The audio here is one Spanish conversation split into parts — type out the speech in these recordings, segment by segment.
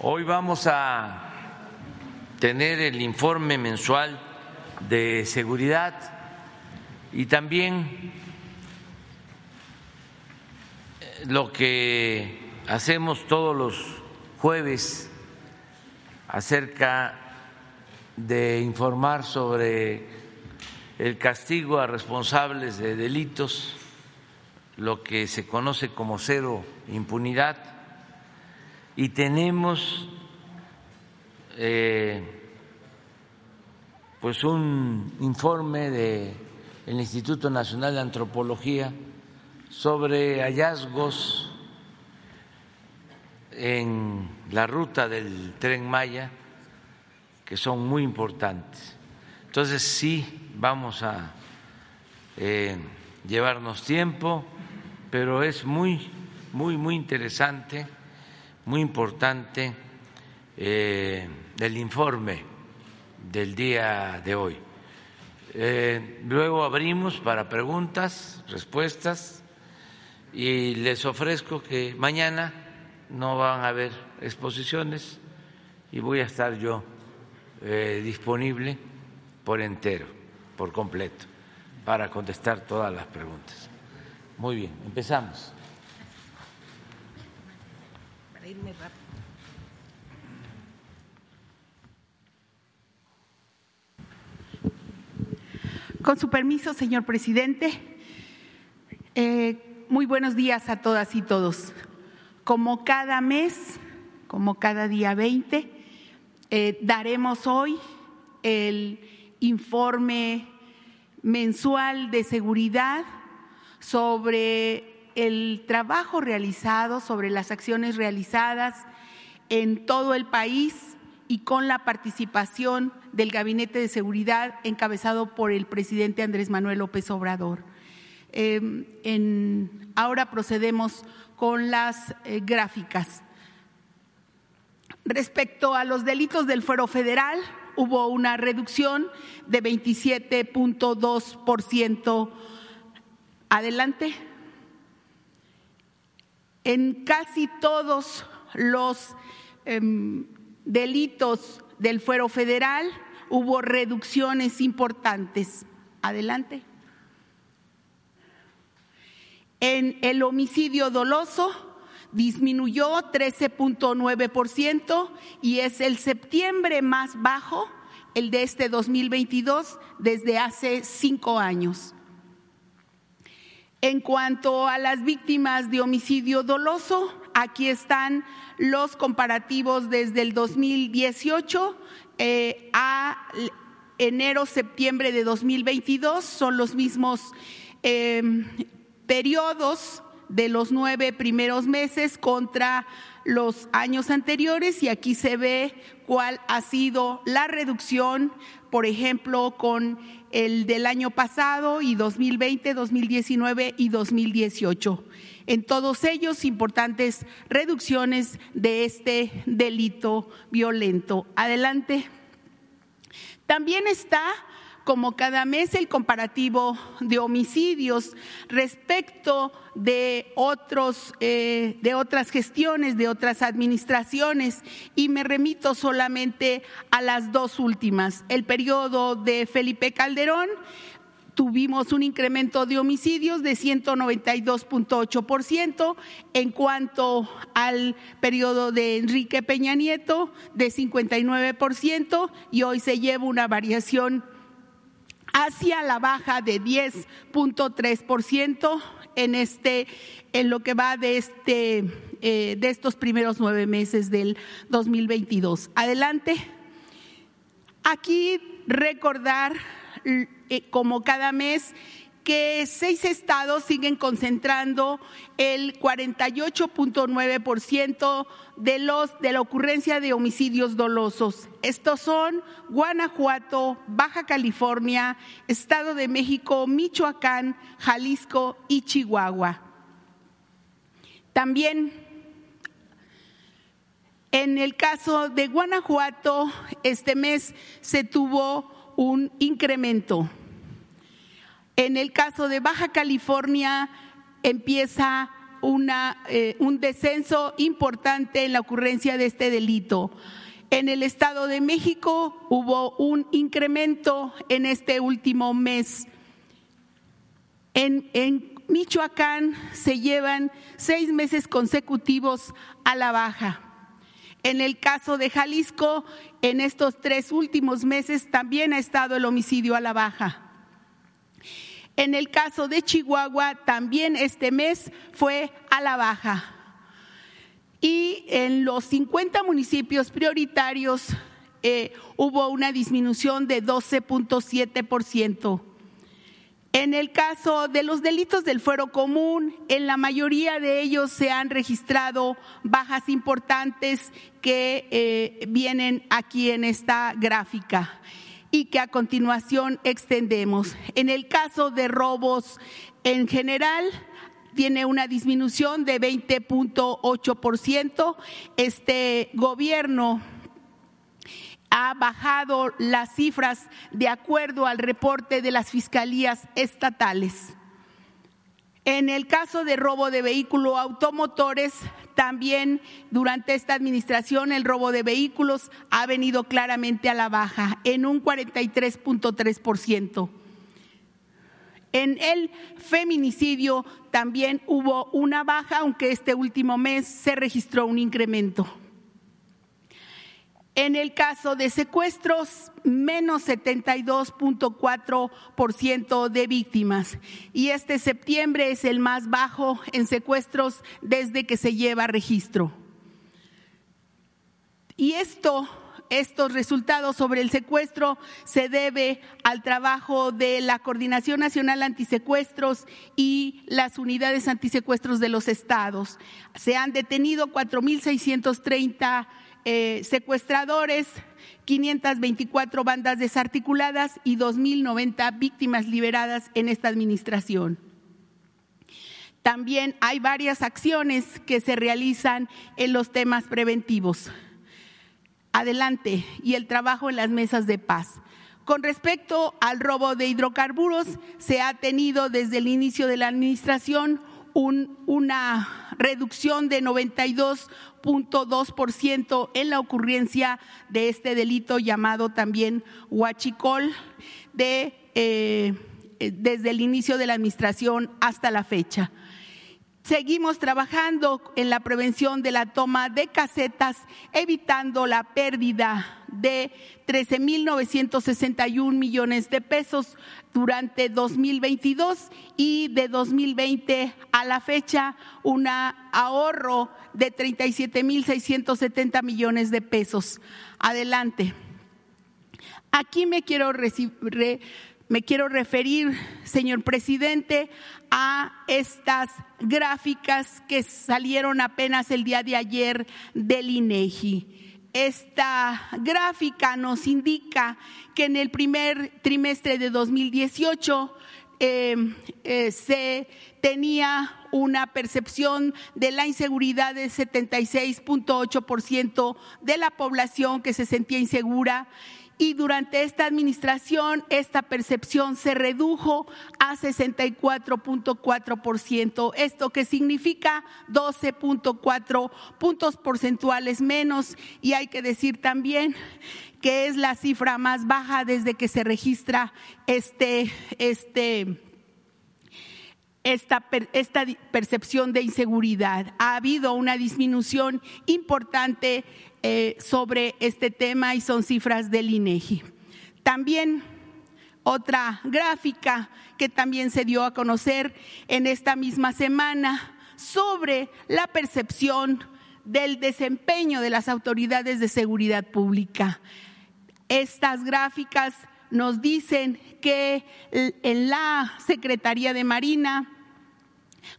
Hoy vamos a tener el informe mensual de seguridad y también lo que hacemos todos los jueves acerca de informar sobre el castigo a responsables de delitos, lo que se conoce como cero impunidad, y tenemos eh, pues un informe del Instituto Nacional de Antropología sobre hallazgos en la ruta del tren Maya que son muy importantes. Entonces sí vamos a eh, llevarnos tiempo, pero es muy, muy, muy interesante, muy importante eh, el informe del día de hoy. Eh, luego abrimos para preguntas, respuestas y les ofrezco que mañana no van a haber exposiciones y voy a estar yo eh, disponible por entero, por completo, para contestar todas las preguntas. Muy bien, empezamos. Con su permiso, señor presidente, eh, muy buenos días a todas y todos. Como cada mes, como cada día 20, eh, daremos hoy el informe mensual de seguridad sobre el trabajo realizado, sobre las acciones realizadas en todo el país y con la participación del Gabinete de Seguridad encabezado por el presidente Andrés Manuel López Obrador. Eh, ahora procedemos con las eh, gráficas. Respecto a los delitos del fuero federal, hubo una reducción de 27.2%. Adelante. En casi todos los em, delitos del fuero federal hubo reducciones importantes. Adelante. En el homicidio doloso disminuyó 13.9% y es el septiembre más bajo, el de este 2022, desde hace cinco años. En cuanto a las víctimas de homicidio doloso, aquí están los comparativos desde el 2018 eh, a enero-septiembre de 2022, son los mismos eh, periodos de los nueve primeros meses contra los años anteriores y aquí se ve cuál ha sido la reducción, por ejemplo, con el del año pasado y 2020, 2019 y 2018. En todos ellos, importantes reducciones de este delito violento. Adelante. También está como cada mes el comparativo de homicidios respecto de otros eh, de otras gestiones de otras administraciones. Y me remito solamente a las dos últimas. El periodo de Felipe Calderón tuvimos un incremento de homicidios de 192.8%, en cuanto al periodo de Enrique Peña Nieto de 59% y hoy se lleva una variación hacia la baja de 10.3% en este en lo que va de este eh, de estos primeros nueve meses del 2022. Adelante. Aquí recordar eh, como cada mes que seis estados siguen concentrando el 48.9% de los de la ocurrencia de homicidios dolosos. Estos son Guanajuato, Baja California, Estado de México, Michoacán, Jalisco y Chihuahua. También en el caso de Guanajuato, este mes se tuvo un incremento en el caso de Baja California empieza una, eh, un descenso importante en la ocurrencia de este delito. En el Estado de México hubo un incremento en este último mes. En, en Michoacán se llevan seis meses consecutivos a la baja. En el caso de Jalisco, en estos tres últimos meses también ha estado el homicidio a la baja. En el caso de Chihuahua, también este mes fue a la baja. Y en los 50 municipios prioritarios eh, hubo una disminución de 12.7%. En el caso de los delitos del fuero común, en la mayoría de ellos se han registrado bajas importantes que eh, vienen aquí en esta gráfica y que a continuación extendemos. En el caso de robos en general, tiene una disminución de 20.8%. Este gobierno ha bajado las cifras de acuerdo al reporte de las fiscalías estatales. En el caso de robo de vehículos automotores, también durante esta administración el robo de vehículos ha venido claramente a la baja en un 43.3%. En el feminicidio también hubo una baja, aunque este último mes se registró un incremento. En el caso de secuestros, menos 72.4% de víctimas. Y este septiembre es el más bajo en secuestros desde que se lleva registro. Y esto estos resultados sobre el secuestro se debe al trabajo de la Coordinación Nacional Antisecuestros y las unidades antisecuestros de los estados. Se han detenido 4.630 eh, secuestradores, 524 bandas desarticuladas y 2.090 víctimas liberadas en esta administración. También hay varias acciones que se realizan en los temas preventivos. Adelante, y el trabajo en las mesas de paz. Con respecto al robo de hidrocarburos, se ha tenido desde el inicio de la administración una reducción de 92.2% en la ocurrencia de este delito llamado también huachicol de, eh, desde el inicio de la administración hasta la fecha. Seguimos trabajando en la prevención de la toma de casetas, evitando la pérdida de 13.961 millones de pesos durante 2022 y de 2020 a la fecha un ahorro de 37.670 millones de pesos. Adelante. Aquí me quiero recibir me quiero referir, señor presidente, a estas gráficas que salieron apenas el día de ayer del INEGI. Esta gráfica nos indica que en el primer trimestre de 2018 em, eh, se tenía una percepción de la inseguridad del 76.8% de la población que se sentía insegura y durante esta administración esta percepción se redujo a 64.4%, esto que significa 12.4 puntos porcentuales menos y hay que decir también que es la cifra más baja desde que se registra este este esta, esta, percepción de inseguridad. Ha habido una disminución importante eh, sobre este tema y son cifras del INEGI. También otra gráfica que también se dio a conocer en esta misma semana sobre la percepción del desempeño de las autoridades de seguridad pública. Estas gráficas nos dicen que en la Secretaría de Marina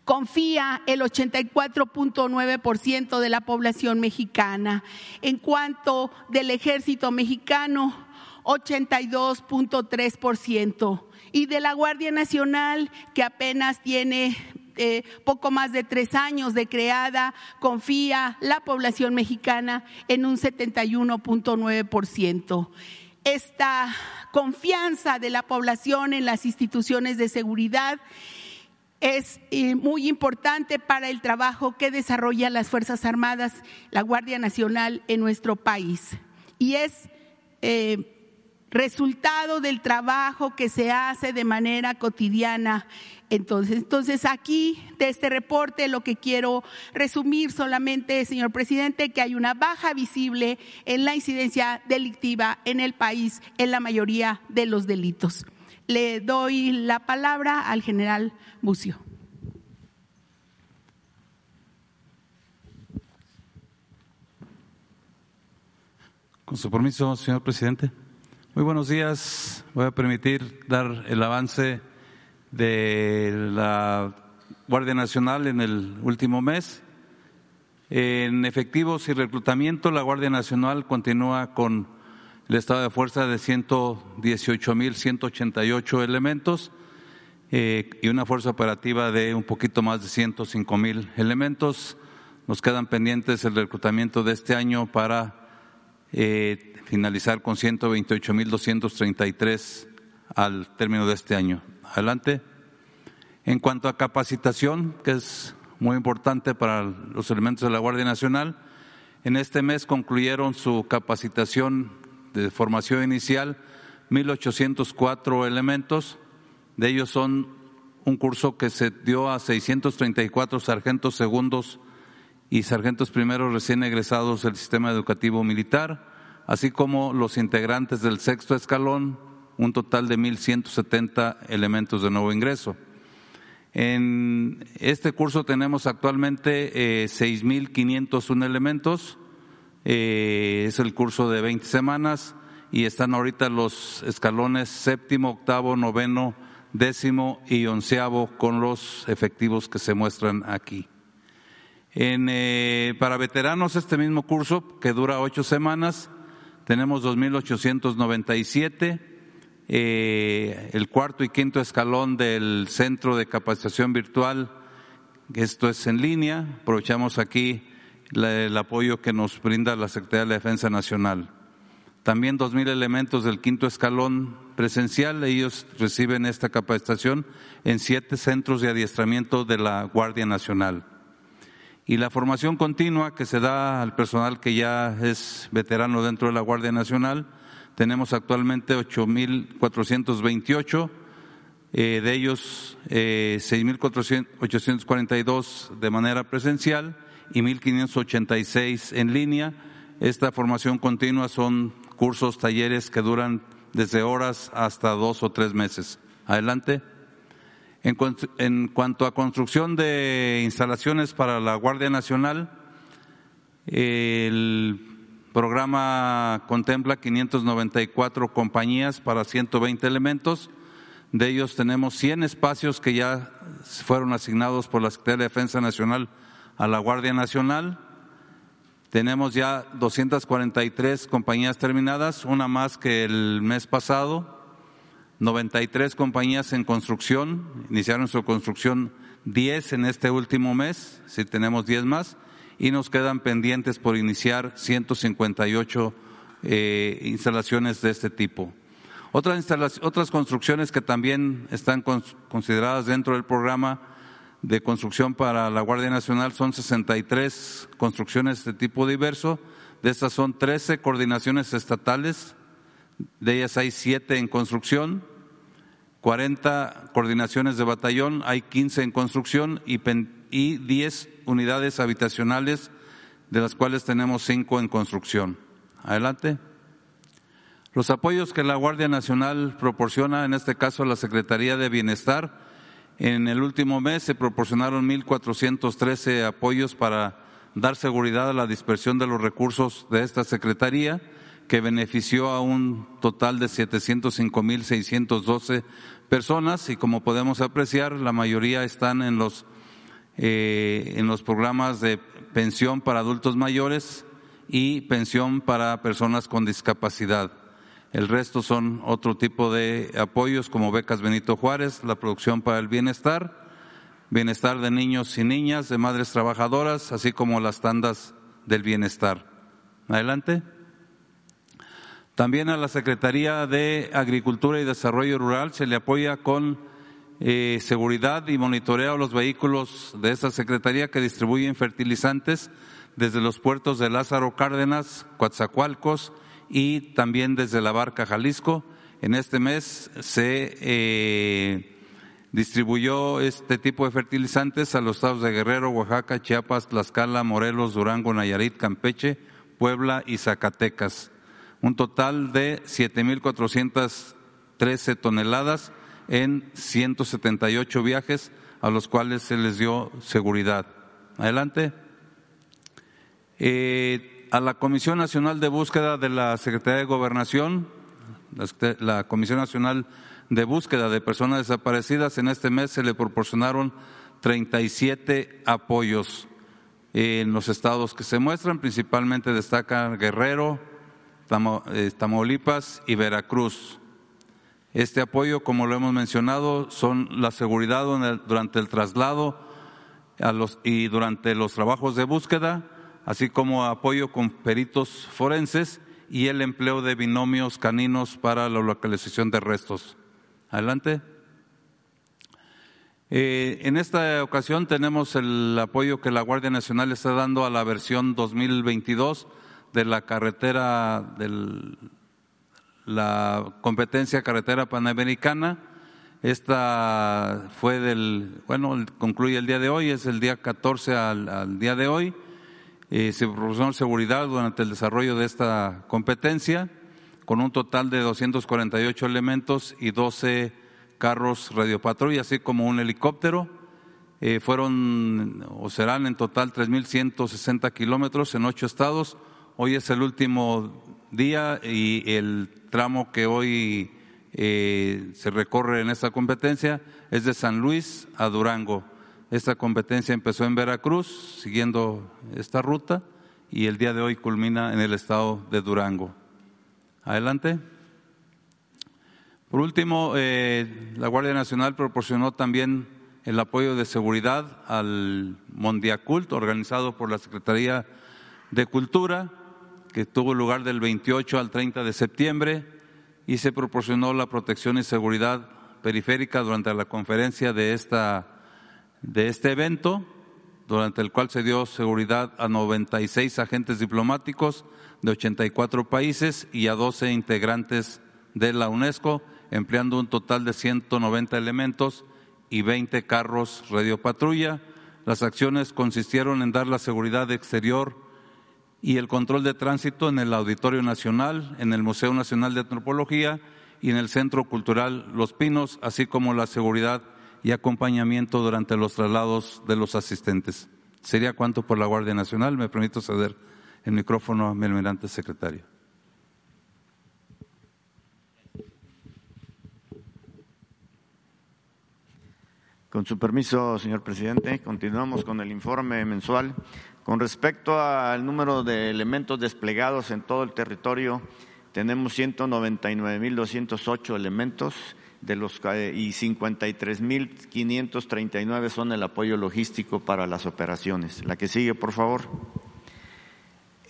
confía el 84.9% de la población mexicana. En cuanto del ejército mexicano, 82.3%. Y de la Guardia Nacional, que apenas tiene eh, poco más de tres años de creada, confía la población mexicana en un 71.9%. Esta confianza de la población en las instituciones de seguridad es eh, muy importante para el trabajo que desarrollan las Fuerzas Armadas, la Guardia Nacional en nuestro país. Y es eh, resultado del trabajo que se hace de manera cotidiana. Entonces, entonces aquí de este reporte lo que quiero resumir solamente, señor presidente, que hay una baja visible en la incidencia delictiva en el país en la mayoría de los delitos. Le doy la palabra al general Bucio. Con su permiso, señor presidente. Muy buenos días. Voy a permitir dar el avance de la Guardia Nacional en el último mes. En efectivos y reclutamiento, la Guardia Nacional continúa con el estado de fuerza de 118.188 elementos eh, y una fuerza operativa de un poquito más de 105.000 elementos. Nos quedan pendientes el reclutamiento de este año para eh, finalizar con 128.233 al término de este año. Adelante. En cuanto a capacitación, que es muy importante para los elementos de la Guardia Nacional, en este mes concluyeron su capacitación de formación inicial 1.804 elementos. De ellos son un curso que se dio a 634 sargentos segundos y sargentos primeros recién egresados del sistema educativo militar, así como los integrantes del sexto escalón, un total de 1.170 elementos de nuevo ingreso. En este curso tenemos actualmente eh, 6.501 elementos, eh, es el curso de 20 semanas y están ahorita los escalones séptimo, octavo, noveno, décimo y onceavo con los efectivos que se muestran aquí. Eh, para veteranos, este mismo curso, que dura ocho semanas, tenemos 2.897. Eh, el cuarto y quinto escalón del Centro de Capacitación Virtual, esto es en línea. Aprovechamos aquí el apoyo que nos brinda la Secretaría de la Defensa Nacional. También 2.000 elementos del quinto escalón presencial, ellos reciben esta capacitación en siete centros de adiestramiento de la Guardia Nacional y la formación continua que se da al personal que ya es veterano dentro de la Guardia Nacional. Tenemos actualmente 8.428, eh, de ellos eh, 6.842 de manera presencial y 1.586 en línea. Esta formación continua son cursos, talleres que duran desde horas hasta dos o tres meses. Adelante. En, cuanto a construcción de instalaciones para la Guardia Nacional, el programa contempla 594 compañías para 120 elementos. De ellos tenemos 100 espacios que ya fueron asignados por la Secretaría de Defensa Nacional a la Guardia Nacional. Tenemos ya 243 compañías terminadas, una más que el mes pasado 93 compañías en construcción, iniciaron su construcción 10 en este último mes, si tenemos 10 más, y nos quedan pendientes por iniciar 158 eh, instalaciones de este tipo. Otras, otras construcciones que también están consideradas dentro del programa de construcción para la Guardia Nacional son 63 construcciones de tipo diverso. De estas son 13 coordinaciones estatales, de ellas hay siete en construcción, 40 coordinaciones de batallón, hay 15 en construcción y, y 10 unidades habitacionales, de las cuales tenemos 5 en construcción. Adelante. Los apoyos que la Guardia Nacional proporciona, en este caso la Secretaría de Bienestar, en el último mes se proporcionaron 1.413 apoyos para dar seguridad a la dispersión de los recursos de esta Secretaría que benefició a un total de 705.612 personas y como podemos apreciar, la mayoría están en los, eh, en los programas de pensión para adultos mayores y pensión para personas con discapacidad. El resto son otro tipo de apoyos como becas Benito Juárez, la producción para el bienestar, bienestar de niños y niñas, de madres trabajadoras, así como las tandas del bienestar. Adelante. También a la Secretaría de Agricultura y Desarrollo Rural se le apoya con eh, seguridad y monitoreo a los vehículos de esta Secretaría que distribuyen fertilizantes desde los puertos de Lázaro Cárdenas, Coatzacoalcos y también desde la Barca Jalisco. En este mes se eh, distribuyó este tipo de fertilizantes a los estados de Guerrero, Oaxaca, Chiapas, Tlaxcala, Morelos, Durango, Nayarit, Campeche, Puebla y Zacatecas. Un total de 7.413 toneladas en 178 viajes a los cuales se les dio seguridad. Adelante. Eh, a la Comisión Nacional de Búsqueda de la Secretaría de Gobernación, la Comisión Nacional de Búsqueda de Personas Desaparecidas, en este mes se le proporcionaron 37 apoyos en los estados que se muestran, principalmente destacan Guerrero, eh, Tamaulipas y Veracruz. Este apoyo, como lo hemos mencionado, son la seguridad durante el traslado y durante los trabajos de búsqueda, así como apoyo con peritos forenses y el empleo de binomios caninos para la localización de restos. Adelante. Eh, en esta ocasión tenemos el apoyo que la Guardia Nacional está dando a la versión 2022 de la carretera del la competencia carretera panamericana. Esta fue del, bueno, concluye el día de hoy, es el día 14 al, día de hoy. Eh, se proporcionó seguridad durante el desarrollo de esta competencia, con un total de 248 elementos y 12 carros radiopatrulla, así como un helicóptero. Eh, fueron o serán en total 3.160 kilómetros en ocho estados. Hoy es el último día y el tramo que hoy eh, se recorre en esta competencia es de San Luis a Durango. Esta competencia empezó en Veracruz, siguiendo esta ruta, y el día de hoy culmina en el estado de Durango. Adelante. Por último, eh, la Guardia Nacional proporcionó también el apoyo de seguridad al Mondiacult, organizado por la Secretaría de Cultura, que tuvo lugar del 28 al 30 de septiembre y se proporcionó la protección y seguridad periférica durante la conferencia de, esta, de este evento, durante el cual se dio seguridad a 96 agentes diplomáticos de 84 países y a 12 integrantes de la UNESCO, empleando un total de 190 elementos y 20 carros radiopatrulla. Las acciones consistieron en dar la seguridad exterior y el control de tránsito en el Auditorio Nacional, en el Museo Nacional de Antropología y en el Centro Cultural Los Pinos, así como la seguridad y acompañamiento durante los traslados de los asistentes. Sería cuanto por la Guardia Nacional. Me permito ceder el micrófono a mi almirante secretario. Con su permiso, señor presidente, continuamos con el informe mensual con respecto al número de elementos desplegados en todo el territorio, tenemos 199.208 elementos de los, y 53.539 son el apoyo logístico para las operaciones. La que sigue, por favor.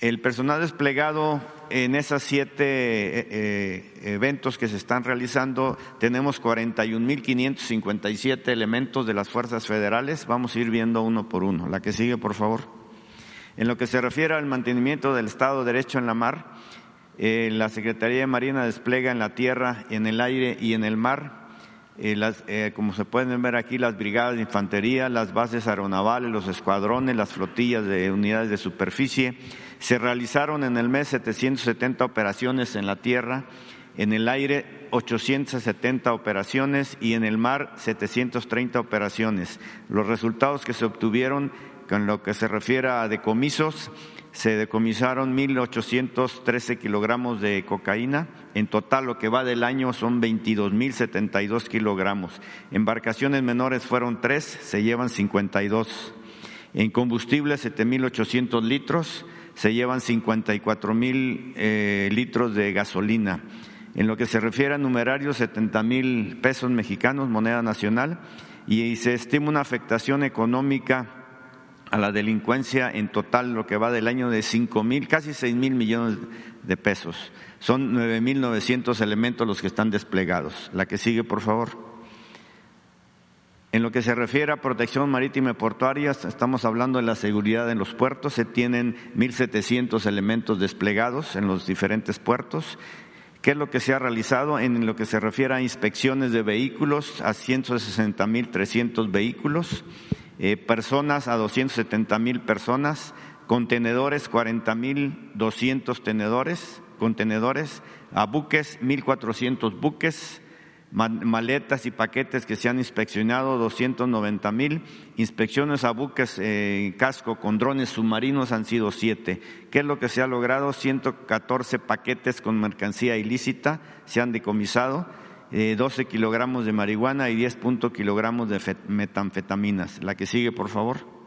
El personal desplegado en esos siete eh, eh, eventos que se están realizando, tenemos 41.557 elementos de las fuerzas federales. Vamos a ir viendo uno por uno. La que sigue, por favor. En lo que se refiere al mantenimiento del Estado de Derecho en la mar, eh, la Secretaría de Marina despliega en la tierra, en el aire y en el mar, eh, eh, como se pueden ver aquí, las brigadas de infantería, las bases aeronavales, los escuadrones, las flotillas de unidades de superficie. Se realizaron en el mes 770 operaciones en la tierra, en el aire 870 operaciones y en el mar 730 operaciones. Los resultados que se obtuvieron con lo que se refiere a decomisos, se decomisaron 1.813 kilogramos de cocaína. En total, lo que va del año son 22.072 kilogramos. Embarcaciones menores fueron tres, se llevan 52. En combustible, 7.800 litros, se llevan 54.000 eh, litros de gasolina. En lo que se refiere a numerarios, 70.000 pesos mexicanos, moneda nacional, y se estima una afectación económica a la delincuencia en total lo que va del año de cinco mil, casi seis mil millones de pesos. Son nueve mil novecientos elementos los que están desplegados. La que sigue, por favor. En lo que se refiere a protección marítima y portuaria, estamos hablando de la seguridad en los puertos. Se tienen 1.700 elementos desplegados en los diferentes puertos. ¿Qué es lo que se ha realizado en lo que se refiere a inspecciones de vehículos? A 160.300 vehículos, eh, personas a 270.000 personas, contenedores 40.200 tenedores, contenedores, a buques 1.400 buques, maletas y paquetes que se han inspeccionado 290 mil, inspecciones a buques en casco con drones submarinos han sido siete. ¿Qué es lo que se ha logrado? 114 paquetes con mercancía ilícita se han decomisado, 12 eh, kilogramos de marihuana y 10 kilogramos de metanfetaminas. La que sigue, por favor.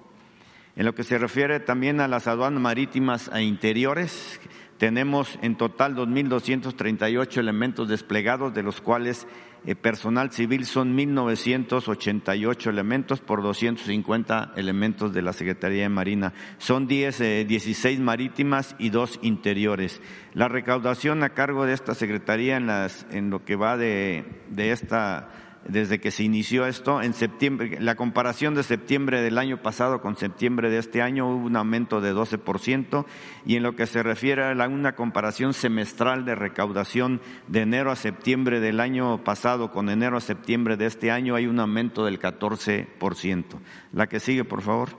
En lo que se refiere también a las aduanas marítimas e interiores, tenemos en total 2.238 elementos desplegados, de los cuales eh, personal civil son 1.988 elementos por 250 elementos de la Secretaría de Marina. Son 10, 16 eh, marítimas y dos interiores. La recaudación a cargo de esta Secretaría en, las, en lo que va de, de esta desde que se inició esto, en septiembre, la comparación de septiembre del año pasado con septiembre de este año hubo un aumento de 12% y en lo que se refiere a una comparación semestral de recaudación de enero a septiembre del año pasado con enero a septiembre de este año hay un aumento del 14%. La que sigue, por favor.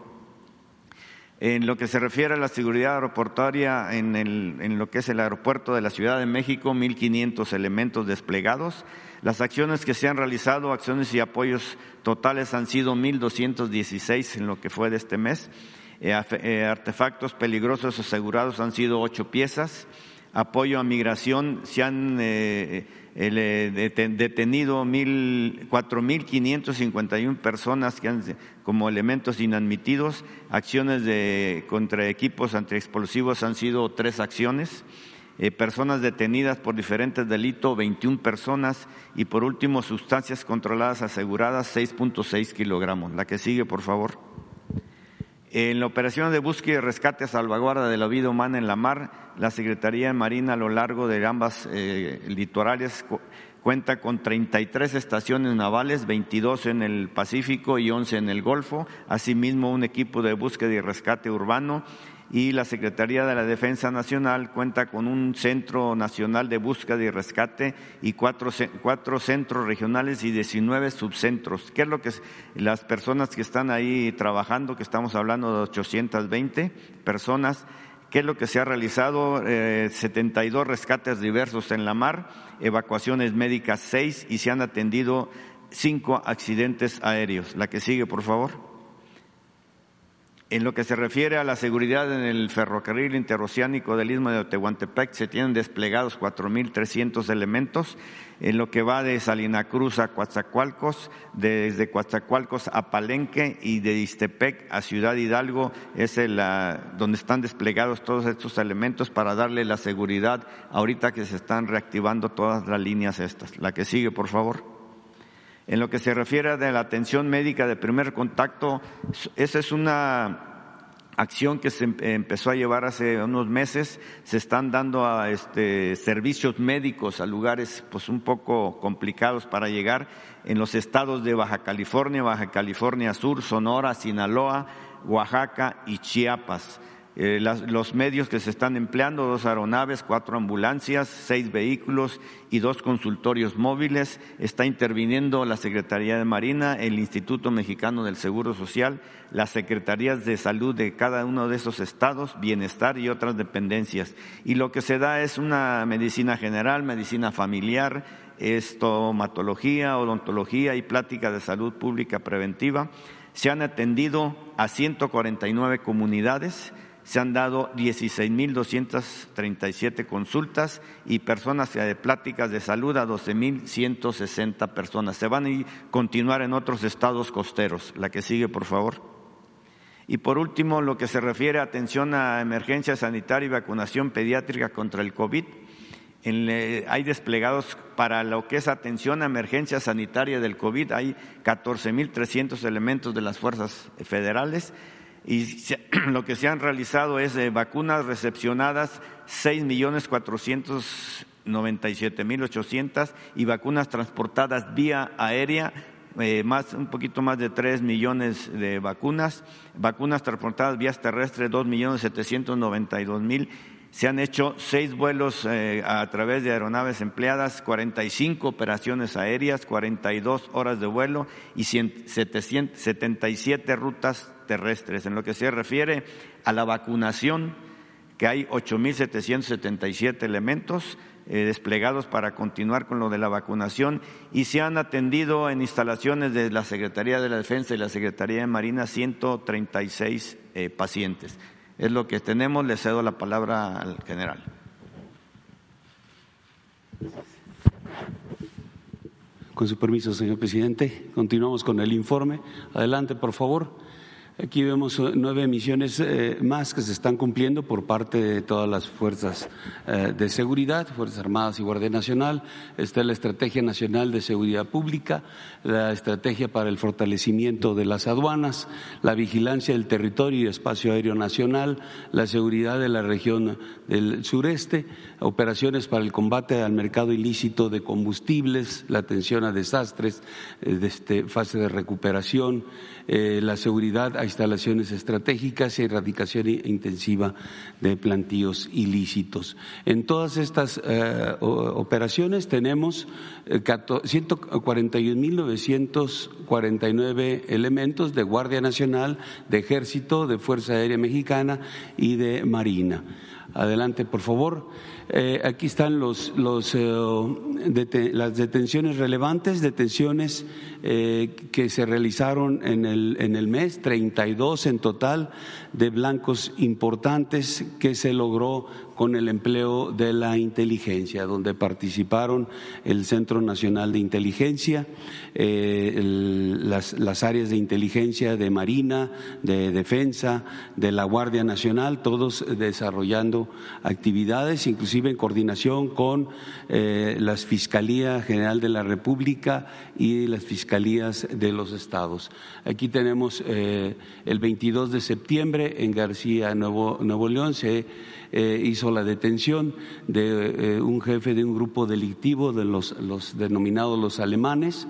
En lo que se refiere a la seguridad aeroportuaria en, en lo que es el aeropuerto de la Ciudad de México, 1.500 elementos desplegados. Las acciones que se han realizado, acciones y apoyos totales han sido 1.216 en lo que fue de este mes. Eh, eh, artefactos peligrosos asegurados han sido ocho piezas. Apoyo a migración se han eh, detenido 4.551 personas que han, como elementos inadmitidos. Acciones de, contra equipos antiexplosivos han sido tres acciones. Eh, personas detenidas por diferentes delitos, 21 personas. Y por último, sustancias controladas aseguradas, 6.6 kilogramos. La que sigue, por favor. En la operación de búsqueda y rescate a salvaguarda de la vida humana en la mar, la Secretaría de Marina a lo largo de ambas eh, litorales cuenta con 33 estaciones navales, 22 en el Pacífico y 11 en el Golfo, asimismo un equipo de búsqueda y rescate urbano y la Secretaría de la Defensa Nacional cuenta con un Centro Nacional de Búsqueda y Rescate y cuatro, cuatro centros regionales y 19 subcentros. ¿Qué es lo que las personas que están ahí trabajando, que estamos hablando de 820 personas, qué es lo que se ha realizado? 72 eh, rescates diversos en la mar, evacuaciones médicas 6 y se han atendido cinco accidentes aéreos. La que sigue, por favor. En lo que se refiere a la seguridad en el ferrocarril interoceánico del Istmo de Tehuantepec, se tienen desplegados 4.300 elementos. En lo que va de Salina Cruz a Coatzacoalcos, desde Coatzacoalcos a Palenque y de Istepec a Ciudad Hidalgo, es el, donde están desplegados todos estos elementos para darle la seguridad ahorita que se están reactivando todas las líneas estas. La que sigue, por favor. En lo que se refiere a la atención médica de primer contacto, esa es una acción que se empezó a llevar hace unos meses. Se están dando este, servicios médicos a lugares pues un poco complicados para llegar en los estados de Baja California, Baja California Sur, Sonora, Sinaloa, Oaxaca y Chiapas. Eh, los medios que se están empleando, dos aeronaves, cuatro ambulancias, seis vehículos y dos consultorios móviles. Está interviniendo la Secretaría de Marina, el Instituto Mexicano del Seguro Social, las Secretarías de Salud de cada uno de esos estados, bienestar y otras dependencias. Y lo que se da es una medicina general, medicina familiar, estomatología, odontología y plática de salud pública preventiva. Se han atendido a 149 comunidades se han dado 16.237 consultas y personas de pláticas de salud a 12.160 personas. Se van a continuar en otros estados costeros. La que sigue, por favor. Y por último, lo que se refiere a atención a emergencia sanitaria y vacunación pediátrica contra el COVID. hay desplegados para lo que es atención a emergencia sanitaria del COVID, hay 14.300 elementos de las fuerzas federales y lo que se han realizado es de vacunas recepcionadas 6.497.800 y vacunas transportadas vía aérea eh, más, un poquito más de 3 millones de vacunas, vacunas transportadas vías terrestres 2 millones 792 mil. Se han hecho seis vuelos eh, a través de aeronaves empleadas, 45 operaciones aéreas, 42 horas de vuelo y 77 rutas terrestres. En lo que se refiere a la vacunación, que hay 8.777 elementos, eh, desplegados para continuar con lo de la vacunación y se han atendido en instalaciones de la Secretaría de la Defensa y la Secretaría de Marina 136 eh, pacientes. Es lo que tenemos. Le cedo la palabra al general. Con su permiso, señor presidente, continuamos con el informe. Adelante, por favor. Aquí vemos eh, nueve misiones eh, más que se están cumpliendo por parte de todas las fuerzas eh, de seguridad, Fuerzas Armadas y Guardia Nacional. Está la Estrategia Nacional de Seguridad Pública, la Estrategia para el Fortalecimiento de las Aduanas, la Vigilancia del Territorio y Espacio Aéreo Nacional, la Seguridad de la región del sureste, operaciones para el combate al mercado ilícito de combustibles, la atención a desastres, de este, fase de recuperación, la seguridad instalaciones estratégicas y erradicación intensiva de plantíos ilícitos. En todas estas eh, operaciones tenemos 141.949 eh, elementos de Guardia Nacional, de Ejército, de Fuerza Aérea Mexicana y de Marina. Adelante, por favor. Eh, aquí están los, los, las detenciones relevantes, detenciones eh, que se realizaron en el, en el mes, 32 en total de blancos importantes que se logró con el empleo de la inteligencia, donde participaron el Centro Nacional de Inteligencia, eh, las, las, áreas de inteligencia de Marina, de Defensa, de la Guardia Nacional, todos desarrollando actividades, inclusive en coordinación con eh, la Fiscalía General de la República y las Fiscalías de los Estados. Aquí tenemos eh, el 22 de septiembre en García, Nuevo, Nuevo León, se eh, hizo la detención de eh, un jefe de un grupo delictivo de los, denominados los alemanes.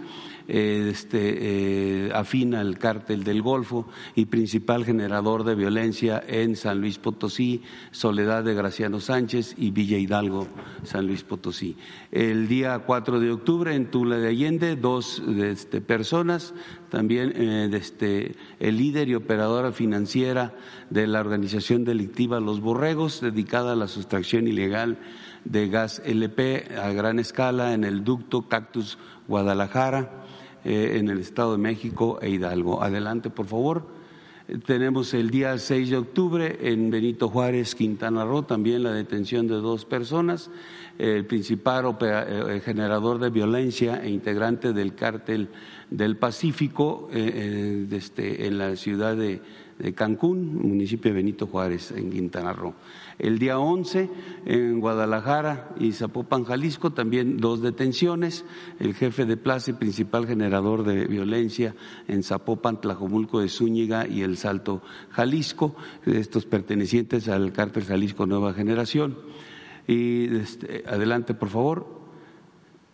Eh, este, afina al cártel del Golfo y principal generador de violencia en San Luis Potosí, Soledad de Graciano Sánchez y Villa Hidalgo, San Luis Potosí. El día 4 de octubre en Tula de Allende, dos este, personas, también eh, este, el líder y operadora financiera de la organización delictiva Los Borregos, dedicada a la sustracción ilegal de gas LP a gran escala en el ducto Cactus Guadalajara eh, en el Estado de México e Hidalgo. Adelante, por favor. Tenemos el día 6 de octubre en Benito Juárez, Quintana Roo, también la detención de dos personas, el principal eh, generador de violencia e integrante del cártel del Pacífico eh, este, en la ciudad de, de Cancún, municipio de Benito Juárez, en Quintana Roo. El día 11 en Guadalajara y Zapopan, Jalisco, también dos detenciones. El jefe de plaza y principal generador de violencia en Zapopan, Tlajomulco de Zúñiga y El Salto, Jalisco, estos pertenecientes al cártel Jalisco Nueva Generación. Y este, adelante, por favor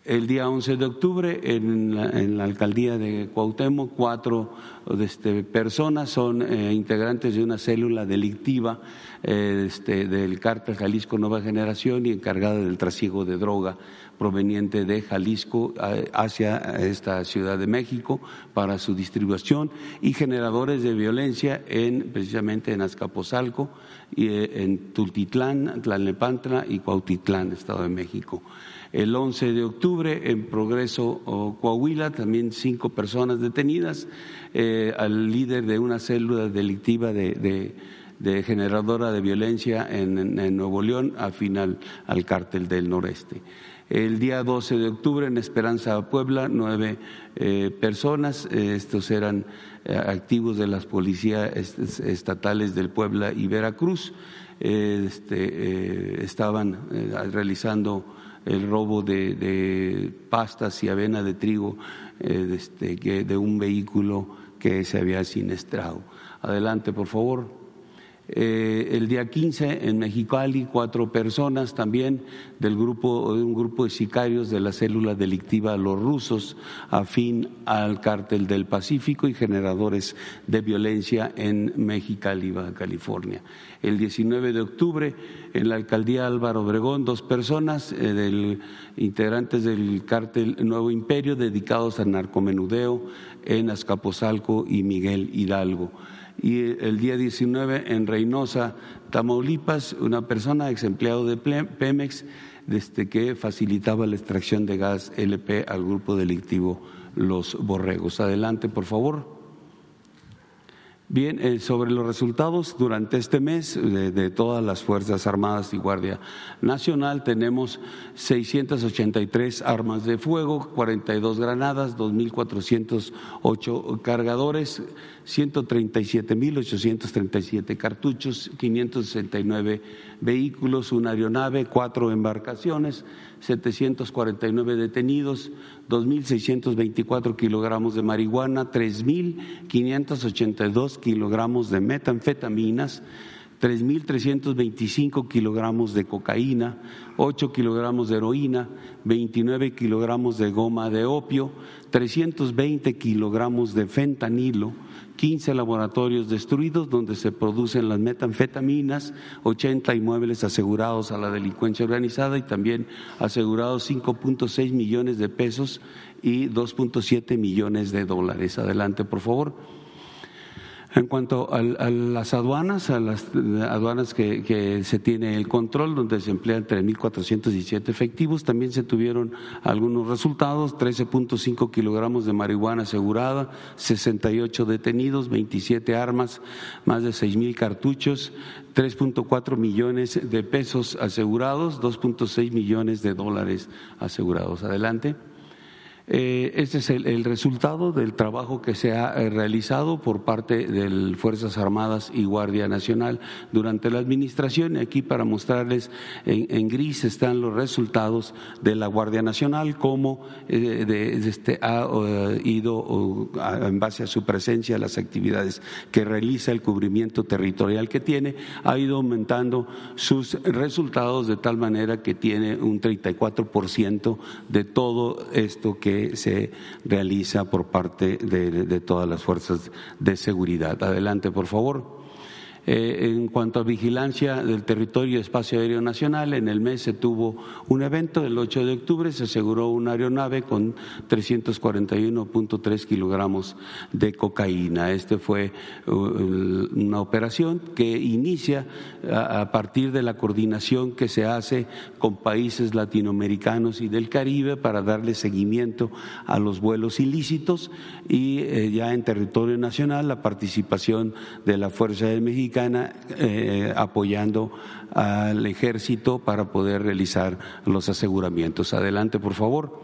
el día 11 de octubre en la, alcaldía de Cuauhtémoc, cuatro este, personas son eh, integrantes de una célula delictiva eh, este, del cártel Jalisco Nueva Generación y encargada del trasiego de droga proveniente de Jalisco hacia esta Ciudad de México para su distribución y generadores de violencia en precisamente en Azcapotzalco, y, eh, en Tultitlán, Tlalnepantla y Cuautitlán, Estado de México. El 11 de octubre en Progreso Coahuila, también cinco personas detenidas, eh, al líder de una célula delictiva de, generadora de violencia en, Nuevo León, afín al, cártel del noreste. El día 12 de octubre en Esperanza Puebla, nueve eh, personas, eh, estos eran activos de las policías estatales del Puebla y Veracruz, este, estaban realizando el robo de, pastas y avena de trigo eh, este, de un vehículo que se había siniestrado. Adelante, por favor. Eh, el día 15 en Mexicali, cuatro personas también del grupo, de un grupo de sicarios de la célula delictiva Los Rusos, afín al cártel del Pacífico y generadores de violencia en Mexicali, Baja California. El 19 de octubre, en la alcaldía Álvaro Obregón, dos personas eh, del, integrantes del cártel Nuevo Imperio dedicados al narcomenudeo en Azcapotzalco y Miguel Hidalgo y el día 19 en Reynosa, Tamaulipas, una persona ex empleado de Pemex desde que facilitaba la extracción de gas LP al grupo delictivo Los Borregos. Adelante, por favor. Bien, eh, sobre los resultados durante este mes de, todas las Fuerzas Armadas y Guardia Nacional tenemos 683 armas de fuego, 42 granadas, 2.408 cargadores, 137.837 cartuchos, 569 vehículos, una aeronave, cuatro embarcaciones, 749 detenidos, 2.624 kilogramos de marihuana, 3.582 kilogramos de metanfetaminas, 3.325 kilogramos de cocaína, 8 kilogramos de heroína, 29 kilogramos de goma de opio, 320 kilogramos de fentanilo, 15 laboratorios destruidos donde se producen las metanfetaminas, 80 inmuebles asegurados a la delincuencia organizada y también asegurados 5.6 millones de pesos y 2.7 millones de dólares. Adelante, por favor. En cuanto a, las aduanas, a las aduanas que, se tiene el control, donde se emplean 3.417 efectivos, también se tuvieron algunos resultados, 13.5 kilogramos de marihuana asegurada, 68 detenidos, 27 armas, más de 6.000 cartuchos, 3.4 millones de pesos asegurados, 2.6 millones de dólares asegurados. Adelante. Este es el, resultado del trabajo que se ha eh, realizado por parte de Fuerzas Armadas y Guardia Nacional durante la administración. Aquí para mostrarles en, gris están los resultados de la Guardia Nacional, cómo eh, este, ha ido en base a su presencia, las actividades que realiza, el cubrimiento territorial que tiene, ha ido aumentando sus resultados de tal manera que tiene un 34% de todo esto que se realiza por parte de todas las fuerzas de seguridad. Adelante, por favor. Eh, en cuanto a vigilancia del territorio y espacio aéreo nacional, en el mes se tuvo un evento, el 8 de octubre se aseguró una aeronave con 341.3 kilogramos de cocaína. Este fue uh, una operación que inicia a partir de la coordinación que se hace con países latinoamericanos y del Caribe para darle seguimiento a los vuelos ilícitos y eh, ya en territorio nacional la participación de la Fuerza Aérea Eh, apoyando al ejército para poder realizar los aseguramientos. Adelante, por favor.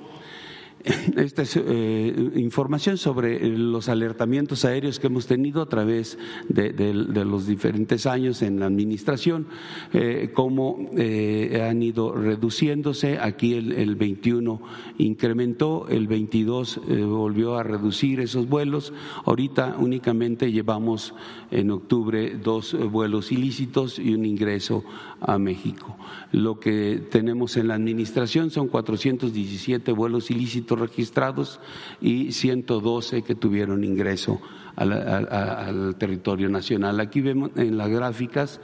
Esta es eh, información sobre eh, los alertamientos aéreos que hemos tenido a través de, los diferentes años en la administración, eh, cómo han ido reduciéndose. Aquí el, el 21 incrementó, el 22 volvió a reducir esos vuelos. Ahorita únicamente llevamos en octubre dos vuelos ilícitos y un ingreso a México. Lo que tenemos en la administración son 417 vuelos ilícitos registrados y 112 que tuvieron ingreso al, territorio nacional. Aquí vemos en las gráficas,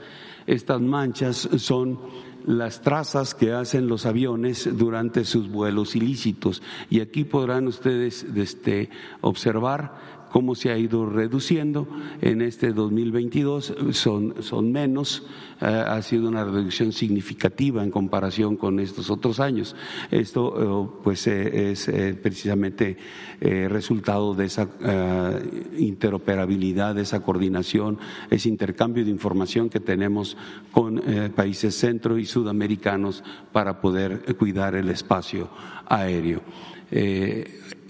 estas manchas son las trazas que hacen los aviones durante sus vuelos ilícitos. Y aquí podrán ustedes este, observar cómo se ha ido reduciendo. En este 2022 son, son menos, eh, ha sido una reducción significativa en comparación con estos otros años. Esto eh, pues eh, es precisamente resultado de esa interoperabilidad, de esa coordinación, ese intercambio de información que tenemos con países centro y sudamericanos para poder cuidar el espacio aéreo.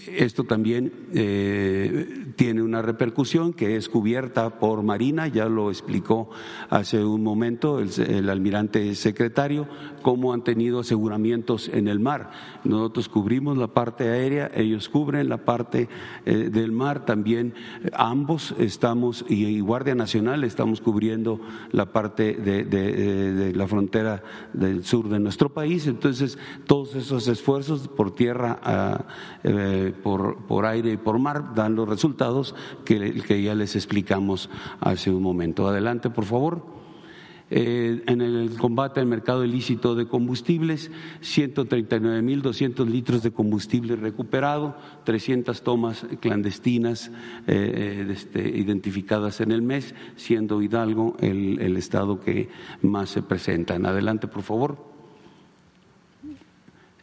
Eh, esto también eh, tiene una repercusión que es cubierta por Marina, ya lo explicó hace un momento el, almirante secretario, cómo han tenido aseguramientos en el mar. Nosotros cubrimos la parte aérea, ellos cubren la parte eh, del mar, también eh, ambos estamos, y, Guardia Nacional estamos cubriendo la parte de, la frontera del sur de nuestro país. Entonces, todos esos esfuerzos por tierra, ah, por, por, aire y por mar dan los resultados que, ya les explicamos hace un momento. Adelante, por favor. Eh, en el combate al mercado ilícito de combustibles, 139.200 litros de combustible recuperado, 300 tomas clandestinas eh, eh, este, identificadas en el mes, siendo Hidalgo el, estado que más se presentan. Adelante, por favor.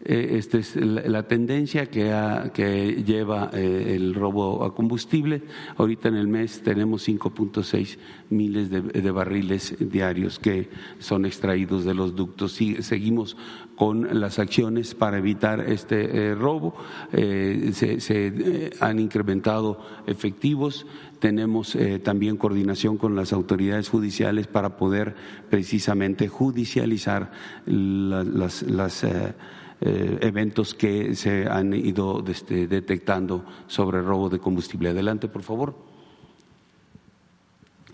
Eh, esta es la tendencia que, lleva eh, el robo a combustible. Ahorita en el mes tenemos 5.6 miles de, barriles diarios que son extraídos de los ductos. seguimos con las acciones para evitar este eh, robo. se, han incrementado efectivos. Tenemos también coordinación con las autoridades judiciales para poder precisamente judicializar las, eventos que se han ido este, detectando sobre robo de combustible. Adelante, por favor.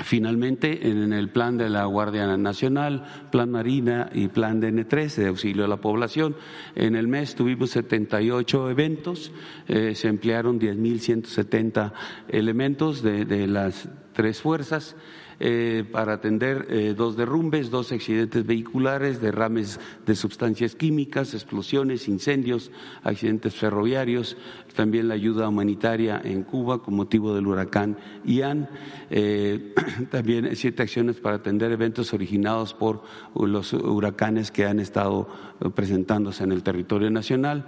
Finalmente, en el plan de la Guardia Nacional, plan Marina y plan DN3 de auxilio a la población, en el mes tuvimos 78 eventos, eh, se emplearon 10.170 elementos de las tres fuerzas. Eh, para atender eh, dos derrumbes, dos accidentes vehiculares, derrames de sustancias químicas, explosiones, incendios, accidentes ferroviarios, también la ayuda humanitaria en Cuba con motivo del huracán Ian, eh, también siete acciones para atender eventos originados por los huracanes que han estado presentándose en el territorio nacional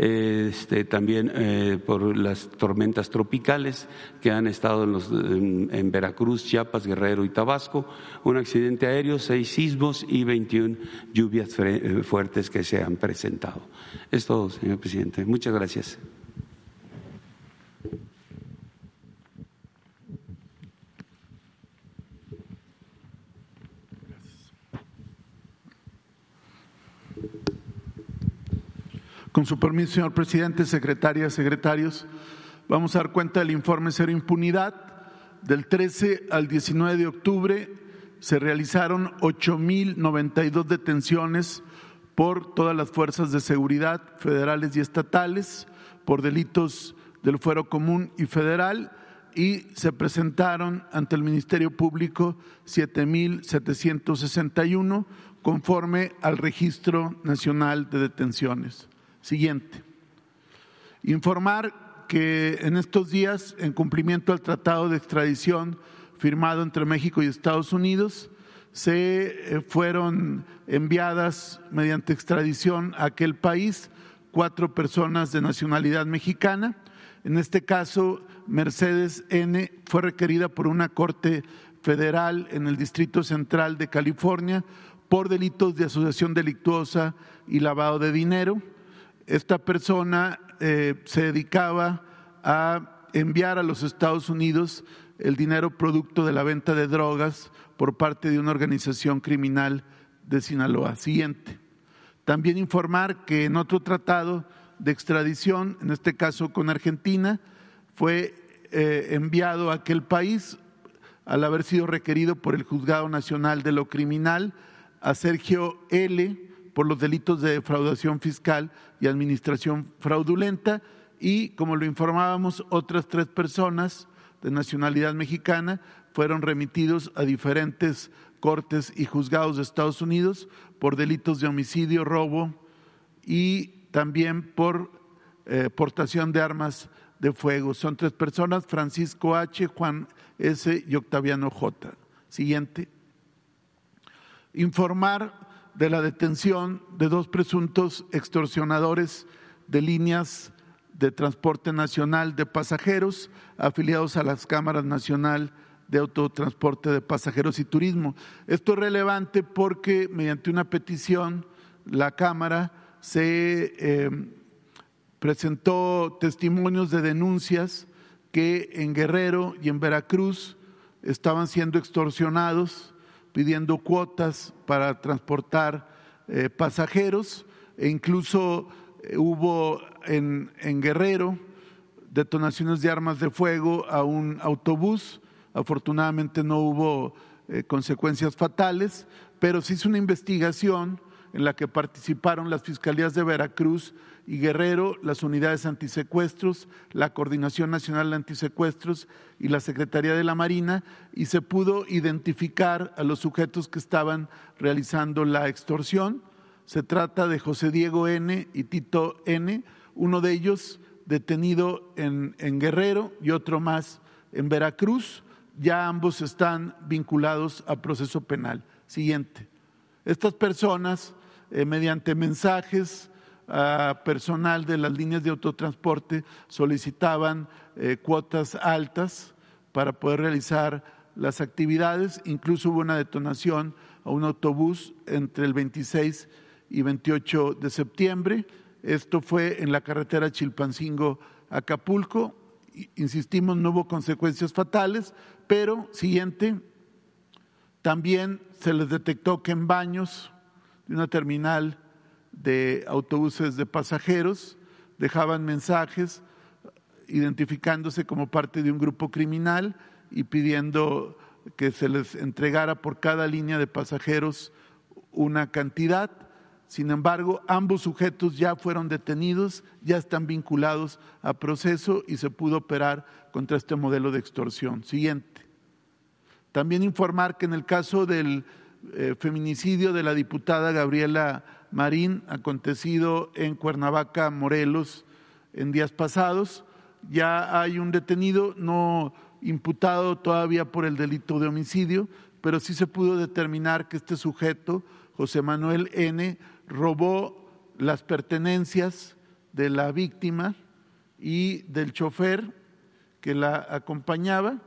este, también eh, por las tormentas tropicales que han estado en, Veracruz, Chiapas, Guerrero y Tabasco, un accidente aéreo, seis sismos y 21 lluvias eh, fuertes que se han presentado. Es todo, señor presidente. Muchas gracias. Con su permiso, señor presidente, secretarias, secretarios, vamos a dar cuenta del informe Cero Impunidad. Del 13 al 19 de octubre se realizaron 8.092 detenciones por todas las fuerzas de seguridad federales y estatales por delitos del fuero común y federal y se presentaron ante el Ministerio Público 7.761 conforme al Registro Nacional de Detenciones. Siguiente. Informar que en estos días, en cumplimiento al tratado de extradición firmado entre México y Estados Unidos, se eh, fueron enviadas mediante extradición a aquel país cuatro personas de nacionalidad mexicana. En este caso, Mercedes N fue requerida por una corte federal en el Distrito Central de California por delitos de asociación delictuosa y lavado de dinero esta persona eh, se dedicaba a enviar a los Estados Unidos el dinero producto de la venta de drogas por parte de una organización criminal de Sinaloa. Siguiente. También informar que en otro tratado de extradición, en este caso con Argentina, fue eh, enviado a aquel país al haber sido requerido por el Juzgado Nacional de lo Criminal a Sergio L por los delitos de defraudación fiscal y administración fraudulenta y, como lo informábamos, otras tres personas de nacionalidad mexicana fueron remitidos a diferentes cortes y juzgados de Estados Unidos por delitos de homicidio, robo y también por eh, portación de armas de fuego. Son tres personas, Francisco H., Juan S. y Octaviano J. Siguiente. Informar de la detención de dos presuntos extorsionadores de líneas de transporte nacional de pasajeros afiliados a las cámaras nacional de autotransporte de pasajeros y turismo. Esto es relevante porque mediante una petición la Cámara se eh, presentó testimonios de denuncias que en Guerrero y en Veracruz estaban siendo extorsionados pidiendo cuotas para transportar eh, pasajeros e incluso eh, hubo en, en Guerrero detonaciones de armas de fuego a un autobús. Afortunadamente no hubo eh, consecuencias fatales, pero se hizo una investigación en la que participaron las fiscalías de Veracruz y Guerrero, las unidades antisecuestros, la Coordinación Nacional de Antisecuestros y la Secretaría de la Marina, y se pudo identificar a los sujetos que estaban realizando la extorsión. Se trata de José Diego N. y Tito N., uno de ellos detenido en, en Guerrero y otro más en Veracruz. Ya ambos están vinculados a proceso penal. Siguiente. Estas personas, eh, mediante mensajes a personal de las líneas de autotransporte, solicitaban eh, cuotas altas para poder realizar las actividades. Incluso hubo una detonación a un autobús entre el 26 y 28 de septiembre. Esto fue en la carretera Chilpancingo-Acapulco. Insistimos, no hubo consecuencias fatales, pero siguiente, también se les detectó que en baños de una terminal de autobuses de pasajeros dejaban mensajes identificándose como parte de un grupo criminal y pidiendo que se les entregara por cada línea de pasajeros una cantidad. Sin embargo, ambos sujetos ya fueron detenidos, ya están vinculados a proceso y se pudo operar contra este modelo de extorsión. Siguiente. También informar que en el caso del eh, feminicidio de la diputada Gabriela Marín, acontecido en Cuernavaca, Morelos, en días pasados, ya hay un detenido no imputado todavía por el delito de homicidio, pero sí se pudo determinar que este sujeto, José Manuel N., robó las pertenencias de la víctima y del chofer que la acompañaba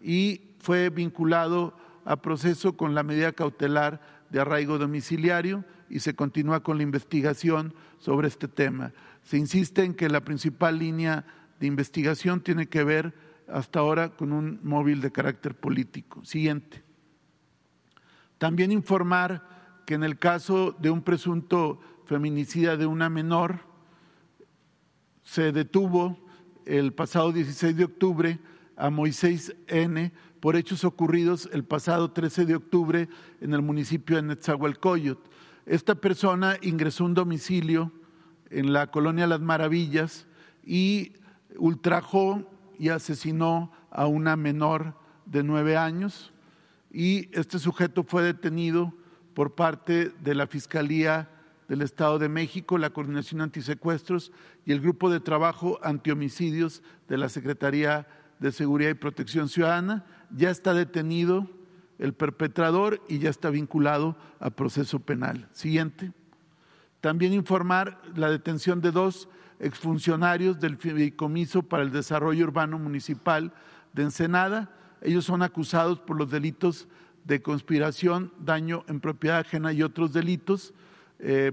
y fue vinculado a proceso con la medida cautelar de arraigo domiciliario y se continúa con la investigación sobre este tema. Se insiste en que la principal línea de investigación tiene que ver hasta ahora con un móvil de carácter político. Siguiente. También informar que en el caso de un presunto feminicida de una menor, se detuvo el pasado 16 de octubre a Moisés N. por hechos ocurridos el pasado 13 de octubre en el municipio de Netzahualcoyot. Esta persona ingresó a un domicilio en la colonia Las Maravillas y ultrajó y asesinó a una menor de nueve años y este sujeto fue detenido por parte de la Fiscalía del Estado de México, la Coordinación Antisecuestros y el Grupo de Trabajo Antihomicidios de la Secretaría de Seguridad y Protección Ciudadana. Ya está detenido el perpetrador y ya está vinculado a proceso penal. Siguiente. También informar la detención de dos exfuncionarios del Fideicomiso para el Desarrollo Urbano Municipal de Ensenada. Ellos son acusados por los delitos de conspiración, daño en propiedad ajena y otros delitos eh,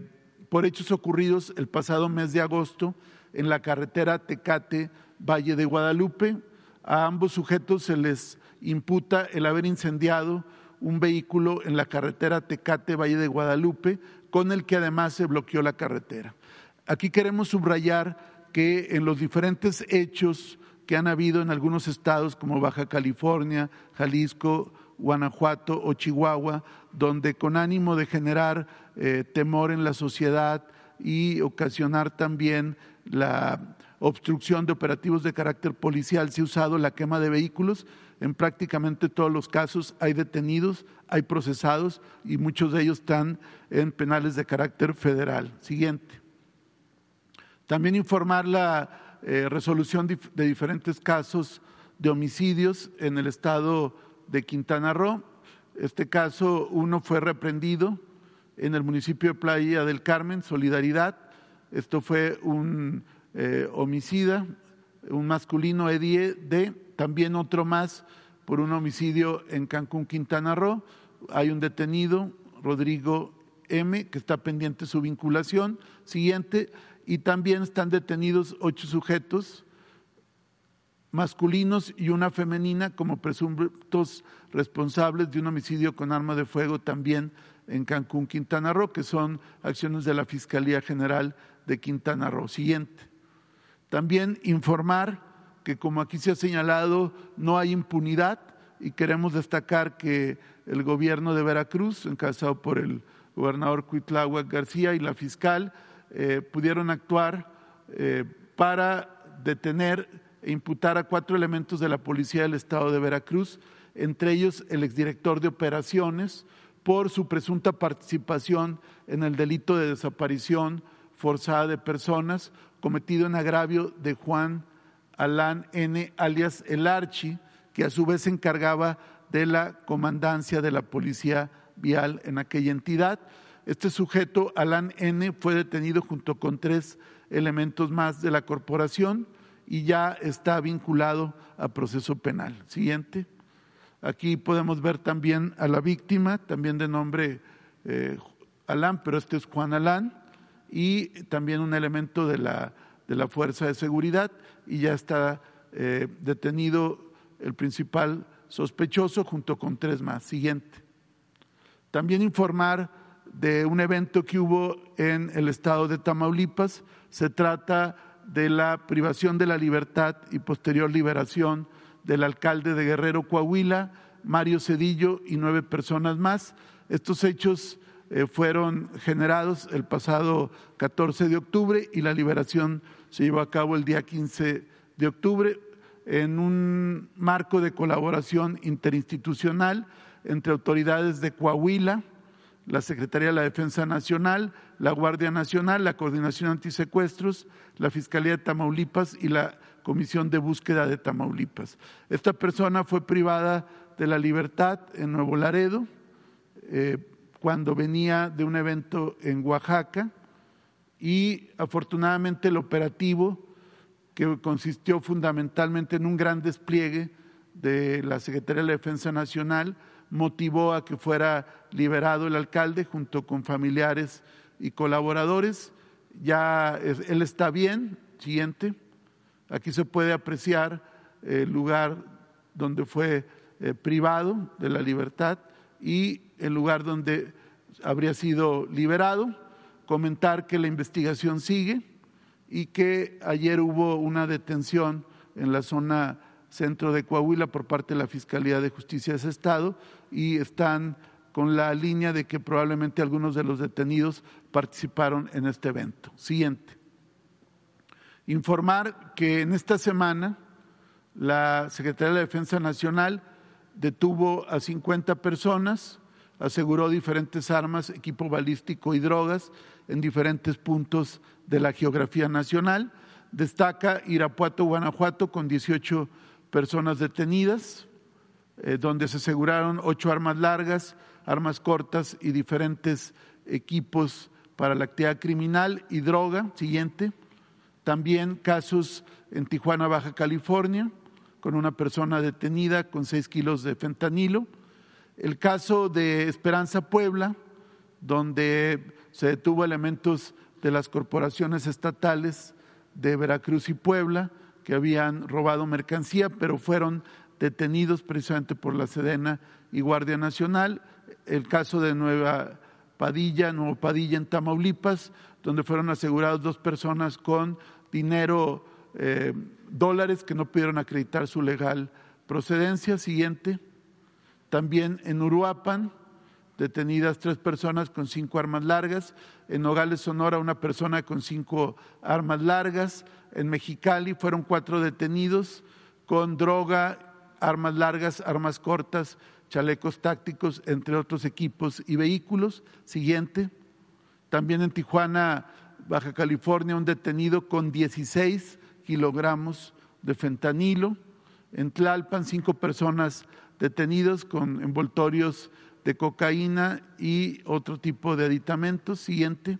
por hechos ocurridos el pasado mes de agosto en la carretera Tecate Valle de Guadalupe. A ambos sujetos se les imputa el haber incendiado un vehículo en la carretera Tecate Valle de Guadalupe, con el que además se bloqueó la carretera. Aquí queremos subrayar que en los diferentes hechos que han habido en algunos estados como Baja California, Jalisco, Guanajuato o Chihuahua, donde con ánimo de generar eh, temor en la sociedad y ocasionar también la obstrucción de operativos de carácter policial, se ha usado la quema de vehículos. En prácticamente todos los casos hay detenidos, hay procesados y muchos de ellos están en penales de carácter federal. Siguiente. También informar la eh, resolución de diferentes casos de homicidios en el estado de Quintana Roo. Este caso, uno fue reprendido en el municipio de Playa del Carmen, Solidaridad. Esto fue un eh, homicida, un masculino Edie de, también otro más por un homicidio en Cancún, Quintana Roo. Hay un detenido, Rodrigo M, que está pendiente su vinculación. Siguiente. Y también están detenidos ocho sujetos masculinos y una femenina como presuntos responsables de un homicidio con arma de fuego también en Cancún, Quintana Roo, que son acciones de la Fiscalía General de Quintana Roo. Siguiente. También informar que, como aquí se ha señalado, no hay impunidad y queremos destacar que el gobierno de Veracruz, encabezado por el gobernador Cuitláhuac García y la fiscal, eh, pudieron actuar eh, para detener e imputar a cuatro elementos de la Policía del Estado de Veracruz, entre ellos el exdirector de operaciones, por su presunta participación en el delito de desaparición forzada de personas cometido en agravio de Juan Alán N., alias El Archi, que a su vez se encargaba de la comandancia de la policía vial en aquella entidad. Este sujeto, Alán N., fue detenido junto con tres elementos más de la corporación y ya está vinculado a proceso penal. Siguiente. Aquí podemos ver también a la víctima, también de nombre eh, Alán, pero este es Juan Alán, y también un elemento de la, de la Fuerza de Seguridad, y ya está eh, detenido el principal sospechoso junto con tres más. Siguiente. También informar de un evento que hubo en el estado de Tamaulipas. Se trata de la privación de la libertad y posterior liberación del alcalde de Guerrero Coahuila, Mario Cedillo y nueve personas más. Estos hechos eh, fueron generados el pasado 14 de octubre y la liberación se llevó a cabo el día 15 de octubre en un marco de colaboración interinstitucional entre autoridades de Coahuila, la Secretaría de la Defensa Nacional, la Guardia Nacional, la Coordinación Antisecuestros, la Fiscalía de Tamaulipas y la Comisión de Búsqueda de Tamaulipas. Esta persona fue privada de la libertad en Nuevo Laredo eh, cuando venía de un evento en Oaxaca y afortunadamente el operativo, que consistió fundamentalmente en un gran despliegue de la Secretaría de la Defensa Nacional, motivó a que fuera liberado el alcalde junto con familiares y colaboradores. Ya él está bien. Siguiente. Aquí se puede apreciar el lugar donde fue eh, privado de la libertad y el lugar donde habría sido liberado. Comentar que la investigación sigue y que ayer hubo una detención en la zona centro de Coahuila por parte de la Fiscalía de Justicia de ese Estado y están con la línea de que probablemente algunos de los detenidos participaron en este evento. Siguiente. Informar que en esta semana la Secretaría de la Defensa Nacional detuvo a 50 personas, aseguró diferentes armas, equipo balístico y drogas en diferentes puntos de la geografía nacional. Destaca Irapuato, Guanajuato, con 18 personas detenidas, eh, donde se aseguraron ocho armas largas, armas cortas y diferentes equipos para la actividad criminal y droga. Siguiente. También casos en Tijuana, Baja California, con una persona detenida con seis kilos de fentanilo. El caso de Esperanza Puebla, donde se detuvo elementos de las corporaciones estatales de Veracruz y Puebla que habían robado mercancía, pero fueron detenidos precisamente por la Sedena y Guardia Nacional. El caso de Nueva Padilla, Nuevo Padilla en Tamaulipas, donde fueron asegurados dos personas con dinero, eh, dólares que no pudieron acreditar su legal procedencia. Siguiente. También en Uruapan, detenidas tres personas con cinco armas largas. En Nogales, Sonora, una persona con cinco armas largas. En Mexicali fueron cuatro detenidos con droga, armas largas, armas cortas, chalecos tácticos, entre otros equipos y vehículos. Siguiente. También en Tijuana, Baja California, un detenido con 16 kilogramos de fentanilo. En Tlalpan, cinco personas detenidas con envoltorios de cocaína y otro tipo de aditamentos. Siguiente.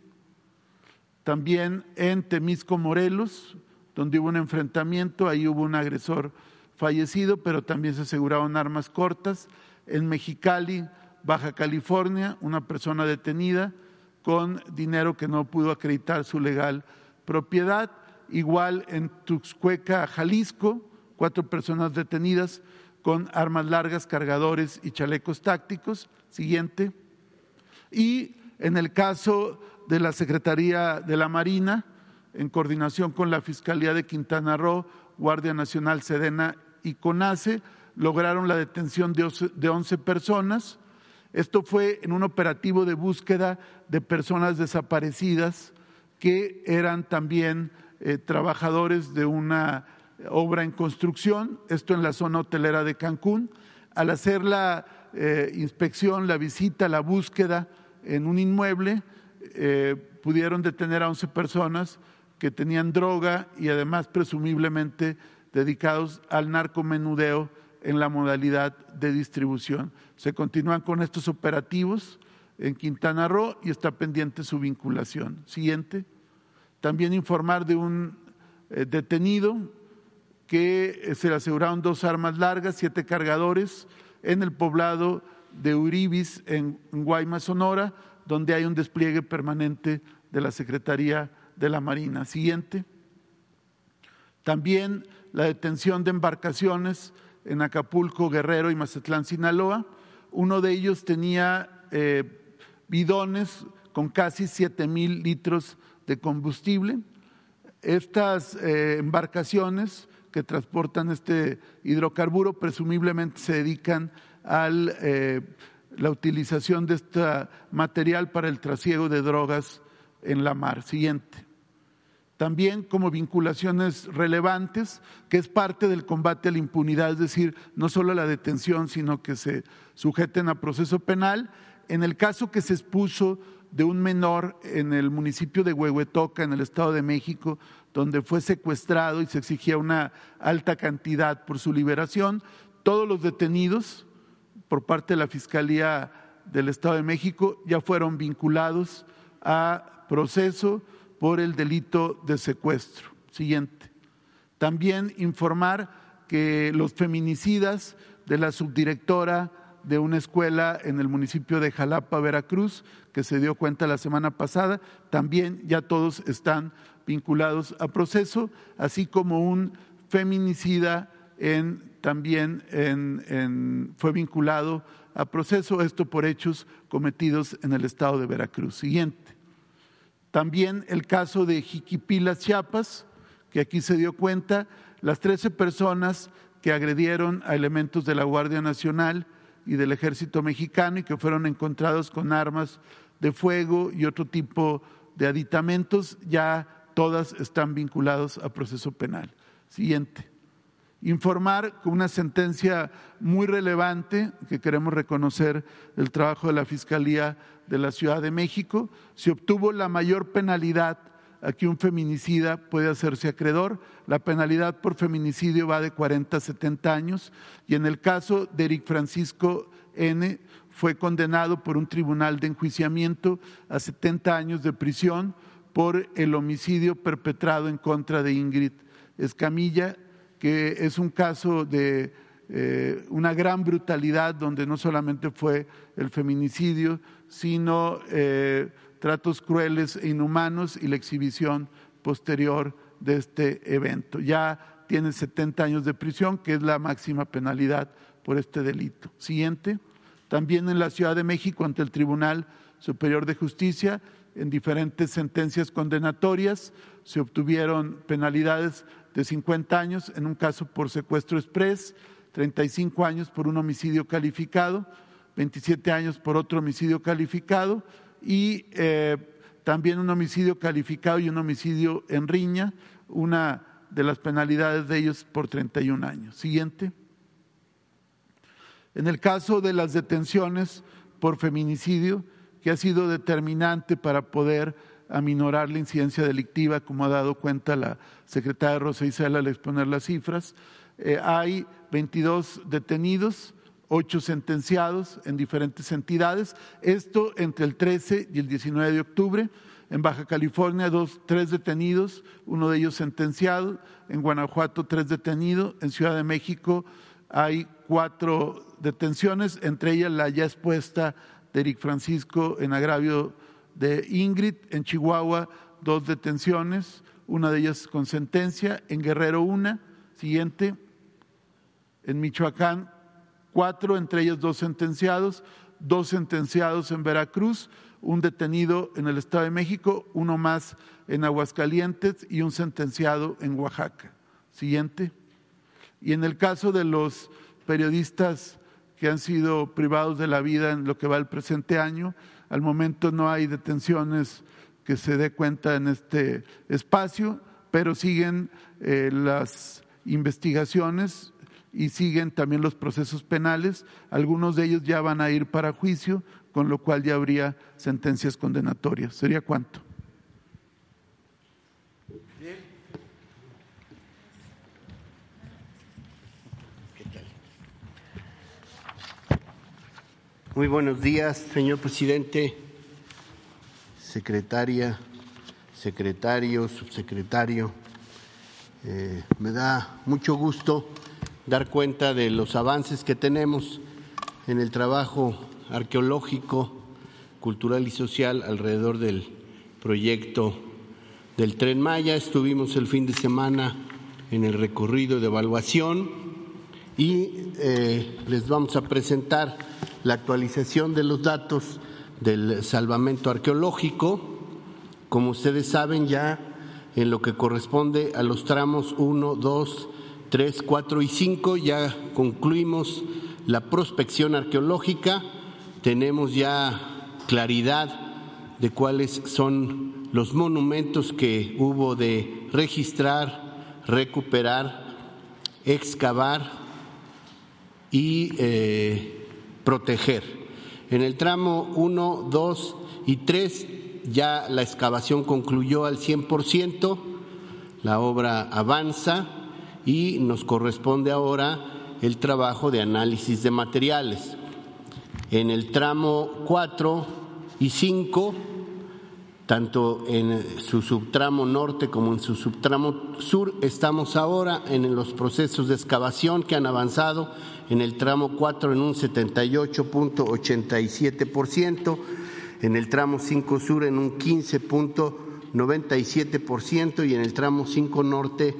También en Temisco, Morelos, donde hubo un enfrentamiento, ahí hubo un agresor fallecido, pero también se aseguraron armas cortas. En Mexicali, Baja California, una persona detenida con dinero que no pudo acreditar su legal propiedad. Igual en Tuxcueca, Jalisco, cuatro personas detenidas con armas largas, cargadores y chalecos tácticos. Siguiente. Y en el caso de la Secretaría de la Marina, en coordinación con la Fiscalía de Quintana Roo, Guardia Nacional, Sedena y CONACE, lograron la detención de 11 personas. Esto fue en un operativo de búsqueda de personas desaparecidas que eran también eh, trabajadores de una obra en construcción, esto en la zona hotelera de Cancún. Al hacer la eh, inspección, la visita, la búsqueda en un inmueble, eh, pudieron detener a 11 personas que tenían droga y además presumiblemente dedicados al narcomenudeo en la modalidad de distribución. Se continúan con estos operativos en Quintana Roo y está pendiente su vinculación. Siguiente. También informar de un eh, detenido que eh, se le aseguraron dos armas largas, siete cargadores en el poblado de Uribis, en Guaymas, Sonora, donde hay un despliegue permanente de la Secretaría de la Marina. Siguiente. También la detención de embarcaciones en Acapulco, Guerrero y Mazatlán, Sinaloa. Uno de ellos tenía eh, bidones con casi siete mil litros de combustible. Estas eh, embarcaciones que transportan este hidrocarburo presumiblemente se dedican a eh, la utilización de este material para el trasiego de drogas en la mar. Siguiente. También como vinculaciones relevantes, que es parte del combate a la impunidad, es decir, no solo la detención, sino que se sujeten a proceso penal. En el caso que se expuso de un menor en el municipio de Huehuetoca, en el Estado de México, donde fue secuestrado y se exigía una alta cantidad por su liberación. Todos los detenidos por parte de la Fiscalía del Estado de México ya fueron vinculados a proceso por el delito de secuestro. Siguiente. También informar que los feminicidas de la subdirectora de una escuela en el municipio de Jalapa, Veracruz, que se dio cuenta la semana pasada, también ya todos están vinculados a proceso, así como un feminicida en, también fue vinculado a proceso, esto por hechos cometidos en el estado de Veracruz. Siguiente. También el caso de Jiquipilas, Chiapas, que aquí se dio cuenta, las 13 personas que agredieron a elementos de la Guardia Nacional y del ejército mexicano y que fueron encontrados con armas de fuego y otro tipo de aditamentos, ya todas están vinculadas a proceso penal. Siguiente. Informar con una sentencia muy relevante que queremos reconocer el trabajo de la Fiscalía de la Ciudad de México. Se obtuvo la mayor penalidad a que un feminicida puede hacerse acreedor. La penalidad por feminicidio va de 40 a 70 años y en el caso de Eric Francisco N fue condenado por un tribunal de enjuiciamiento a 70 años de prisión por el homicidio perpetrado en contra de Ingrid Escamilla, que es un caso de eh, una gran brutalidad donde no solamente fue el feminicidio, sino eh, tratos crueles e inhumanos y la exhibición posterior de este evento. Ya tiene 70 años de prisión, que es la máxima penalidad por este delito. Siguiente. También en la Ciudad de México, ante el Tribunal Superior de Justicia, en diferentes sentencias condenatorias, se obtuvieron penalidades de 50 años en un caso por secuestro express, 35 años por un homicidio calificado, 27 años por otro homicidio calificado y eh, también un homicidio calificado y un homicidio en riña, una de las penalidades de ellos por 31 años. Siguiente. En el caso de las detenciones por feminicidio, que ha sido determinante para poder aminorar la incidencia delictiva, como ha dado cuenta la secretaria Rosa Isela al exponer las cifras, eh, hay 22 detenidos, ocho sentenciados en diferentes entidades. Esto entre el 13 y el 19 de octubre. En Baja California, dos, tres detenidos, uno de ellos sentenciado. En Guanajuato, tres detenidos. En Ciudad de México hay cuatro detenciones, entre ellas la ya expuesta Eric Francisco en agravio de Ingrid, en Chihuahua dos detenciones, una de ellas con sentencia, en Guerrero una, siguiente, en Michoacán cuatro, entre ellos dos sentenciados, dos sentenciados en Veracruz, un detenido en el Estado de México, uno más en Aguascalientes y un sentenciado en Oaxaca. Siguiente. Y en el caso de los periodistas que han sido privados de la vida en lo que va el presente año, al momento no hay detenciones que se dé cuenta en este espacio, pero siguen eh, las investigaciones y siguen también los procesos penales. Algunos de ellos ya van a ir para juicio, con lo cual ya habría sentencias condenatorias. ¿Sería cuánto? Muy buenos días, señor presidente, secretaria, secretario, subsecretario. Eh, me da mucho gusto dar cuenta de los avances que tenemos en el trabajo arqueológico, cultural y social alrededor del proyecto del tren Maya. Estuvimos el fin de semana en el recorrido de evaluación y eh, les vamos a presentar la actualización de los datos del salvamento arqueológico. Como ustedes saben ya en lo que corresponde a los tramos 1, 2, 3, 4 y 5 ya concluimos la prospección arqueológica, tenemos ya claridad de cuáles son los monumentos que hubo de registrar, recuperar, excavar y eh, proteger. En el tramo 1, 2 y 3 ya la excavación concluyó al 100%, la obra avanza y nos corresponde ahora el trabajo de análisis de materiales. En el tramo 4 y 5, tanto en su subtramo norte como en su subtramo sur, estamos ahora en los procesos de excavación que han avanzado en el tramo 4 en un 78.87%, en el tramo 5 sur en un 15.97% y en el tramo 5 norte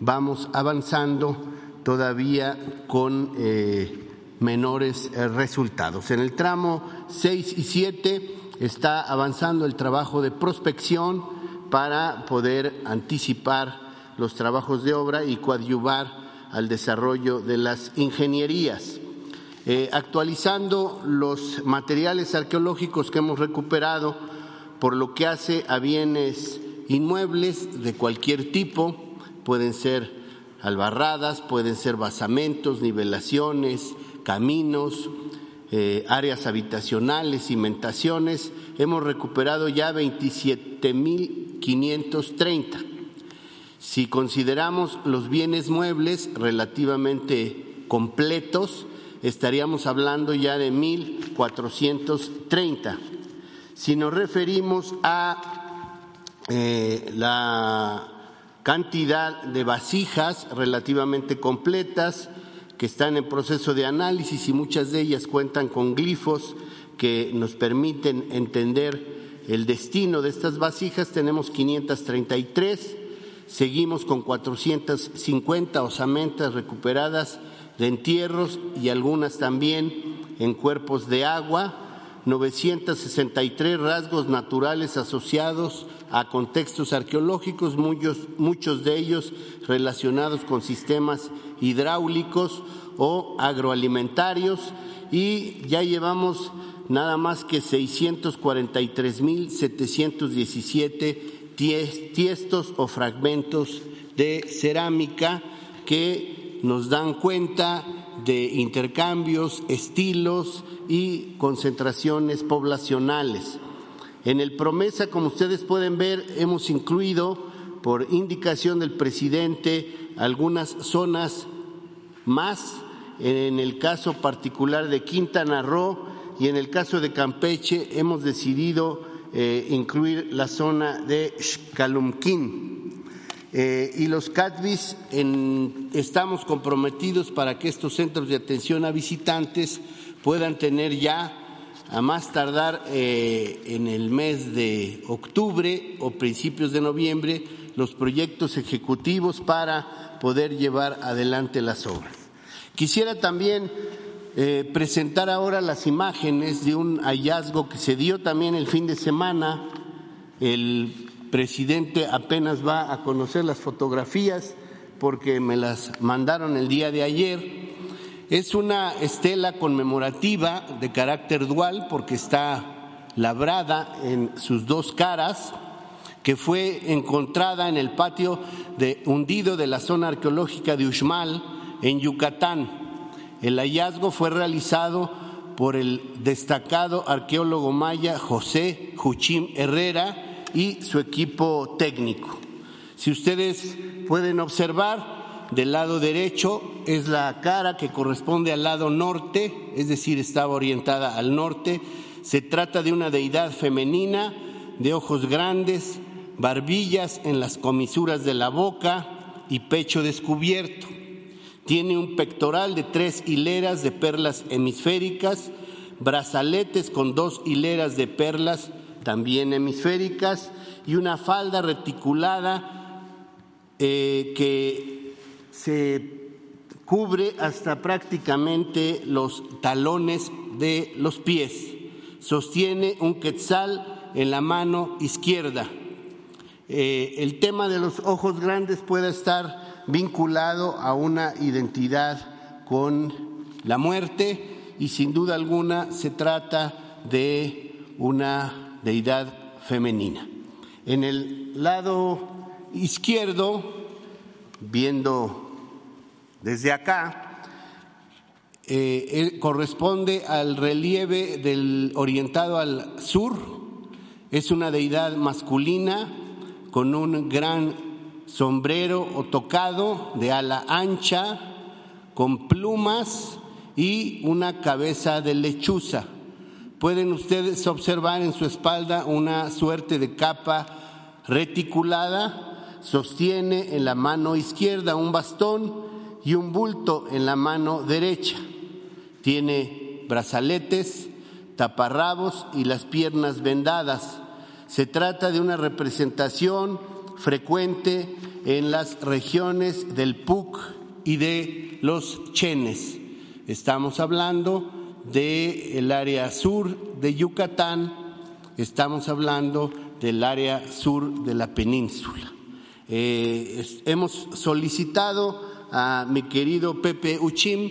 vamos avanzando todavía con eh, menores eh, resultados. En el tramo 6 y 7 está avanzando el trabajo de prospección para poder anticipar los trabajos de obra y coadyuvar al desarrollo de las ingenierías. Eh, actualizando los materiales arqueológicos que hemos recuperado por lo que hace a bienes inmuebles de cualquier tipo, pueden ser albarradas, pueden ser basamentos, nivelaciones, caminos, eh, áreas habitacionales, cimentaciones. Hemos recuperado ya 27.530. Si consideramos los bienes muebles relativamente completos, estaríamos hablando ya de 1.430. Si nos referimos a eh, la cantidad de vasijas relativamente completas que están en proceso de análisis y muchas de ellas cuentan con glifos que nos permiten entender el destino de estas vasijas. Tenemos 533, seguimos con 450 osamentas recuperadas de entierros y algunas también en cuerpos de agua. 963 rasgos naturales asociados a contextos arqueológicos, muchos, muchos de ellos relacionados con sistemas hidráulicos o agroalimentarios. Y ya llevamos nada más que 643.717 tiestos o fragmentos de cerámica que nos dan cuenta de intercambios, estilos y concentraciones poblacionales. En el promesa, como ustedes pueden ver, hemos incluido, por indicación del presidente, algunas zonas más, en el caso particular de Quintana Roo y en el caso de Campeche hemos decidido eh, incluir la zona de Xcalumquín. Eh, y los CATBIS estamos comprometidos para que estos centros de atención a visitantes puedan tener ya a más tardar eh, en el mes de octubre o principios de noviembre los proyectos ejecutivos para poder llevar adelante las obras. Quisiera también eh, presentar ahora las imágenes de un hallazgo que se dio también el fin de semana. El presidente apenas va a conocer las fotografías porque me las mandaron el día de ayer. Es una estela conmemorativa de carácter dual porque está labrada en sus dos caras, que fue encontrada en el patio de, hundido de la zona arqueológica de Uxmal, en Yucatán. El hallazgo fue realizado por el destacado arqueólogo maya José Juchim Herrera y su equipo técnico. Si ustedes pueden observar, del lado derecho es la cara que corresponde al lado norte, es decir, estaba orientada al norte. Se trata de una deidad femenina de ojos grandes, barbillas en las comisuras de la boca y pecho descubierto. Tiene un pectoral de tres hileras de perlas hemisféricas, brazaletes con dos hileras de perlas también hemisféricas y una falda reticulada eh, que se cubre hasta prácticamente los talones de los pies. Sostiene un quetzal en la mano izquierda. Eh, el tema de los ojos grandes puede estar vinculado a una identidad con la muerte y sin duda alguna se trata de una deidad femenina. En el lado izquierdo, viendo desde acá eh, corresponde al relieve del orientado al sur, es una deidad masculina con un gran sombrero o tocado de ala ancha, con plumas y una cabeza de lechuza. Pueden ustedes observar en su espalda una suerte de capa reticulada, sostiene en la mano izquierda un bastón y un bulto en la mano derecha. Tiene brazaletes, taparrabos y las piernas vendadas. Se trata de una representación frecuente en las regiones del PUC y de los Chenes. Estamos hablando del área sur de Yucatán, estamos hablando del área sur de la península. Eh, hemos solicitado a mi querido Pepe Uchim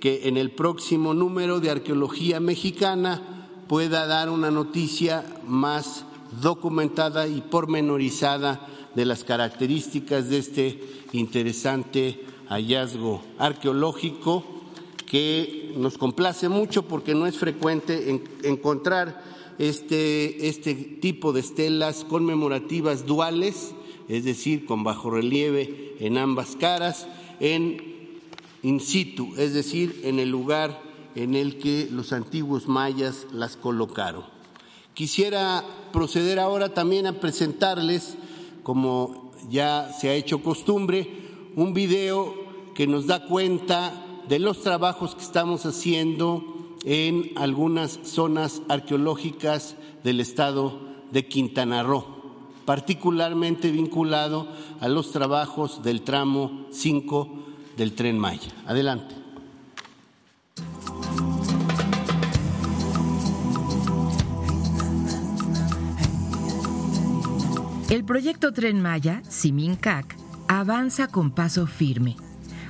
que en el próximo número de Arqueología Mexicana pueda dar una noticia más documentada y pormenorizada de las características de este interesante hallazgo arqueológico que nos complace mucho porque no es frecuente encontrar este, este tipo de estelas conmemorativas duales, es decir, con bajo relieve en ambas caras en in situ, es decir, en el lugar en el que los antiguos mayas las colocaron. Quisiera proceder ahora también a presentarles, como ya se ha hecho costumbre, un video que nos da cuenta de los trabajos que estamos haciendo en algunas zonas arqueológicas del estado de Quintana Roo, particularmente vinculado a los trabajos del tramo 5 del tren Maya. Adelante. El proyecto Tren Maya, Simincac, avanza con paso firme,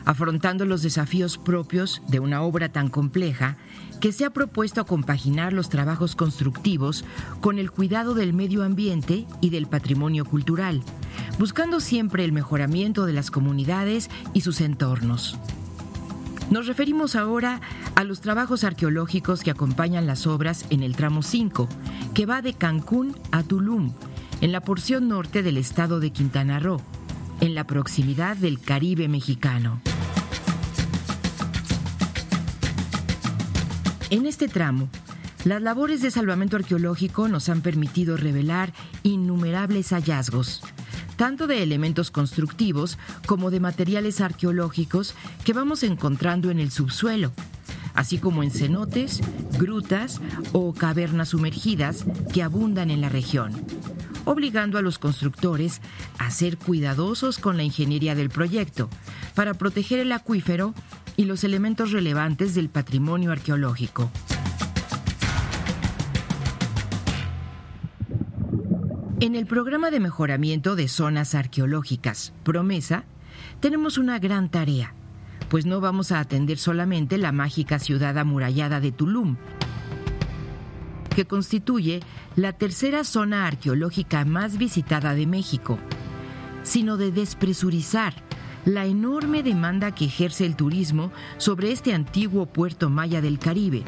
afrontando los desafíos propios de una obra tan compleja que se ha propuesto compaginar los trabajos constructivos con el cuidado del medio ambiente y del patrimonio cultural, buscando siempre el mejoramiento de las comunidades y sus entornos. Nos referimos ahora a los trabajos arqueológicos que acompañan las obras en el tramo 5, que va de Cancún a Tulum, en la porción norte del estado de Quintana Roo, en la proximidad del Caribe mexicano. En este tramo, las labores de salvamento arqueológico nos han permitido revelar innumerables hallazgos, tanto de elementos constructivos como de materiales arqueológicos que vamos encontrando en el subsuelo, así como en cenotes, grutas o cavernas sumergidas que abundan en la región, obligando a los constructores a ser cuidadosos con la ingeniería del proyecto para proteger el acuífero y los elementos relevantes del patrimonio arqueológico. En el programa de mejoramiento de zonas arqueológicas, Promesa, tenemos una gran tarea, pues no vamos a atender solamente la mágica ciudad amurallada de Tulum, que constituye la tercera zona arqueológica más visitada de México, sino de despresurizar la enorme demanda que ejerce el turismo sobre este antiguo puerto maya del Caribe,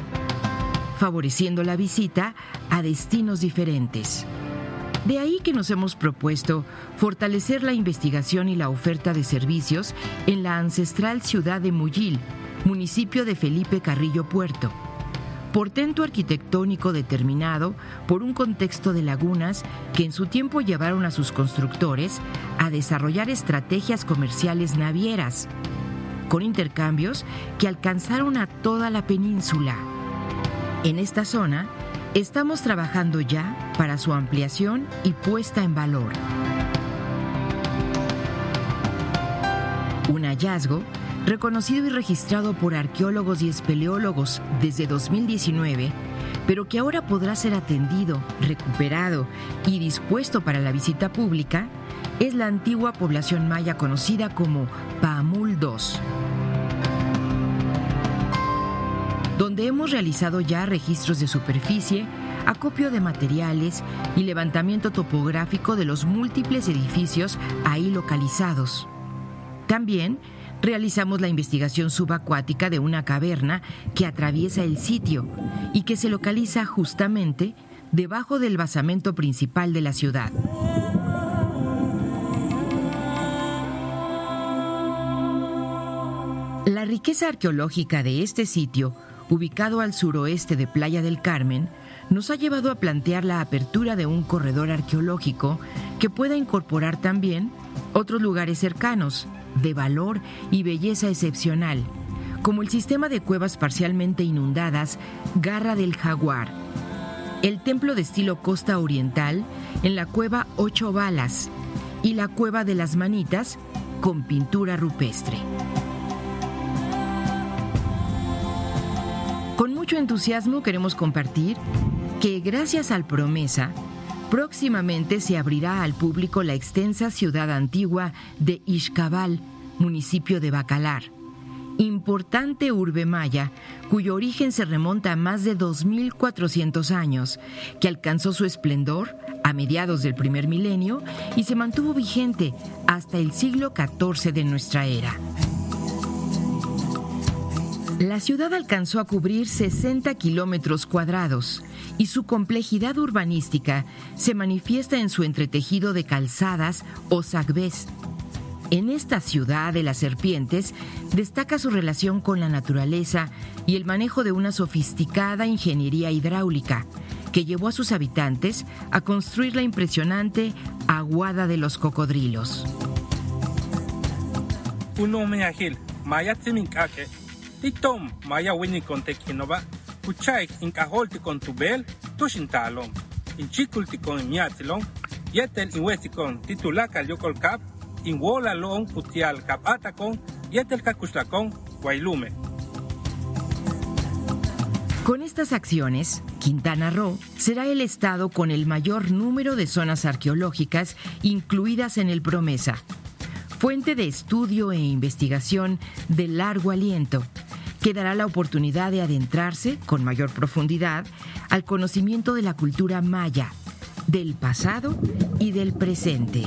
favoreciendo la visita a destinos diferentes. De ahí que nos hemos propuesto fortalecer la investigación y la oferta de servicios en la ancestral ciudad de Muyil, municipio de Felipe Carrillo Puerto. Portento arquitectónico determinado por un contexto de lagunas que en su tiempo llevaron a sus constructores a desarrollar estrategias comerciales navieras, con intercambios que alcanzaron a toda la península. En esta zona, Estamos trabajando ya para su ampliación y puesta en valor. Un hallazgo reconocido y registrado por arqueólogos y espeleólogos desde 2019, pero que ahora podrá ser atendido, recuperado y dispuesto para la visita pública, es la antigua población maya conocida como Paamul II donde hemos realizado ya registros de superficie, acopio de materiales y levantamiento topográfico de los múltiples edificios ahí localizados. También realizamos la investigación subacuática de una caverna que atraviesa el sitio y que se localiza justamente debajo del basamento principal de la ciudad. La riqueza arqueológica de este sitio ubicado al suroeste de Playa del Carmen, nos ha llevado a plantear la apertura de un corredor arqueológico que pueda incorporar también otros lugares cercanos, de valor y belleza excepcional, como el sistema de cuevas parcialmente inundadas Garra del Jaguar, el templo de estilo costa oriental en la cueva Ocho Balas y la cueva de las Manitas con pintura rupestre. Con mucho entusiasmo queremos compartir que gracias al Promesa, próximamente se abrirá al público la extensa ciudad antigua de Ixcabal, municipio de Bacalar, importante urbe maya cuyo origen se remonta a más de 2.400 años, que alcanzó su esplendor a mediados del primer milenio y se mantuvo vigente hasta el siglo XIV de nuestra era. La ciudad alcanzó a cubrir 60 kilómetros cuadrados y su complejidad urbanística se manifiesta en su entretejido de calzadas o sagbés. En esta ciudad de las serpientes destaca su relación con la naturaleza y el manejo de una sofisticada ingeniería hidráulica que llevó a sus habitantes a construir la impresionante aguada de los cocodrilos. Titom maya wini con tequinova, kuchaik incaholti con tubel, tushintalon. Inchikulti con miatilon, yetel inwesti con titulacal yokol cap, inwola lon putial cap atacon, yetel cacuslacon, guaylume. Con estas acciones, Quintana Roo será el estado con el mayor número de zonas arqueológicas incluidas en el Promesa, fuente de estudio e investigación de largo aliento que dará la oportunidad de adentrarse con mayor profundidad al conocimiento de la cultura maya, del pasado y del presente.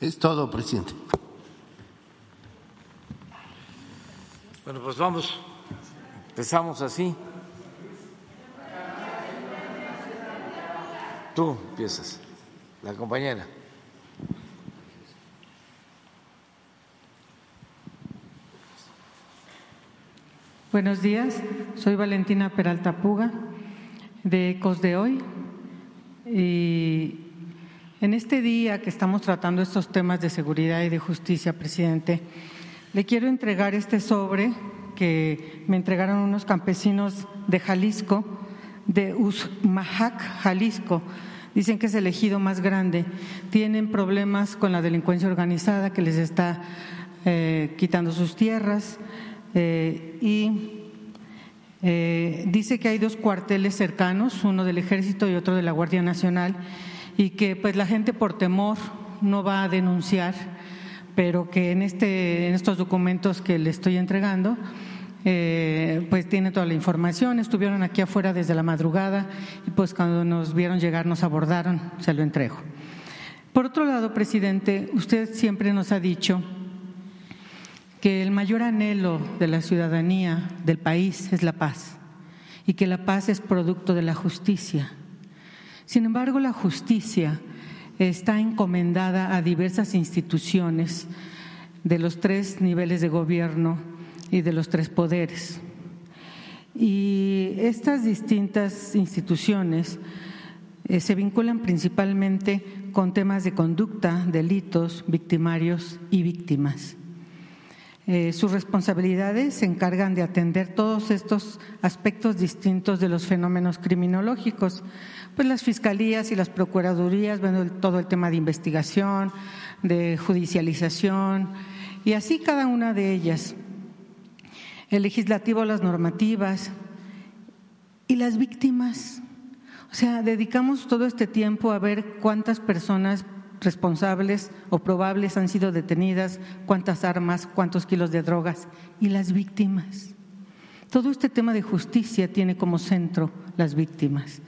Es todo, presidente. Bueno, pues vamos Empezamos así. Tú empiezas, la compañera. Buenos días, soy Valentina Peralta Puga de Ecos de Hoy. Y en este día que estamos tratando estos temas de seguridad y de justicia, presidente, le quiero entregar este sobre que me entregaron unos campesinos de Jalisco, de Usmajac, Jalisco. Dicen que es el ejido más grande. Tienen problemas con la delincuencia organizada que les está eh, quitando sus tierras eh, y eh, dice que hay dos cuarteles cercanos, uno del Ejército y otro de la Guardia Nacional, y que pues la gente por temor no va a denunciar, pero que en, este, en estos documentos que le estoy entregando, eh, pues tiene toda la información. Estuvieron aquí afuera desde la madrugada y pues cuando nos vieron llegar nos abordaron, se lo entrego. Por otro lado, presidente, usted siempre nos ha dicho que el mayor anhelo de la ciudadanía del país es la paz y que la paz es producto de la justicia. Sin embargo, la justicia está encomendada a diversas instituciones de los tres niveles de gobierno y de los tres poderes. Y estas distintas instituciones eh, se vinculan principalmente con temas de conducta, delitos, victimarios y víctimas. Eh, sus responsabilidades se encargan de atender todos estos aspectos distintos de los fenómenos criminológicos. Pues las fiscalías y las procuradurías ven todo el tema de investigación, de judicialización y así cada una de ellas. El legislativo, las normativas y las víctimas. O sea, dedicamos todo este tiempo a ver cuántas personas responsables o probables han sido detenidas, cuántas armas, cuántos kilos de drogas y las víctimas. Todo este tema de justicia tiene como centro las víctimas.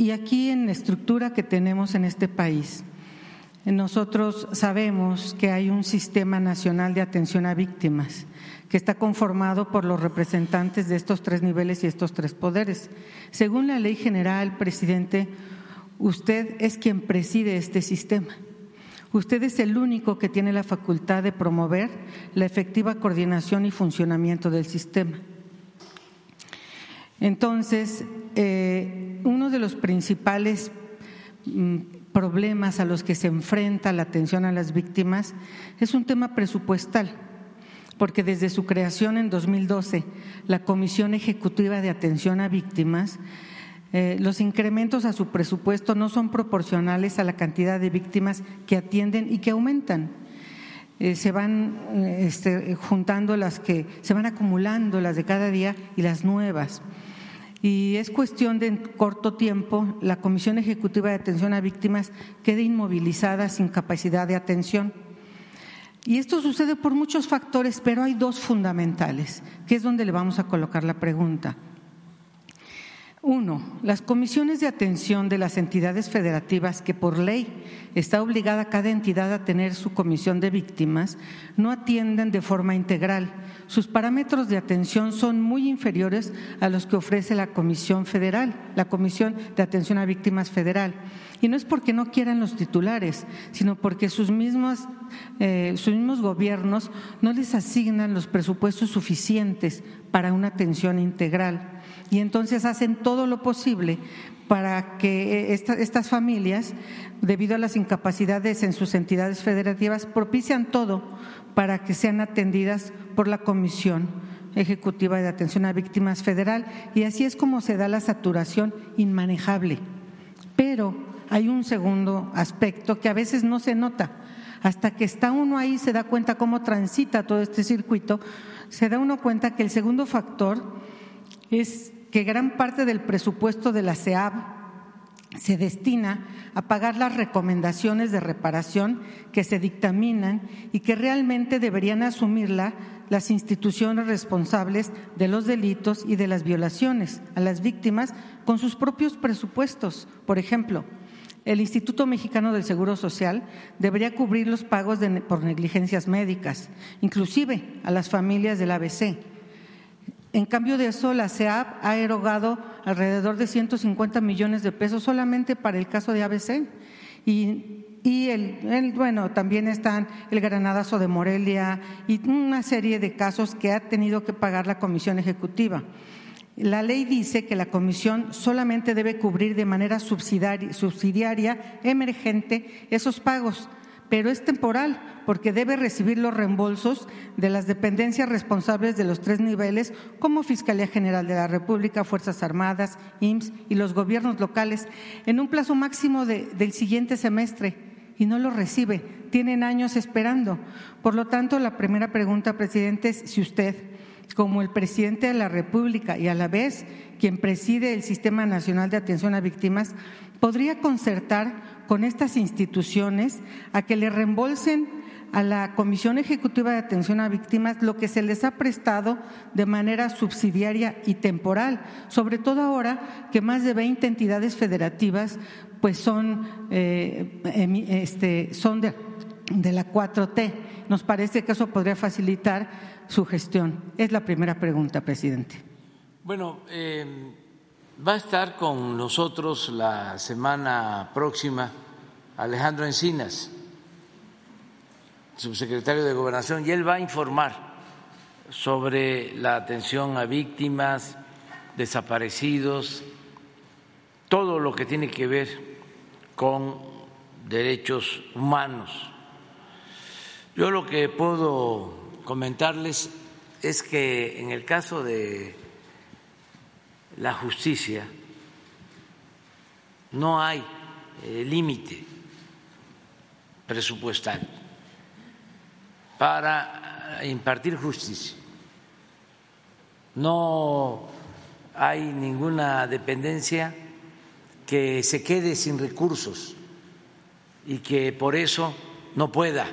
Y aquí en la estructura que tenemos en este país, nosotros sabemos que hay un sistema nacional de atención a víctimas que está conformado por los representantes de estos tres niveles y estos tres poderes. Según la ley general, presidente, Usted es quien preside este sistema. Usted es el único que tiene la facultad de promover la efectiva coordinación y funcionamiento del sistema. Entonces, eh, uno de los principales mm, problemas a los que se enfrenta la atención a las víctimas es un tema presupuestal, porque desde su creación en 2012, la Comisión Ejecutiva de Atención a Víctimas eh, los incrementos a su presupuesto no son proporcionales a la cantidad de víctimas que atienden y que aumentan. Eh, se van este, juntando las que, se van acumulando las de cada día y las nuevas. Y es cuestión de en corto tiempo la Comisión Ejecutiva de Atención a Víctimas quede inmovilizada sin capacidad de atención. Y esto sucede por muchos factores, pero hay dos fundamentales, que es donde le vamos a colocar la pregunta. Uno, las comisiones de atención de las entidades federativas, que por ley está obligada cada entidad a tener su comisión de víctimas, no atienden de forma integral. Sus parámetros de atención son muy inferiores a los que ofrece la Comisión Federal, la Comisión de Atención a Víctimas Federal. Y no es porque no quieran los titulares, sino porque sus mismos, eh, sus mismos gobiernos no les asignan los presupuestos suficientes para una atención integral y entonces hacen todo lo posible para que estas familias, debido a las incapacidades en sus entidades federativas, propician todo para que sean atendidas por la Comisión Ejecutiva de Atención a Víctimas Federal y así es como se da la saturación inmanejable. Pero hay un segundo aspecto que a veces no se nota. Hasta que está uno ahí se da cuenta cómo transita todo este circuito, se da uno cuenta que el segundo factor es que gran parte del presupuesto de la CEAB se destina a pagar las recomendaciones de reparación que se dictaminan y que realmente deberían asumirla las instituciones responsables de los delitos y de las violaciones a las víctimas con sus propios presupuestos. Por ejemplo, el Instituto Mexicano del Seguro Social debería cubrir los pagos por negligencias médicas, inclusive a las familias del ABC en cambio de eso, la CEAP ha erogado alrededor de 150 millones de pesos solamente para el caso de ABC y el, bueno, también están el granadazo de Morelia y una serie de casos que ha tenido que pagar la Comisión Ejecutiva. La ley dice que la Comisión solamente debe cubrir de manera subsidiaria, emergente, esos pagos, pero es temporal porque debe recibir los reembolsos de las dependencias responsables de los tres niveles, como Fiscalía General de la República, Fuerzas Armadas, IMSS y los gobiernos locales, en un plazo máximo del siguiente semestre y no lo recibe. Tienen años esperando. Por lo tanto, la primera pregunta, presidente, es si usted, como el presidente de la República y a la vez quien preside el Sistema Nacional de Atención a Víctimas, podría concertar con estas instituciones a que le reembolsen a la Comisión Ejecutiva de Atención a Víctimas lo que se les ha prestado de manera subsidiaria y temporal, sobre todo ahora que más de 20 entidades federativas pues son, eh, este, son de, la 4T. Nos parece que eso podría facilitar su gestión. Es la primera pregunta, presidente. Bueno, eh, va a estar con nosotros la semana próxima Alejandro Encinas, subsecretario de Gobernación, y él va a informar sobre la atención a víctimas, desaparecidos, todo lo que tiene que ver con derechos humanos. Yo lo que puedo comentarles es que en el caso de la justicia no hay eh, límite presupuestal para impartir justicia. No hay ninguna dependencia que se quede sin recursos y que por eso no pueda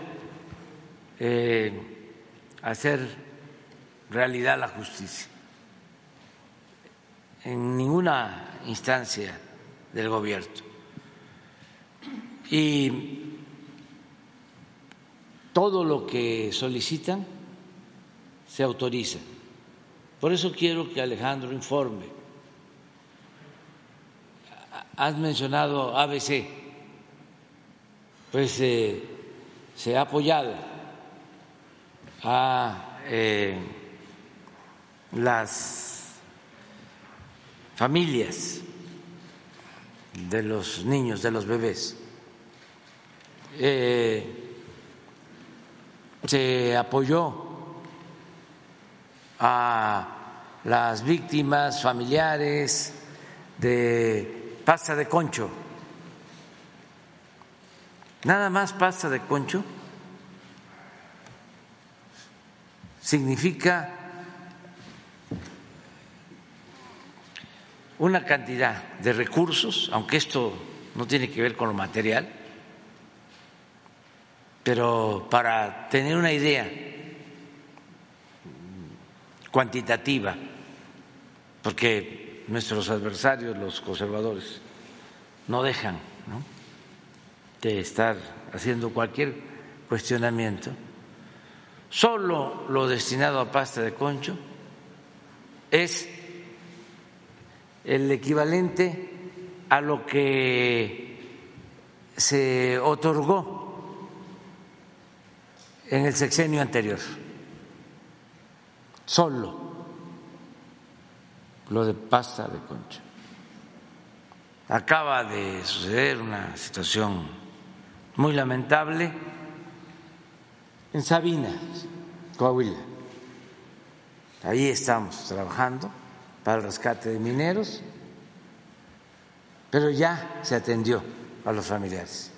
eh, hacer realidad la justicia en ninguna instancia del gobierno. Y todo lo que solicitan se autoriza. Por eso quiero que Alejandro informe Has mencionado ABC, pues eh, se ha apoyado a eh, las familias de los niños, de los bebés. Eh, se apoyó a las víctimas familiares de pasta de concho. Nada más pasta de concho significa una cantidad de recursos, aunque esto no tiene que ver con lo material, pero para tener una idea cuantitativa, porque nuestros adversarios, los conservadores, no dejan de estar haciendo cualquier cuestionamiento. Solo lo destinado a pasta de concho es el equivalente a lo que se otorgó en el sexenio anterior. Solo lo de pasta de concha. Acaba de suceder una situación muy lamentable en Sabina, Coahuila. Ahí estamos trabajando para el rescate de mineros, pero ya se atendió a los familiares,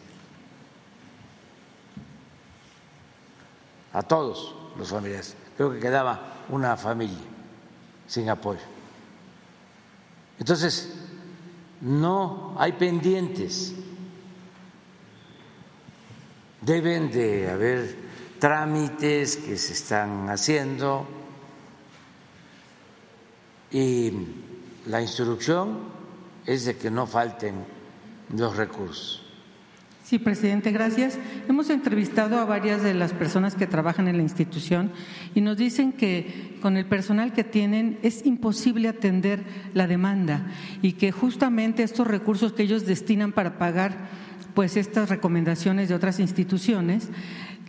a todos los familiares. Creo que quedaba una familia sin apoyo. Entonces, no hay pendientes. Deben de haber trámites que se están haciendo y la instrucción es de que no falten los recursos. Sí, presidente, gracias. Hemos entrevistado a varias de las personas que trabajan en la institución y nos dicen que con el personal que tienen es imposible atender la demanda y que justamente estos recursos que ellos destinan para pagar pues estas recomendaciones de otras instituciones,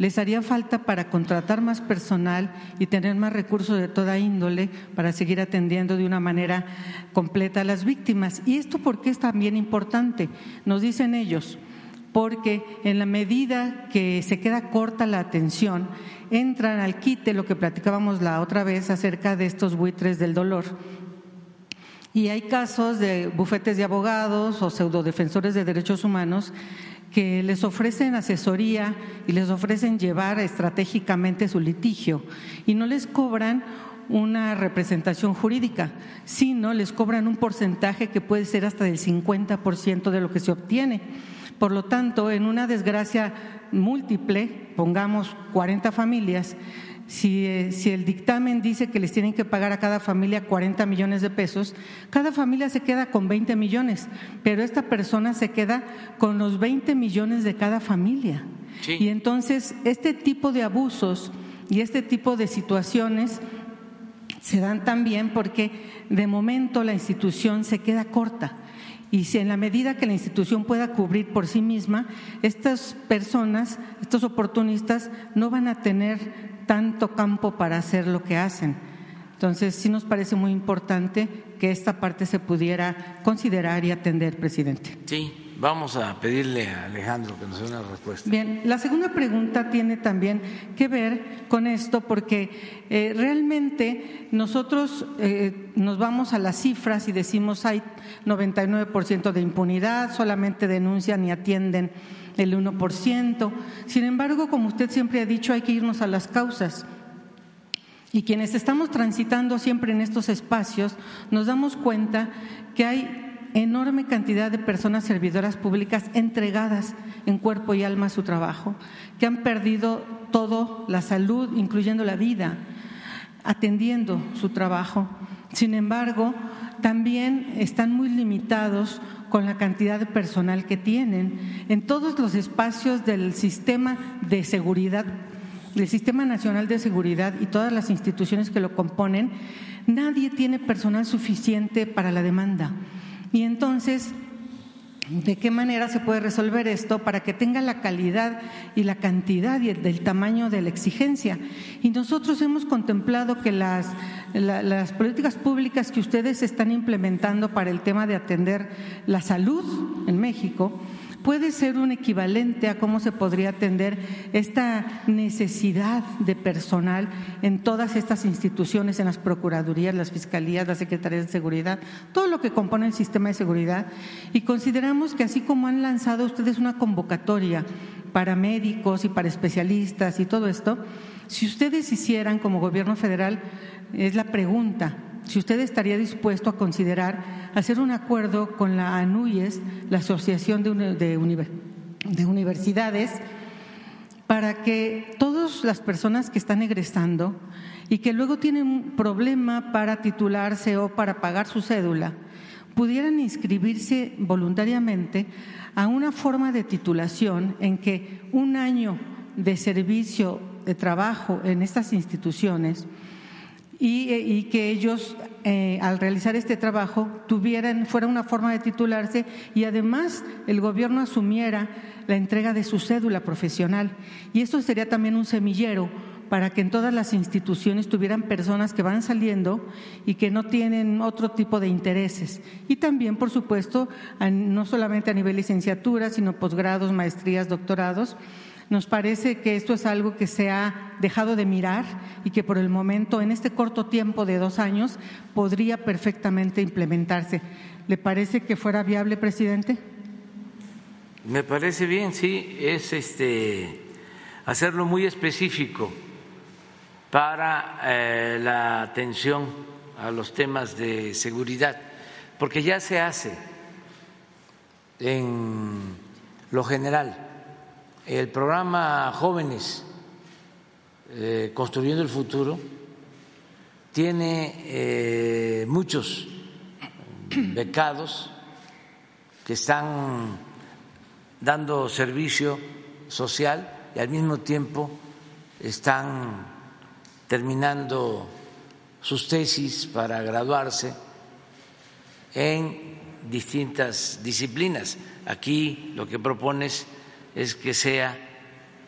les haría falta para contratar más personal y tener más recursos de toda índole para seguir atendiendo de una manera completa a las víctimas. ¿Y esto por qué es también importante? Nos dicen ellos, porque en la medida que se queda corta la atención, entran al quite lo que platicábamos la otra vez acerca de estos buitres del dolor. Y hay casos de bufetes de abogados o pseudodefensores de derechos humanos que les ofrecen asesoría y les ofrecen llevar estratégicamente su litigio y no les cobran una representación jurídica, sino les cobran un porcentaje que puede ser hasta del 50% de lo que se obtiene. Por lo tanto, en una desgracia múltiple, pongamos 40 familias, eh, si, el dictamen dice que les tienen que pagar a cada familia 40 millones de pesos, cada familia se queda con 20 millones, pero esta persona se queda con los 20 millones de cada familia. Y entonces este tipo de abusos y este tipo de situaciones se dan también porque de momento la institución se queda corta. Y si en la medida que la institución pueda cubrir por sí misma, estas personas, estos oportunistas, no van a tener tanto campo para hacer lo que hacen. Entonces, sí nos parece muy importante que esta parte se pudiera considerar y atender, presidente. Sí, vamos a pedirle a Alejandro que nos dé una respuesta. Bien, la segunda pregunta tiene también que ver con esto, porque eh, realmente nosotros eh, nos vamos a las cifras y decimos hay 99% de impunidad, solamente denuncian y atienden el 1%. Sin embargo, como usted siempre ha dicho, hay que irnos a las causas. Y quienes estamos transitando siempre en estos espacios, nos damos cuenta que hay enorme cantidad de personas servidoras públicas entregadas en cuerpo y alma a su trabajo, que han perdido todo, la salud, incluyendo la vida, atendiendo su trabajo. Sin embargo, también están muy limitados con la cantidad de personal que tienen. En todos los espacios del sistema de seguridad, del Sistema Nacional de Seguridad y todas las instituciones que lo componen, nadie tiene personal suficiente para la demanda. Y entonces ¿De qué manera se puede resolver esto para que tenga la calidad y la cantidad y del tamaño de la exigencia? Y nosotros hemos contemplado que las, las políticas públicas que ustedes están implementando para el tema de atender la salud en México, puede ser un equivalente a cómo se podría atender esta necesidad de personal en todas estas instituciones, en las procuradurías, las fiscalías, las secretarías de seguridad, todo lo que compone el sistema de seguridad. Y consideramos que así como han lanzado ustedes una convocatoria para médicos y para especialistas y todo esto, si ustedes hicieran como gobierno federal, es la pregunta, si usted estaría dispuesto a considerar hacer un acuerdo con la ANUYES, la Asociación de, Universidades, para que todas las personas que están egresando y que luego tienen un problema para titularse o para pagar su cédula, pudieran inscribirse voluntariamente a una forma de titulación en que un año de servicio de trabajo en estas instituciones eh, y, que ellos eh, al realizar este trabajo tuvieran, fuera una forma de titularse y además el gobierno asumiera la entrega de su cédula profesional. Y esto sería también un semillero para que en todas las instituciones tuvieran personas que van saliendo y que no tienen otro tipo de intereses. Y también, por supuesto, no solamente a nivel licenciatura, sino posgrados, maestrías, doctorados nos parece que esto es algo que se ha dejado de mirar y que por el momento, en este corto tiempo de dos años, podría perfectamente implementarse. ¿Le parece que fuera viable, presidente? Me parece bien, sí, es este hacerlo muy específico para eh, la atención a los temas de seguridad, porque ya se hace en lo general el programa Jóvenes eh, Construyendo el Futuro tiene eh, muchos becados que están dando servicio social y al mismo tiempo están terminando sus tesis para graduarse en distintas disciplinas. Aquí lo que propones es que sea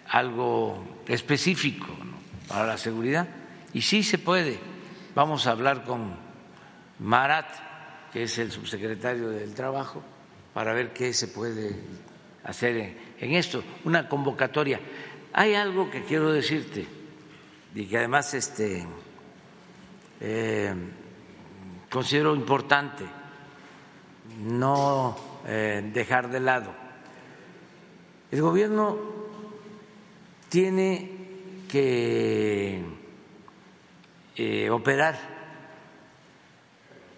algo específico para la seguridad y sí se puede. Vamos a hablar con Marat, que es el subsecretario del Trabajo, para ver qué se puede hacer en esto, una convocatoria. Hay algo que quiero decirte y que además este, eh, considero importante no eh, dejar de lado. El gobierno tiene que eh, operar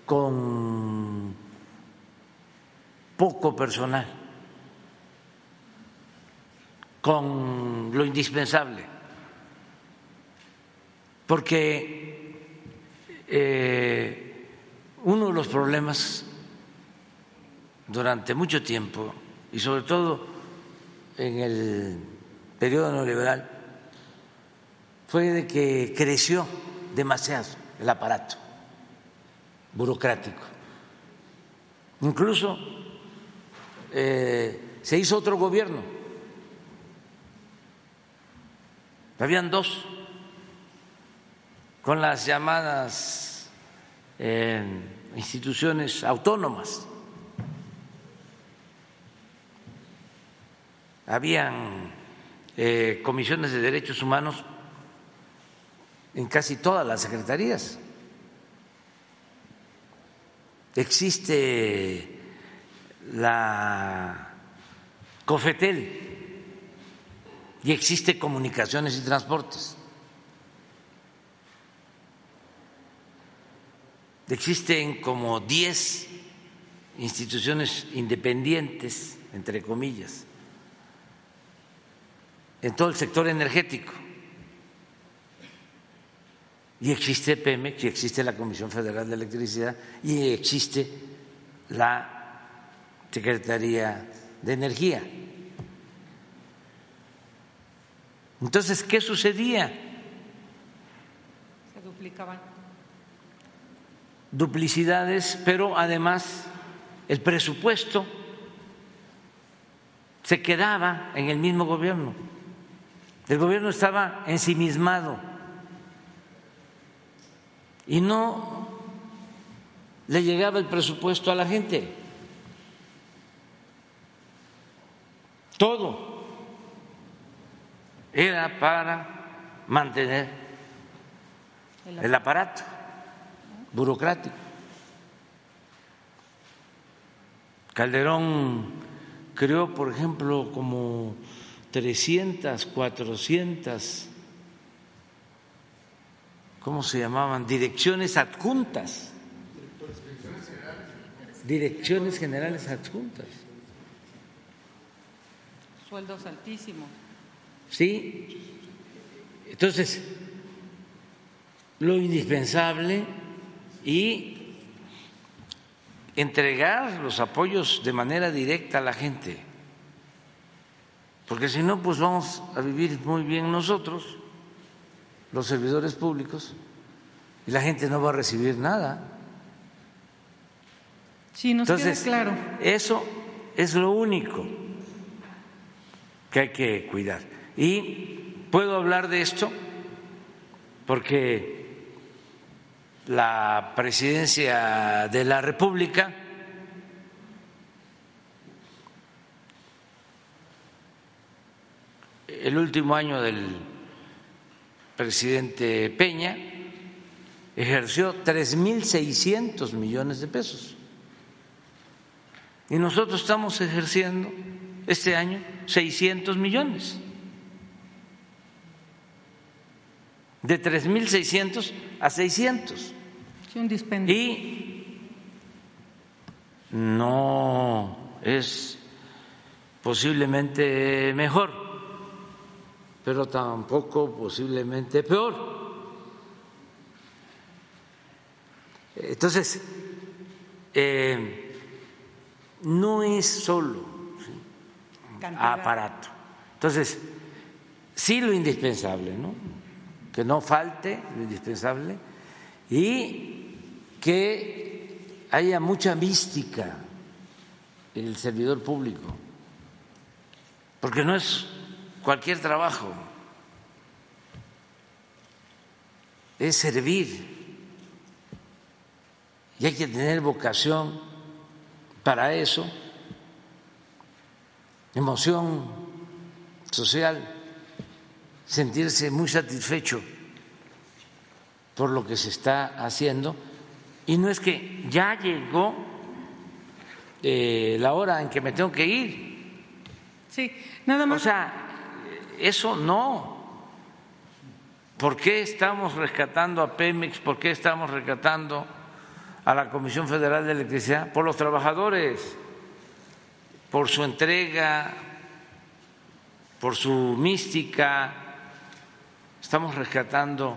con poco personal, con lo indispensable, porque eh, uno de los problemas durante mucho tiempo, y sobre todo en el periodo neoliberal, fue de que creció demasiado el aparato burocrático. Incluso eh, se hizo otro gobierno. Habían dos con las llamadas eh, instituciones autónomas. Habían eh, comisiones de derechos humanos en casi todas las secretarías. Existe la COFETEL y existe Comunicaciones y Transportes. Existen como 10 instituciones independientes, entre comillas, en todo el sector energético. Y existe Pemex, y existe la Comisión Federal de Electricidad, y existe la Secretaría de Energía. Entonces, ¿qué sucedía? Se duplicaban. Duplicidades, pero además el presupuesto se quedaba en el mismo gobierno. El gobierno estaba ensimismado y no le llegaba el presupuesto a la gente. Todo era para mantener el aparato burocrático. Calderón creó, por ejemplo, como 300, 400 ¿cómo se llamaban? Direcciones adjuntas. Direcciones generales adjuntas. Sueldos altísimos. Sí. Entonces, lo indispensable y entregar los apoyos de manera directa a la gente, porque si no, pues vamos a vivir muy bien nosotros los servidores públicos y la gente no va a recibir nada. Sí, nos Entonces, queda claro. Eso es lo único que hay que cuidar. Y puedo hablar de esto porque la presidencia de la República el último año del presidente Peña ejerció 3.600 millones de pesos. Y nosotros estamos ejerciendo este año 600 millones. De 3.600 a 600. un dispendio. Y no es posiblemente mejor pero tampoco posiblemente peor. Entonces, eh, no es solo aparato. Entonces, sí lo indispensable, ¿no? Que no falte lo indispensable y que haya mucha mística el servidor público, porque no es cualquier trabajo, es servir y hay que tener vocación para eso, emoción social, sentirse muy satisfecho por lo que se está haciendo. Y no es que ya llegó eh, la hora en que me tengo que ir. Sí, nada más. O sea, eso no. ¿Por qué estamos rescatando a Pemex? ¿Por qué estamos rescatando a la Comisión Federal de Electricidad? Por los trabajadores, por su entrega, por su mística. Estamos rescatando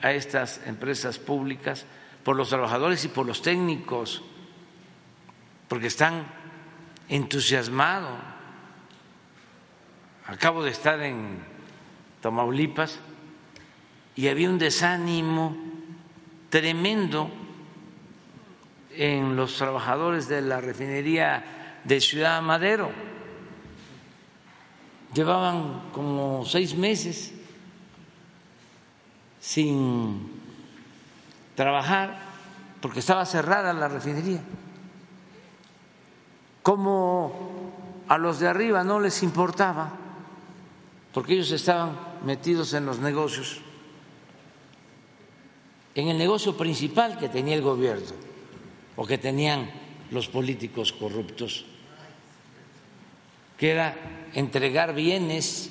a estas empresas públicas por los trabajadores y por los técnicos, porque están entusiasmados. Acabo de estar en Tamaulipas y había un desánimo tremendo en los trabajadores de la refinería de Ciudad Madero. Llevaban como seis meses sin trabajar porque estaba cerrada la refinería. Como a los de arriba no les importaba, porque ellos estaban metidos en los negocios, en el negocio principal que tenía el gobierno o que tenían los políticos corruptos, que era entregar bienes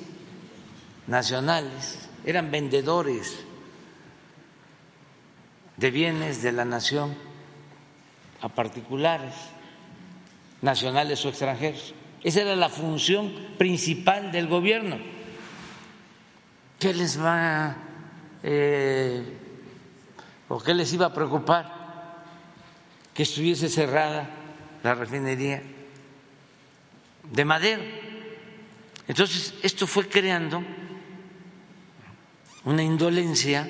nacionales, eran vendedores de bienes de la nación a particulares, nacionales o extranjeros. Esa era la función principal del gobierno. ¿Qué les va eh, o qué les iba a preocupar que estuviese cerrada la refinería de Madero? Entonces, esto fue creando una indolencia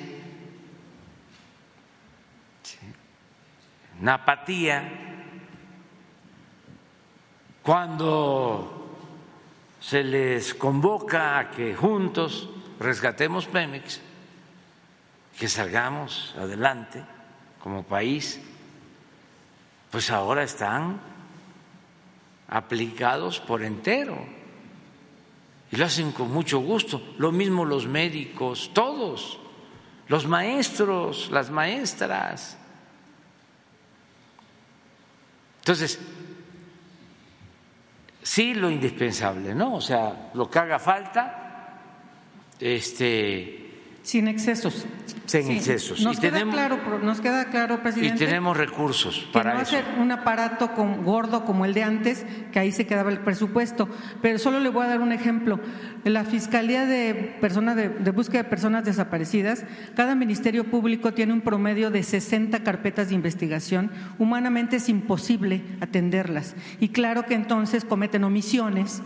una apatía cuando se les convoca a que juntos rescatemos Pemex, que salgamos adelante como país, pues ahora están aplicados por entero y lo hacen con mucho gusto. Lo mismo los médicos, todos, los maestros, las maestras entonces, sí lo indispensable, ¿no? O sea, lo que haga falta, este. Sin excesos. Sin excesos. Nos, queda claro, nos queda claro, presidente. Y tenemos recursos para que no eso. ser un aparato gordo como el de antes, que ahí se quedaba el presupuesto. Pero solo le voy a dar un ejemplo. La Fiscalía de, personas de, de, Búsqueda de Personas Desaparecidas, cada ministerio público tiene un promedio de 60 carpetas de investigación. Humanamente es imposible atenderlas. Y claro que entonces cometen omisiones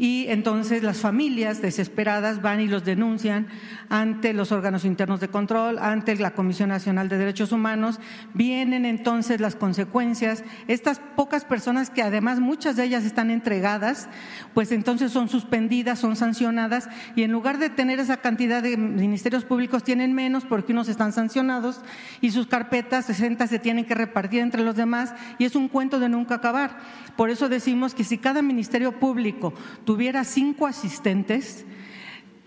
y entonces las familias desesperadas van y los denuncian ante los órganos internos de control, ante la Comisión Nacional de Derechos Humanos. Vienen entonces las consecuencias. Estas pocas personas que además muchas de ellas están entregadas, pues entonces son suspendidas, son sancionadas y en lugar de tener esa cantidad de ministerios públicos tienen menos porque unos están sancionados y sus carpetas 60 se tienen que repartir entre los demás y es un cuento de nunca acabar. Por eso decimos que si cada ministerio público tuviera cinco asistentes,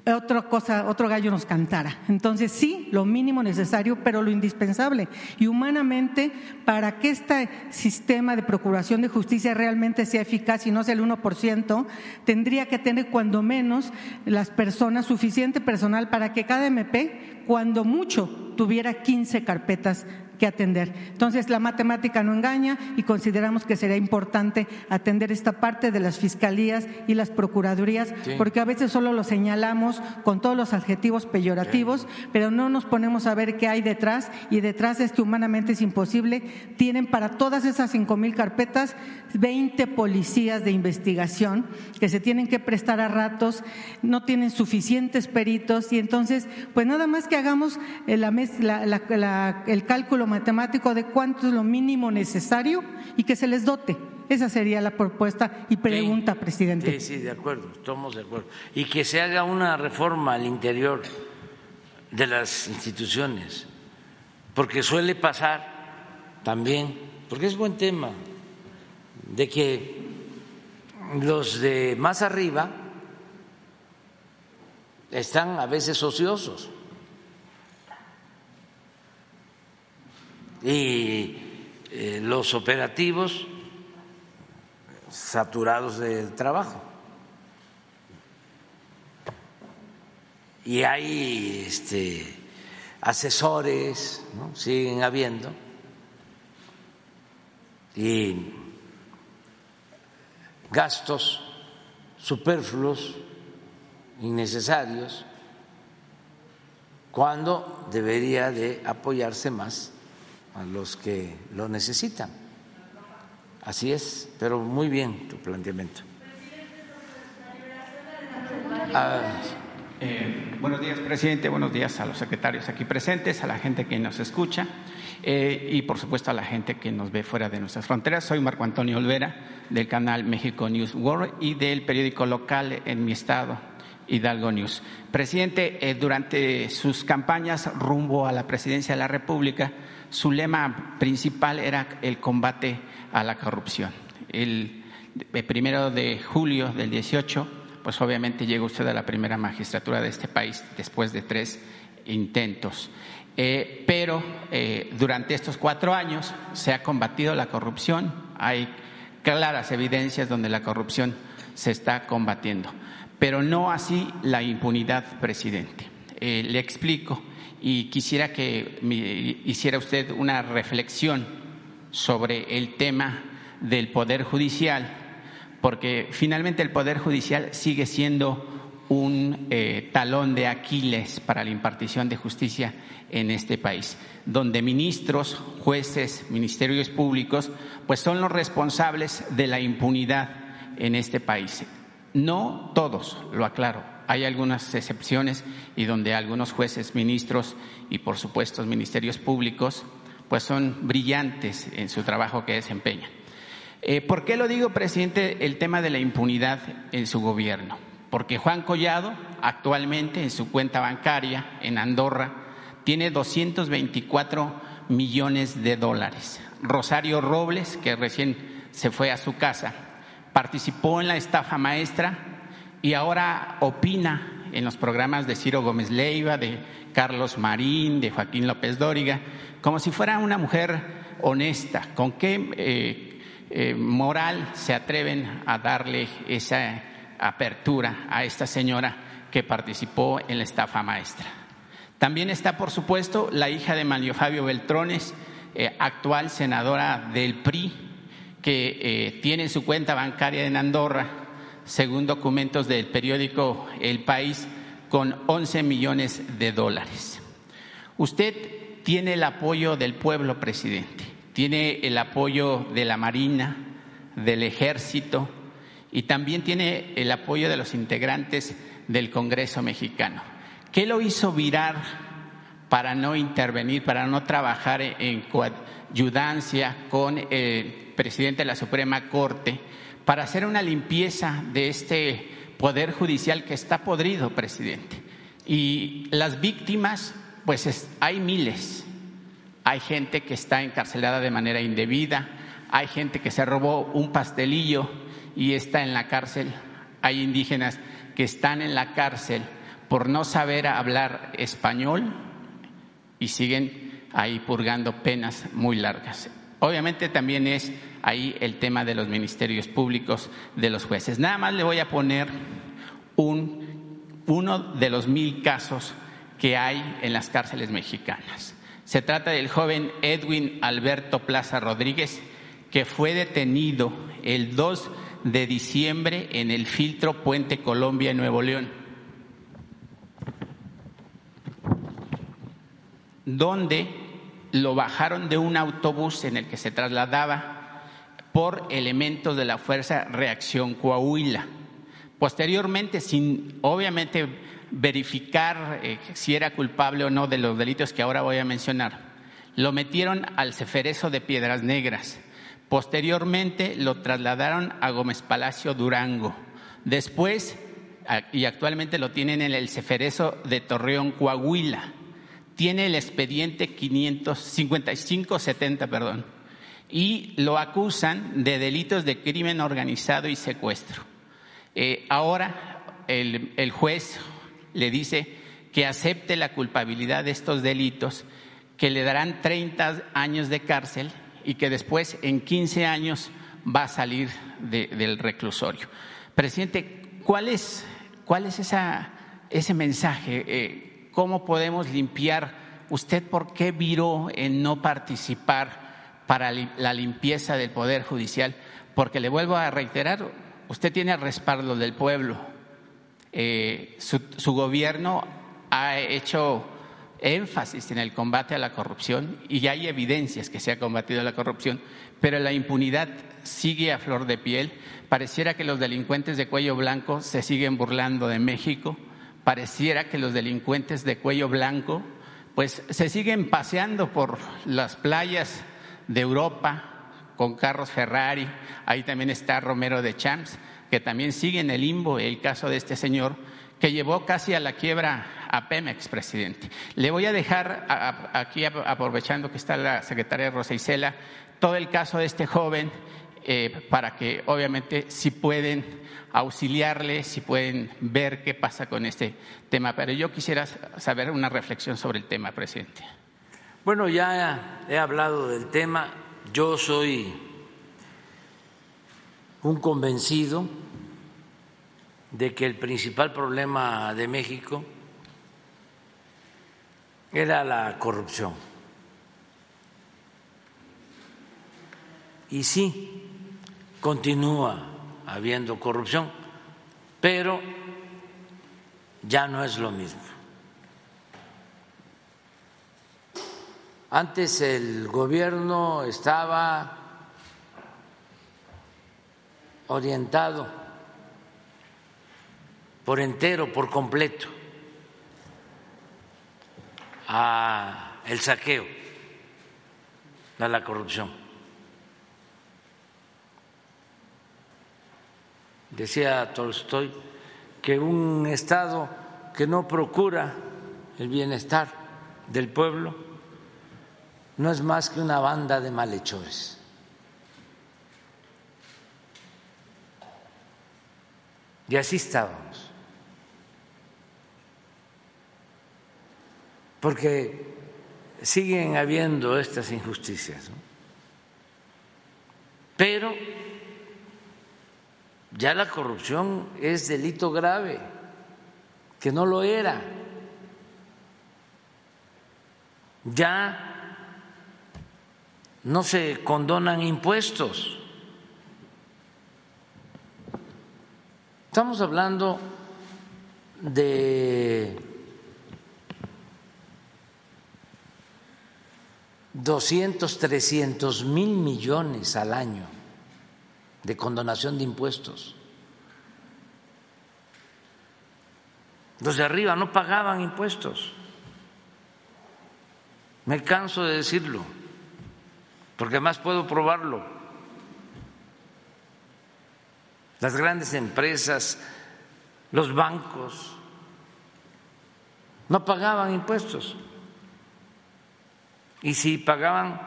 otra cosa, otro gallo nos cantara. Entonces, sí, lo mínimo necesario, pero lo indispensable. Y humanamente, para que este sistema de procuración de justicia realmente sea eficaz y no sea el 1%, tendría que tener cuando menos las personas, suficiente personal para que cada MP, cuando mucho, tuviera 15 carpetas que atender. Entonces, la matemática no engaña y consideramos que sería importante atender esta parte de las fiscalías y las procuradurías, Sí. porque a veces solo lo señalamos con todos los adjetivos peyorativos, pero no nos ponemos a ver qué hay detrás y detrás es que humanamente es imposible. Tienen para todas esas cinco mil carpetas 20 policías de investigación que se tienen que prestar a ratos, no tienen suficientes peritos y entonces, pues nada más que hagamos eh, la mez- la- la- la- el cálculo matemático de cuánto es lo mínimo necesario y que se les dote. Esa sería la propuesta y pregunta, presidente. Sí, sí, de acuerdo, estamos de acuerdo. Y que se haga una reforma al interior de las instituciones, porque suele pasar también, porque es buen tema, de que los de más arriba están a veces ociosos y eh, los operativos saturados de trabajo. Y hay este, asesores, siguen habiendo, y gastos superfluos, innecesarios, cuando debería de apoyarse más a los que lo necesitan. Así es, pero muy bien tu planteamiento. Ah, eh, buenos días, presidente. Buenos días a los secretarios aquí presentes, a la gente que nos escucha eh, y, por supuesto, a la gente que nos ve fuera de nuestras fronteras. Soy Marco Antonio Olvera, del canal México News World y del periódico local en mi estado, Hidalgo News. Presidente, eh, durante sus campañas rumbo a la presidencia de la República, su lema principal era el combate a la corrupción. El, primero de julio del 18, pues obviamente llegó usted a la primera magistratura de este país después de tres intentos. Eh, pero eh, durante estos cuatro años se ha combatido la corrupción, hay claras evidencias donde la corrupción se está combatiendo, pero no así la impunidad, presidente. Eh, le explico y quisiera que hiciera usted una reflexión sobre el tema del Poder Judicial, porque finalmente el Poder Judicial sigue siendo un eh, talón de Aquiles para la impartición de justicia en este país, donde ministros, jueces, ministerios públicos, pues son los responsables de la impunidad en este país. No todos, lo aclaro, hay algunas excepciones y donde algunos jueces, ministros y por supuesto ministerios públicos pues son brillantes en su trabajo que desempeñan. Eh, ¿Por qué lo digo, presidente, el tema de la impunidad en su gobierno? Porque Juan Collado actualmente en su cuenta bancaria en Andorra tiene 224 millones de dólares. Rosario Robles, que recién se fue a su casa, participó en la estafa maestra y ahora opina en los programas de Ciro Gómez Leiva, de Carlos Marín, de Joaquín López Dóriga, como si fuera una mujer honesta. ¿Con qué eh, eh, moral se atreven a darle esa apertura a esta señora que participó en la estafa maestra? También está, por supuesto, la hija de Mario Fabio Beltrones, eh, actual senadora del PRI, que tiene su cuenta bancaria en Andorra según documentos del periódico El País, con 11 millones de dólares. Usted tiene el apoyo del pueblo, presidente, tiene el apoyo de la Marina, del Ejército y también tiene el apoyo de los integrantes del Congreso mexicano. ¿Qué lo hizo virar para no intervenir, para no trabajar en coayudancia con el presidente de la Suprema Corte? Para hacer una limpieza de este poder judicial que está podrido, presidente. Y las víctimas, pues hay miles. Hay gente que está encarcelada de manera indebida, hay gente que se robó un pastelillo y está en la cárcel, hay indígenas que están en la cárcel por no saber hablar español y siguen ahí purgando penas muy largas. Obviamente también es ahí el tema de los ministerios públicos de los jueces. Nada más le voy a poner uno de los mil casos que hay en las cárceles mexicanas. Se trata del joven Edwin Alberto Plaza Rodríguez, que fue detenido el 2 de diciembre en el filtro Puente Colombia en Nuevo León, donde lo bajaron de un autobús en el que se trasladaba por elementos de la Fuerza Reacción Coahuila. Posteriormente, sin obviamente verificar eh, si era culpable o no de los delitos que ahora voy a mencionar, lo metieron al ceferezo de Piedras Negras. Posteriormente lo trasladaron a Gómez Palacio Durango. Después, y actualmente lo tienen en el Ceferezo de Torreón, Coahuila. Tiene el expediente 55570, perdón, y lo acusan de delitos de crimen organizado y secuestro. Eh, ahora el, juez le dice que acepte la culpabilidad de estos delitos, que le darán 30 años de cárcel y que después en 15 años va a salir del reclusorio. Presidente, ¿cuál es, cuál es ese mensaje? Eh, ¿Cómo podemos limpiar? ¿Usted por qué viró en no participar para la limpieza del Poder Judicial? Porque le vuelvo a reiterar, usted tiene el respaldo del pueblo. Eh, su, su gobierno ha hecho énfasis en el combate a la corrupción y hay evidencias que se ha combatido la corrupción, pero la impunidad sigue a flor de piel. Pareciera que los delincuentes de cuello blanco se siguen burlando de México, pareciera que los delincuentes de cuello blanco pues se siguen paseando por las playas de Europa con carros Ferrari, ahí también está Romero de Champs, que también sigue en el limbo el caso de este señor que llevó casi a la quiebra a Pemex, presidente. Le voy a dejar aquí, aprovechando que está la secretaria Rosa Isela, todo el caso de este joven eh, para que obviamente si pueden auxiliarle, si pueden ver qué pasa con este tema. Pero yo quisiera saber una reflexión sobre el tema, presidente. Bueno, ya he hablado del tema. Yo soy un convencido de que el principal problema de México era la corrupción. Y sí, continúa habiendo corrupción, pero ya no es lo mismo. Antes el gobierno estaba orientado por entero, por completo, a el saqueo, a la corrupción. Decía Tolstoy que un Estado que no procura el bienestar del pueblo no es más que una banda de malhechores. Y así estábamos. porque siguen habiendo estas injusticias. Pero ya la corrupción es delito grave, que no lo era. Ya no se condonan impuestos. Estamos hablando de 200, 300 mil millones al año de condonación de impuestos. Los de arriba no pagaban impuestos. Me canso de decirlo, porque además puedo probarlo. Las grandes empresas, los bancos, no pagaban impuestos y si pagaban,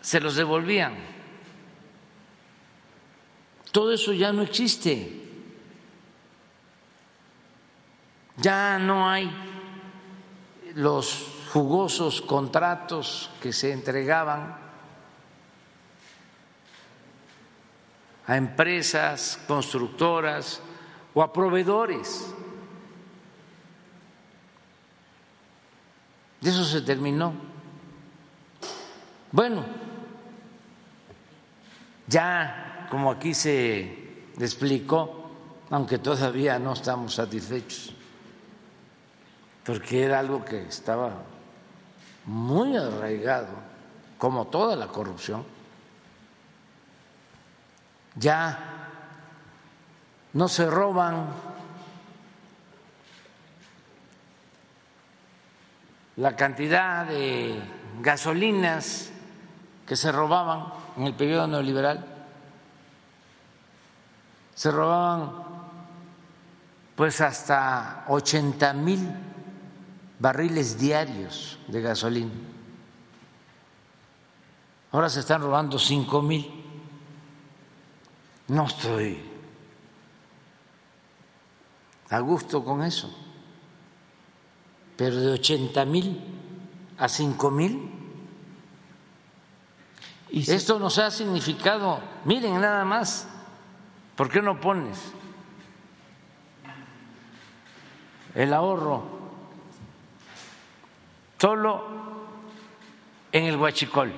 se los devolvían. Todo eso ya no existe. Ya no hay los jugosos contratos que se entregaban a empresas constructoras o a proveedores. De eso se terminó. Bueno, ya como aquí se explicó, aunque todavía no estamos satisfechos, porque era algo que estaba muy arraigado, como toda la corrupción, ya no se roban la cantidad de gasolinas que se robaban en el periodo neoliberal. Se robaban pues hasta 80 mil barriles diarios de gasolina. Ahora se están robando 5 mil. No estoy a gusto con eso, pero de 80 mil a 5 mil. Esto nos ha significado, miren nada más, ¿por qué no pones el ahorro solo en el huachicol?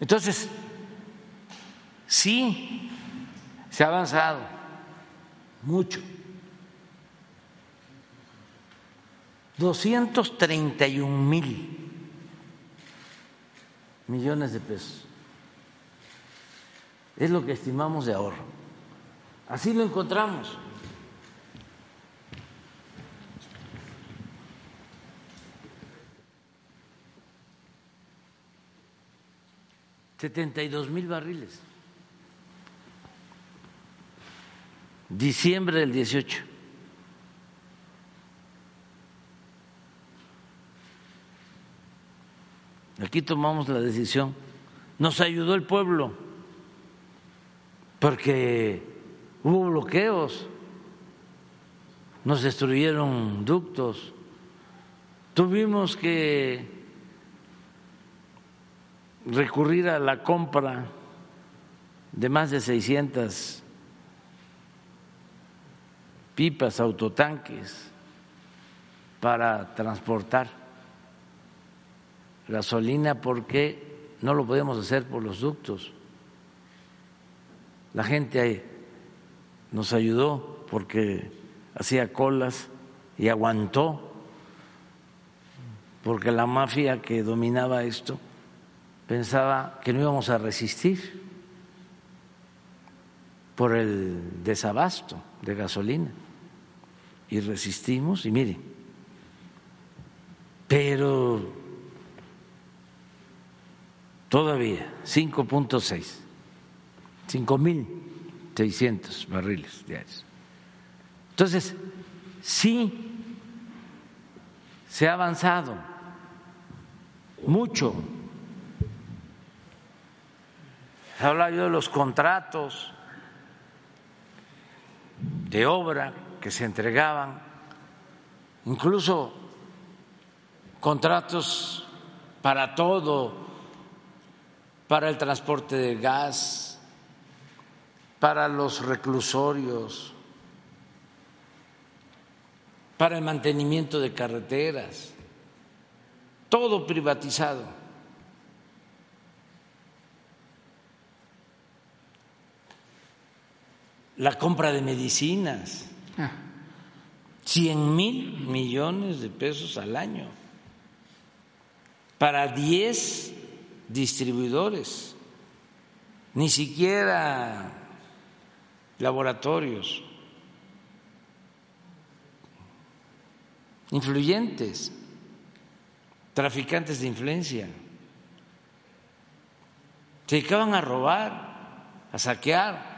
Entonces, sí, se ha avanzado mucho. 231 mil millones de pesos. Es lo que estimamos de ahorro. Así lo encontramos. Setenta y dos mil barriles. Diciembre del 18. Aquí tomamos la decisión. Nos ayudó el pueblo porque hubo bloqueos, nos destruyeron ductos, tuvimos que recurrir a la compra de más de 600 pipas, autotanques para transportar gasolina porque no lo podemos hacer por los ductos. La gente nos ayudó porque hacía colas y aguantó, porque la mafia que dominaba esto pensaba que no íbamos a resistir por el desabasto de gasolina. Y resistimos, y miren, pero todavía 5.6, 5.600 barriles diarios. Entonces, sí se ha avanzado mucho. Habla yo de los contratos de obra que se entregaban, incluso contratos para todo para el transporte de gas, para los reclusorios, para el mantenimiento de carreteras, todo privatizado. La compra de medicinas, 100 mil millones de pesos al año para 10 distribuidores, ni siquiera laboratorios influyentes, traficantes de influencia. Se dedicaban a robar, a saquear.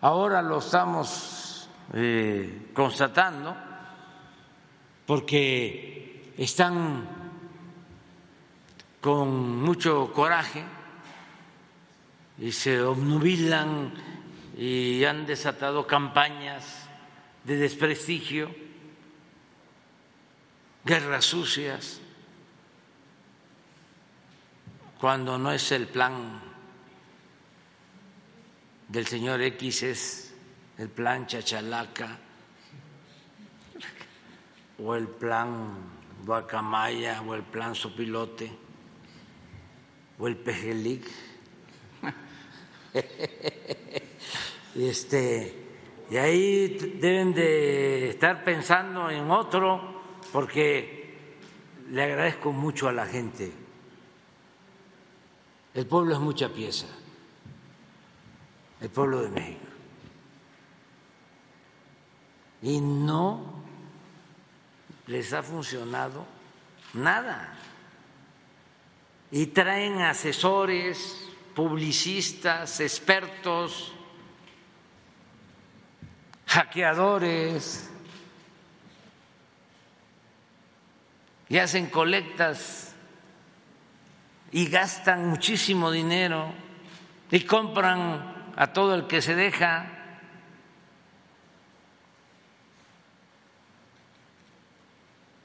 Ahora lo estamos eh, constatando porque están con mucho coraje y se obnubilan y han desatado campañas de desprestigio, guerras sucias, cuando no es el plan del señor X, es el plan chachalaca o el plan Guacamaya o el plan Sopilote o el Pejelic. este, y ahí deben de estar pensando en otro porque le agradezco mucho a la gente. El pueblo es mucha pieza, el pueblo de México. y no les ha funcionado nada. Y traen asesores, publicistas, expertos, hackeadores, y hacen colectas y gastan muchísimo dinero y compran a todo el que se deja.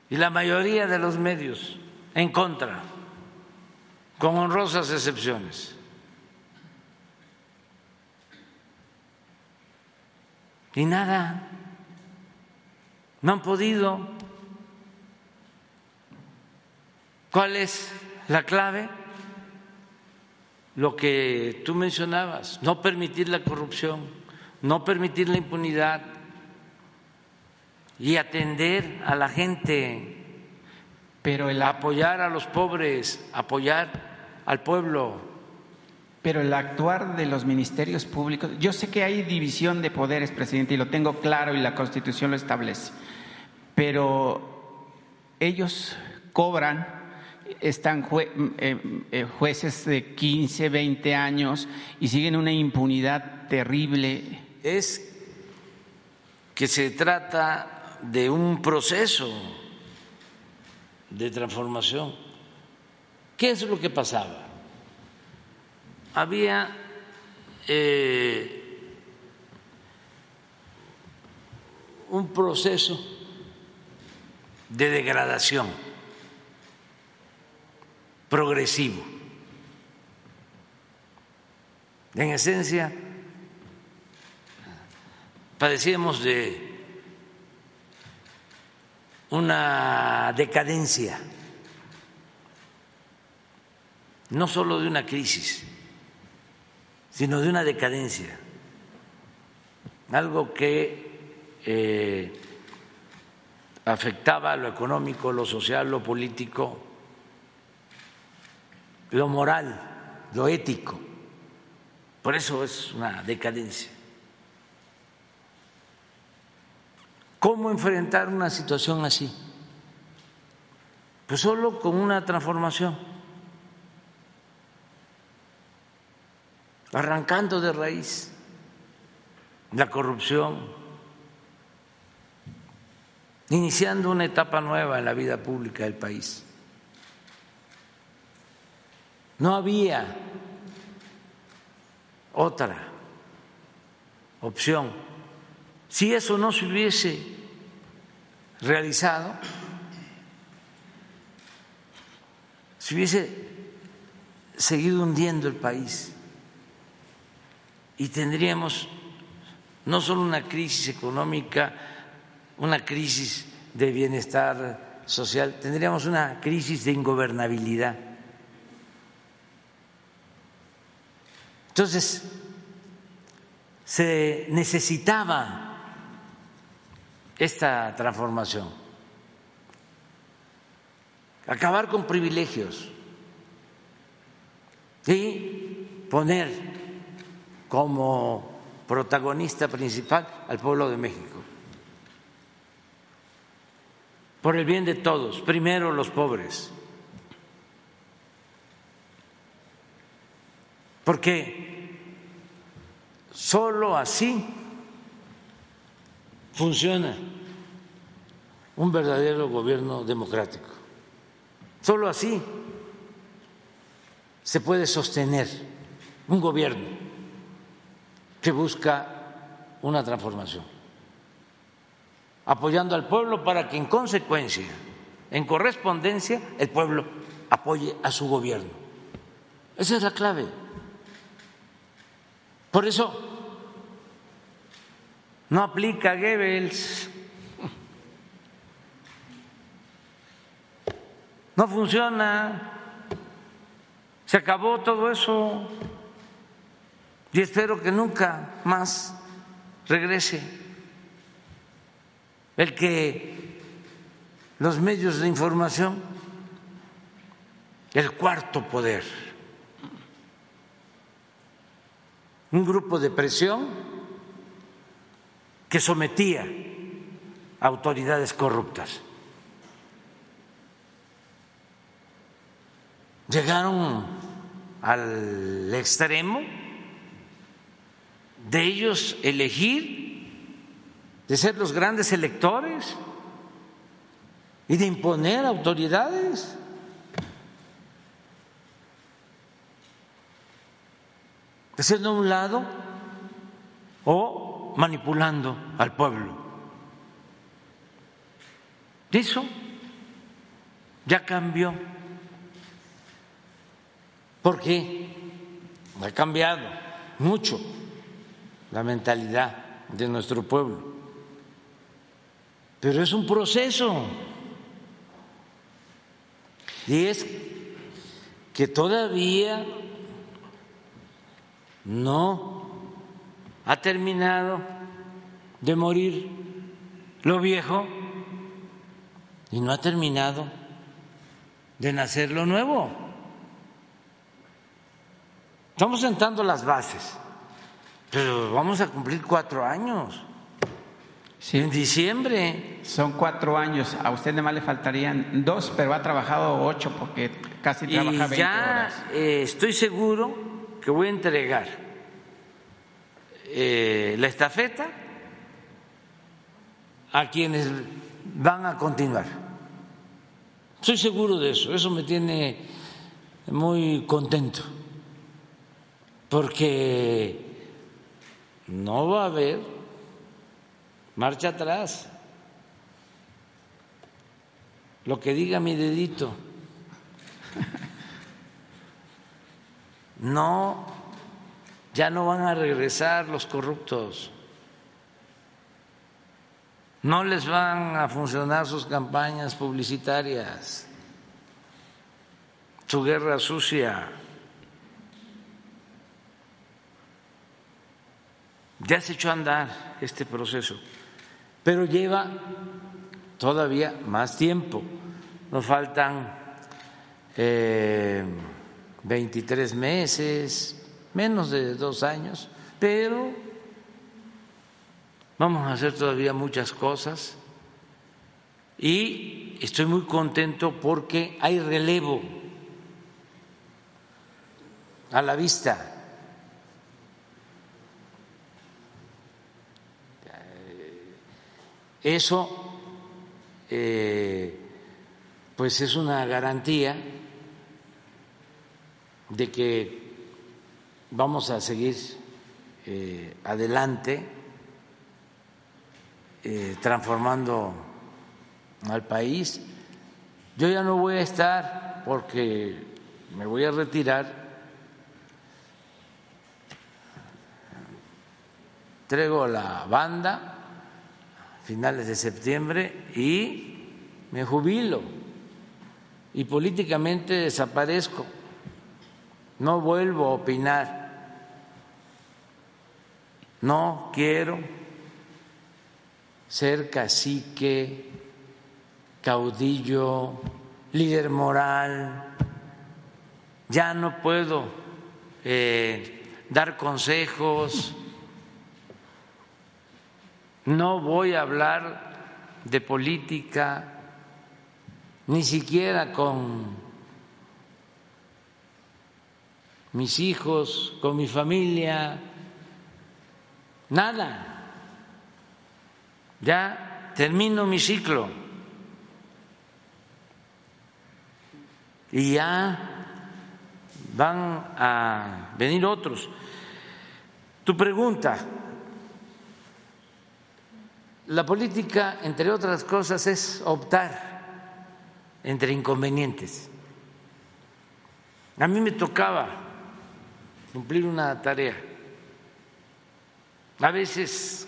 Y la mayoría de los medios en contra, con honrosas excepciones. Y nada, no han podido. ¿Cuál es la clave? Lo que tú mencionabas, no permitir la corrupción, no permitir la impunidad y atender a la gente, pero el apoyar a los pobres, apoyar al pueblo. Pero el actuar de los ministerios públicos, yo sé que hay división de poderes, presidente, y lo tengo claro y la Constitución lo establece, pero ellos cobran están eh, eh, jueces de 15, 20 años y siguen una impunidad terrible. Es que se trata de un proceso de transformación. ¿Qué es lo que pasaba? Había eh, un proceso de degradación progresivo. En esencia, padecíamos de una decadencia, no solo de una crisis, sino de una decadencia, algo que eh, afectaba lo económico, lo social, lo político, lo moral, lo ético. Por eso es una decadencia. ¿Cómo enfrentar una situación así? Pues solo con una transformación, arrancando de raíz la corrupción, iniciando una etapa nueva en la vida pública del país. No había otra opción. Si eso no se hubiese realizado, se hubiese seguido hundiendo el país y tendríamos no solo una crisis económica, una crisis de bienestar social, tendríamos una crisis de ingobernabilidad. Entonces, se necesitaba esta transformación, acabar con privilegios y poner como protagonista principal al pueblo de México. Por el bien de todos, primero los pobres. Porque solo así funciona un verdadero gobierno democrático. Solo así se puede sostener un gobierno que busca una transformación, apoyando al pueblo para que en consecuencia, en correspondencia, el pueblo apoye a su gobierno. Esa es la clave. Por eso no aplica Goebbels. No funciona. Se acabó todo eso. Y espero que nunca más regrese. El que los medios de información, el cuarto poder, un grupo de presión que sometía autoridades corruptas. Llegaron al extremo de ellos elegir, de ser los grandes electores y de imponer autoridades. De ser de un lado o manipulando al pueblo. Eso ya cambió. Porque ha cambiado mucho la mentalidad de nuestro pueblo. Pero es un proceso. Y es que todavía no ha terminado de morir lo viejo y no ha terminado de nacer lo nuevo. Estamos sentando las bases, pero vamos a cumplir cuatro años. En diciembre. Son cuatro años. A usted más le faltarían dos, pero ha trabajado ocho porque casi trabaja 20 ya, eh, estoy seguro que voy a entregar eh, la estafeta a quienes van a continuar. Estoy seguro de eso, eso me tiene muy contento, porque no va a haber marcha atrás. Lo que diga mi dedito. No, ya no van a regresar los corruptos no les van a funcionar sus campañas publicitarias, su guerra sucia. Ya se echó a andar este proceso, pero lleva todavía más tiempo. Nos faltan eh, 23 meses, menos de dos años, pero Vamos a hacer todavía muchas cosas y estoy muy contento porque hay relevo a la vista. Eso eh, pues es una garantía de que vamos a seguir eh, adelante eh, transformando al país. Yo ya no voy a estar porque me voy a retirar. Traigo la banda a finales de septiembre y me jubilo y políticamente desaparezco. No vuelvo a opinar. No quiero ser cacique, caudillo, líder moral. Ya no puedo eh, dar consejos, no voy a hablar de política, ni siquiera con mis hijos, con mi familia, nada ya termino mi ciclo y ya van a venir otros. Tu pregunta, la política, entre otras cosas, es optar entre inconvenientes. A mí me tocaba cumplir una tarea. A veces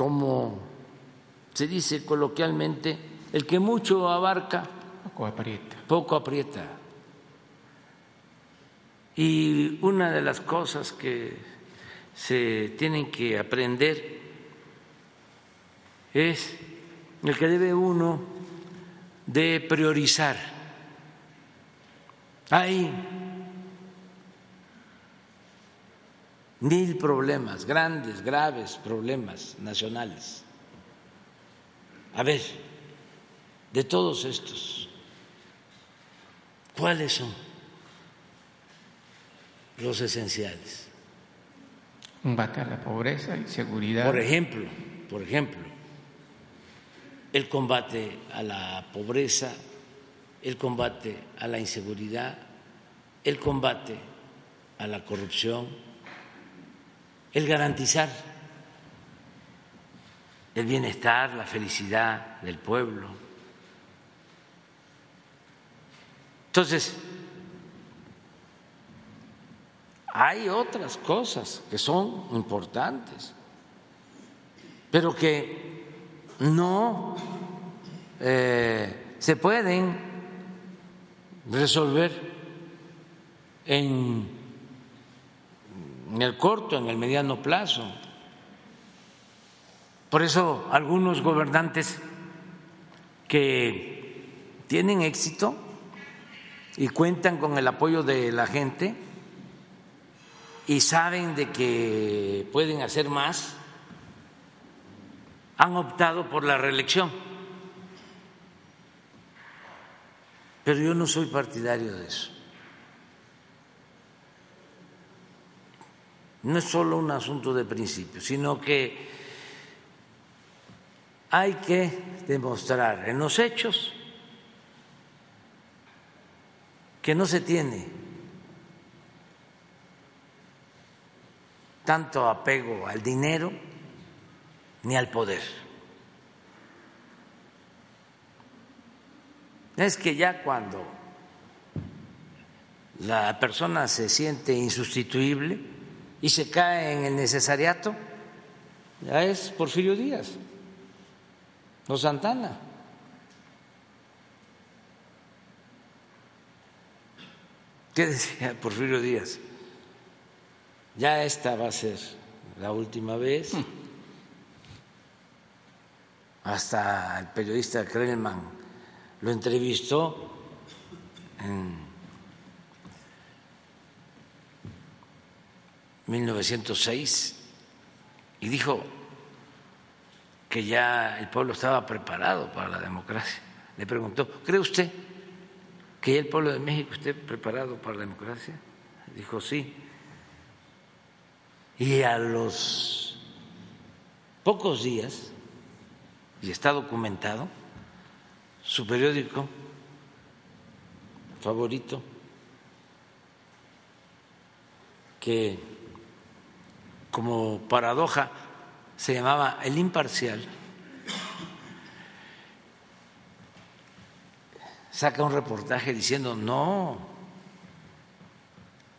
como se dice coloquialmente, el que mucho abarca, poco aprieta. Poco aprieta. Y una de las cosas que se tienen que aprender es el que debe uno de priorizar. Hay mil problemas, grandes, graves problemas nacionales. A ver, de todos estos, ¿cuáles son los esenciales? Combate a la pobreza y seguridad. Por ejemplo, por ejemplo, el combate a la pobreza, el combate a la inseguridad, el combate a la corrupción, el garantizar el bienestar, la felicidad del pueblo. Entonces, hay otras cosas que son importantes, pero que no eh, se pueden resolver en, en el corto, en el mediano plazo. Por eso algunos gobernantes que tienen éxito y cuentan con el apoyo de la gente y saben de que pueden hacer más, han optado por la reelección. Pero yo no soy partidario de eso. No es solo un asunto de principio, sino que hay que demostrar en los hechos que no se tiene tanto apego al dinero ni al poder. Es que ya cuando la persona se siente insustituible y se cae en el necesariato, ya es Porfirio Díaz no Santana. ¿Qué decía Porfirio Díaz? Ya esta va a ser la última vez. Hmm. Hasta el periodista Krellman lo entrevistó en 1906 y dijo, que ya el pueblo estaba preparado para la democracia. Le preguntó, ¿cree usted que el pueblo de México esté preparado para la democracia? Dijo, sí. Y a los pocos días, y está documentado, su periódico favorito, que como paradoja se llamaba El Imparcial, saca un reportaje diciendo, no,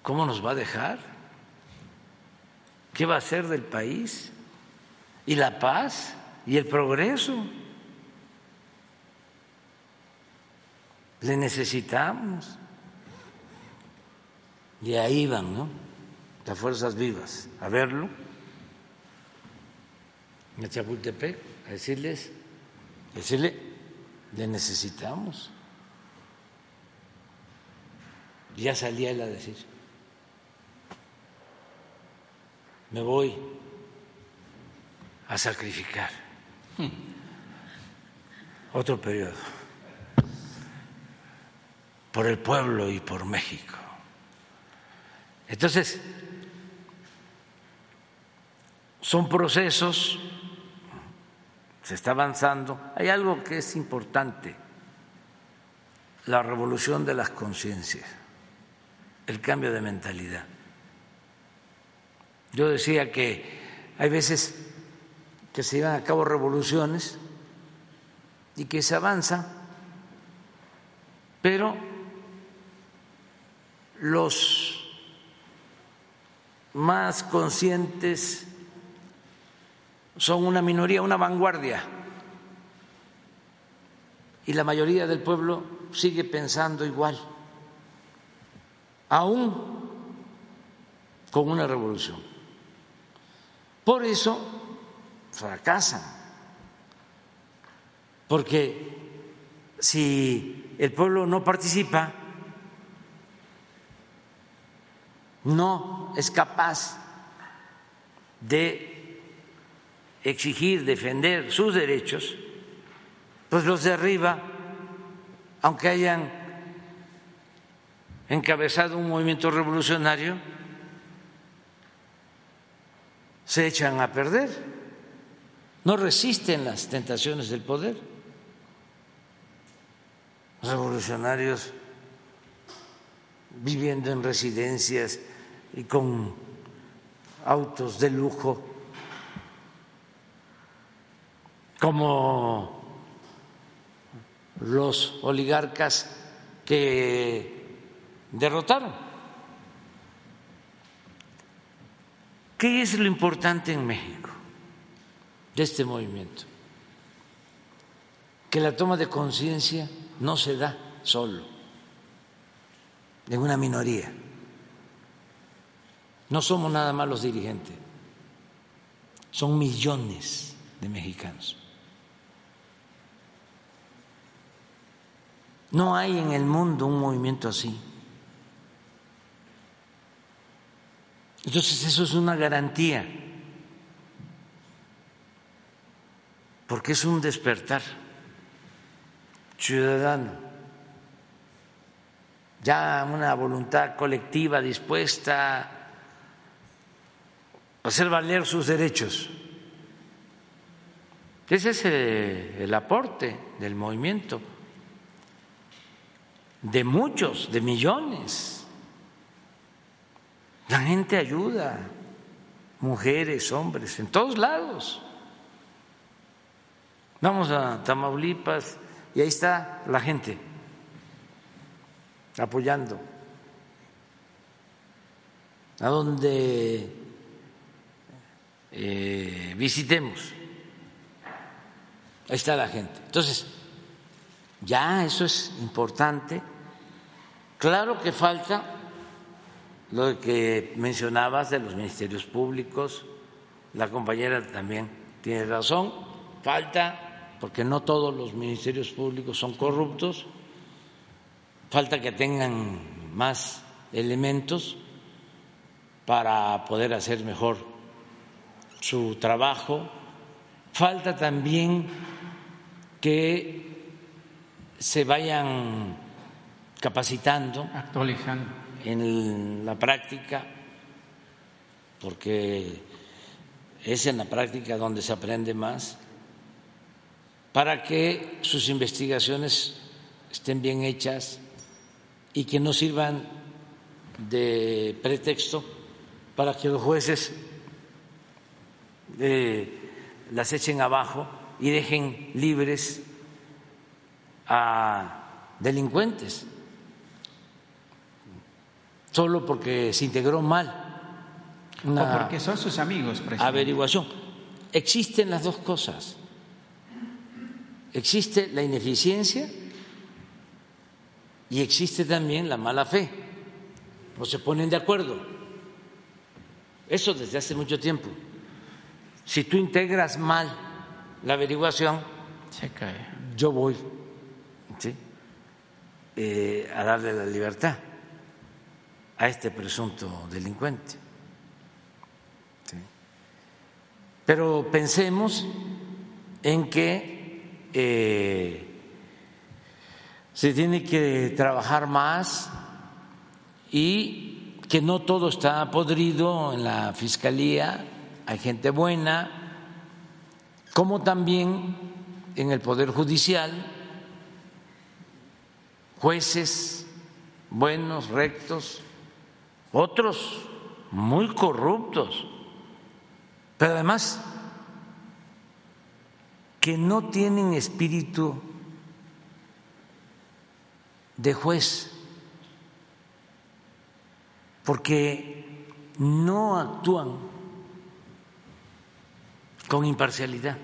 ¿cómo nos va a dejar? ¿Qué va a hacer del país? ¿Y la paz? ¿Y el progreso? Le necesitamos. Y ahí van, ¿no? Fuerzas vivas a verlo a Chapultepec a decirles, decirle, le necesitamos. Ya salía él a decir, me voy a sacrificar. Otro periodo por el pueblo y por México. Entonces, son procesos se está avanzando. Hay algo que es importante, la revolución de las conciencias, el cambio de mentalidad. Yo decía que hay veces que se llevan a cabo revoluciones y que se avanza, pero los más conscientes son una minoría, una vanguardia. Y la mayoría del pueblo sigue pensando igual, aún con una revolución. Por eso fracasan, porque si el pueblo no participa, no es capaz de exigir, defender sus derechos, pues los de arriba, aunque hayan encabezado un movimiento revolucionario, se echan a perder, no resisten las tentaciones del poder. Revolucionarios viviendo en residencias y con autos de lujo, como los oligarcas que derrotaron. ¿Qué es lo importante en México de este movimiento? Que la toma de conciencia no se da solo, en una minoría. No somos nada más los dirigentes, son millones de mexicanos. No hay en el mundo un movimiento así. Entonces eso es una garantía, porque es un despertar ciudadano, ya una voluntad colectiva dispuesta hacer valer sus derechos. Ese es eh, el aporte del movimiento, de muchos, de millones. La gente ayuda, mujeres, hombres, en todos lados. Vamos a Tamaulipas y ahí está la gente apoyando. A donde eh, visitemos. Ahí está la gente. Entonces, ya eso es importante. Claro que falta lo que mencionabas de los ministerios públicos, la compañera también tiene razón, falta, porque no todos los ministerios públicos son corruptos, falta que tengan más elementos para poder hacer mejor su trabajo. Falta también que se vayan capacitando, actualizando. en la práctica, porque es en la práctica donde se aprende más, para que sus investigaciones estén bien hechas y que no sirvan de pretexto para que los jueces las echen abajo y dejen libres a delincuentes solo porque se integró mal. Una o porque son sus amigos presidente. averiguación. Existen las dos cosas. Existe la ineficiencia y existe también la mala fe. No se ponen de acuerdo. Eso desde hace mucho tiempo. Si tú integras mal la averiguación, yo voy eh, a darle la libertad a este presunto delincuente. Pero pensemos en que eh, se tiene que trabajar más y que no todo está podrido en la fiscalía. Hay gente buena, como también en el Poder Judicial, jueces buenos, rectos, otros muy corruptos, pero además que no tienen espíritu de juez, porque no actúan con imparcialidad.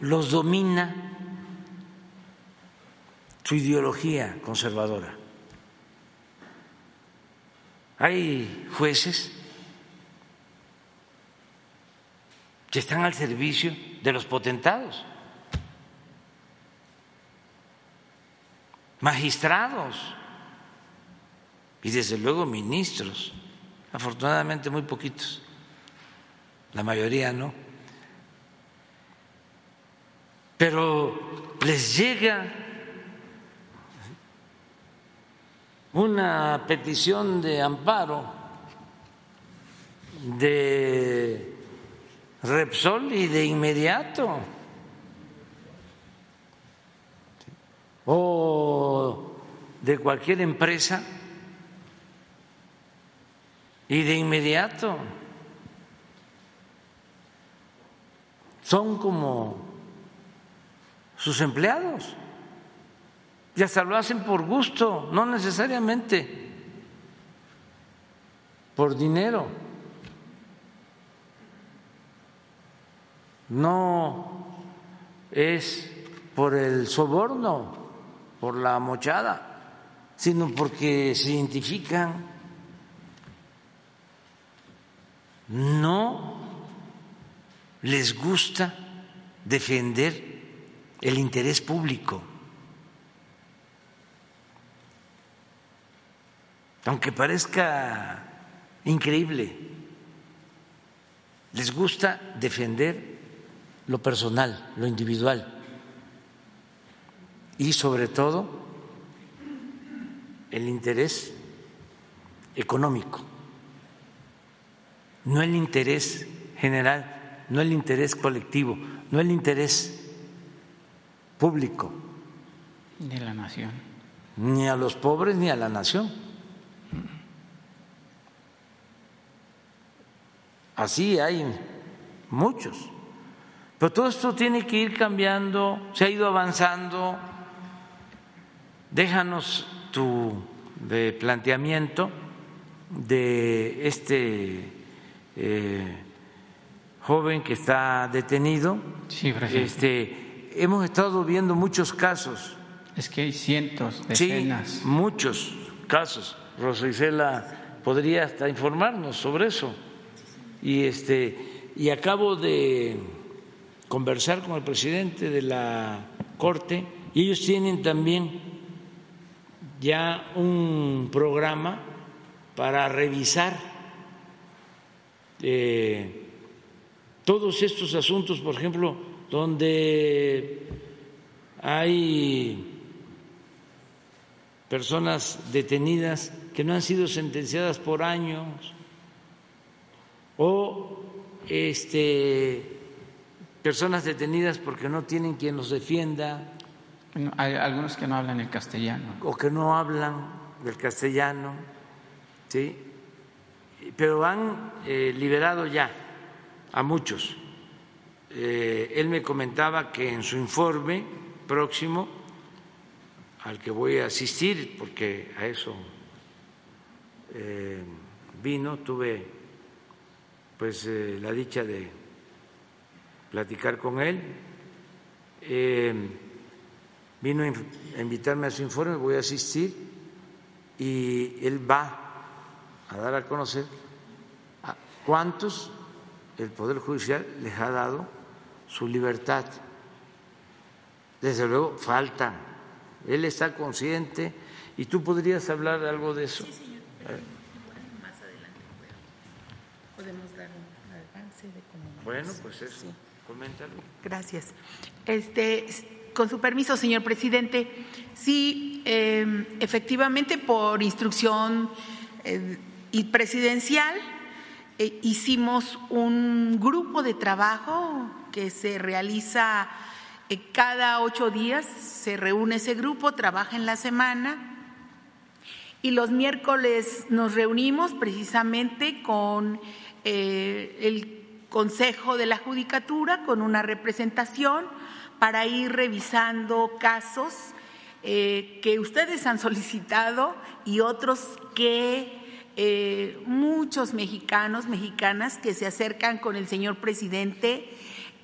Los domina su ideología conservadora. Hay jueces que están al servicio de los potentados, magistrados. Y desde luego ministros, afortunadamente muy poquitos. La mayoría no. pero les llega una petición de amparo de Repsol y de inmediato. O de cualquier empresa y de inmediato. Son como sus empleados. Y hasta lo hacen por gusto, no necesariamente por dinero. No es por el soborno, por la mochada, sino porque se identifican. No les gusta defender el interés público. Aunque parezca increíble, les gusta defender lo personal, lo individual y sobre todo el interés económico, no el interés general, no el interés colectivo, no el interés público. De la nación. Ni a los pobres ni a la nación. Así hay muchos. Pero todo esto tiene que ir cambiando, se ha ido avanzando. Déjanos tu de planteamiento de este eh, joven que está detenido. Sí, este, hemos estado viendo muchos casos. Es que hay cientos, decenas. Sí, muchos casos. Rosa Isela podría hasta informarnos sobre eso. Y este y acabo de conversar con el presidente de la Corte y ellos tienen también ya un programa para revisar eh, todos estos asuntos, por ejemplo, donde hay personas detenidas que no han sido sentenciadas por años o este, personas detenidas porque no tienen quien los defienda. Hay algunos que no hablan el castellano. O que no hablan del castellano, ¿sí? Pero han eh, liberado ya a muchos. Eh, él me comentaba que en su informe próximo, al que voy a asistir, porque a eso eh, vino, tuve pues eh, la dicha de platicar con él, vino a invitarme a su informe, voy a asistir y él va a dar a conocer a cuántos el Poder Judicial les ha dado su libertad. Desde luego faltan. Él está consciente y tú podrías hablar algo de eso. Sí, señor. Más adelante podemos dar un avance de cómo. Bueno, pues eso. Coméntalo. Gracias. Este, con su permiso, señor presidente, sí, em, efectivamente, por instrucción eh, y presidencial, eh, hicimos un grupo de trabajo que se realiza eh, cada ocho días, se reúne ese grupo, trabaja en la semana y los miércoles nos reunimos precisamente con el Consejo de la Judicatura, con una representación para ir revisando casos eh, que ustedes han solicitado y otros que muchos mexicanos, mexicanas que se acercan con el señor presidente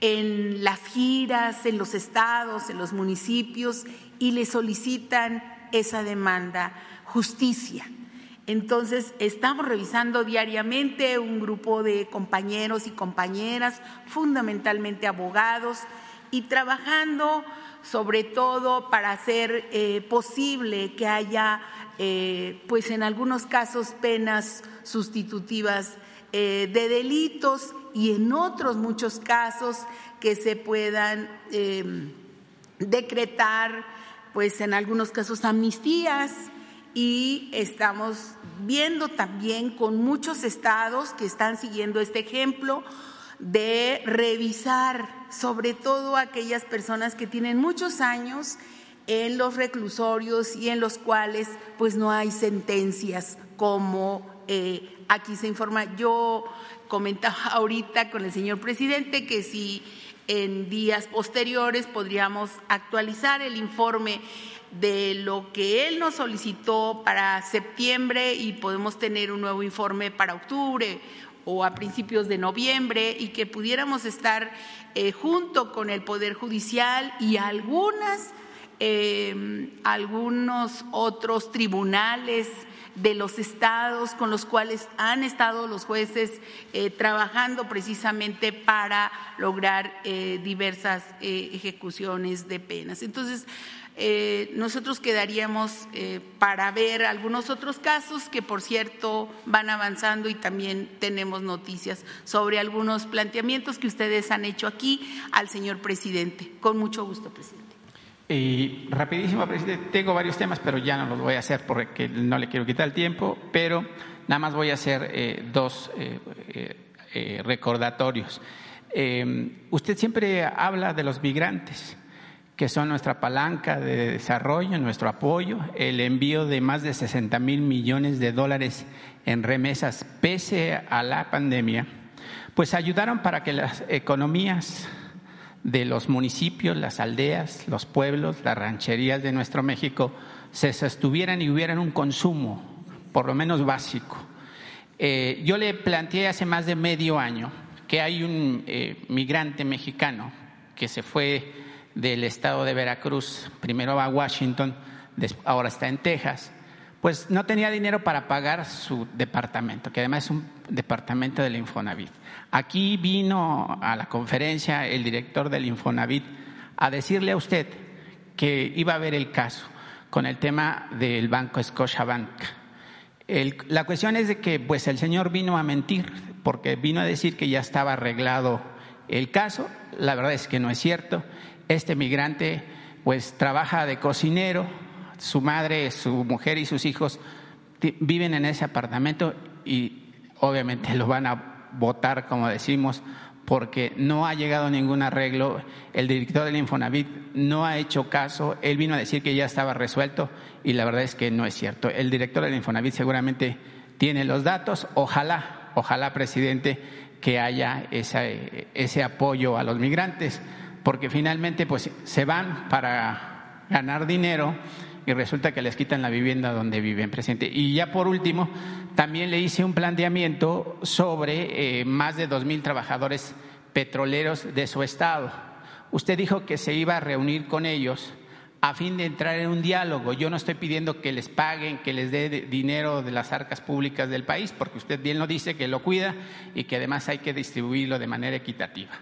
en las giras, en los estados, en los municipios y le solicitan esa demanda, justicia. Entonces, estamos revisando diariamente un grupo de compañeros y compañeras, fundamentalmente abogados, y trabajando sobre todo para hacer eh, posible que haya, eh, pues en algunos casos, penas sustitutivas eh, de delitos y en otros muchos casos que se puedan decretar, pues en algunos casos, amnistías y estamos viendo también con muchos estados que están siguiendo este ejemplo de revisar sobre todo aquellas personas que tienen muchos años en los reclusorios y en los cuales pues no hay sentencias como eh, aquí se informa. Yo comentaba ahorita con el señor presidente que si en días posteriores podríamos actualizar el informe de lo que él nos solicitó para septiembre y podemos tener un nuevo informe para octubre o a principios de noviembre y que pudiéramos estar eh, junto con el Poder Judicial y algunas, eh, algunos otros tribunales de los estados con los cuales han estado los jueces eh, trabajando precisamente para lograr eh, diversas ejecuciones de penas. Entonces, nosotros quedaríamos para ver algunos otros casos que, por cierto, van avanzando y también tenemos noticias sobre algunos planteamientos que ustedes han hecho aquí al señor presidente. Con mucho gusto, presidente. Y rapidísimo, presidente, tengo varios temas, pero ya no los voy a hacer porque no le quiero quitar el tiempo, pero nada más voy a hacer eh, dos eh, eh, recordatorios. usted siempre habla de los migrantes, que son nuestra palanca de desarrollo, nuestro apoyo, el envío de más de 60 mil millones de dólares en remesas pese a la pandemia, pues ayudaron para que las economías de los municipios, las aldeas, los pueblos, las rancherías de nuestro México se sostuvieran y hubieran un consumo, por lo menos básico. Eh, yo le planteé hace más de medio año que hay un eh, migrante mexicano que se fue del estado de Veracruz, primero a Washington, ahora está en Texas, pues no tenía dinero para pagar su departamento, que además es un departamento del Infonavit. Aquí vino a la conferencia el director del Infonavit a decirle a usted que iba a ver el caso con el tema del banco Scotiabank. la cuestión es de que pues el señor vino a mentir porque vino a decir que ya estaba arreglado el caso. La verdad es que no es cierto. Este migrante pues trabaja de cocinero, su madre, su mujer y sus hijos viven en ese apartamento y obviamente lo van a votar, como decimos, porque no ha llegado ningún arreglo. El director del Infonavit no ha hecho caso. Él vino a decir que ya estaba resuelto y la verdad es que no es cierto. El director del Infonavit seguramente tiene los datos. Ojalá, ojalá, presidente, que haya ese, ese apoyo a los migrantes, porque finalmente pues, se van para ganar dinero y resulta que les quitan la vivienda donde viven, presidente. Y ya por último, también le hice un planteamiento sobre eh, más de dos mil trabajadores petroleros de su estado. Usted dijo que se iba a reunir con ellos a fin de entrar en un diálogo. Yo no estoy pidiendo que les paguen, que les dé dinero de las arcas públicas del país, porque usted bien lo dice, que lo cuida y que además hay que distribuirlo de manera equitativa.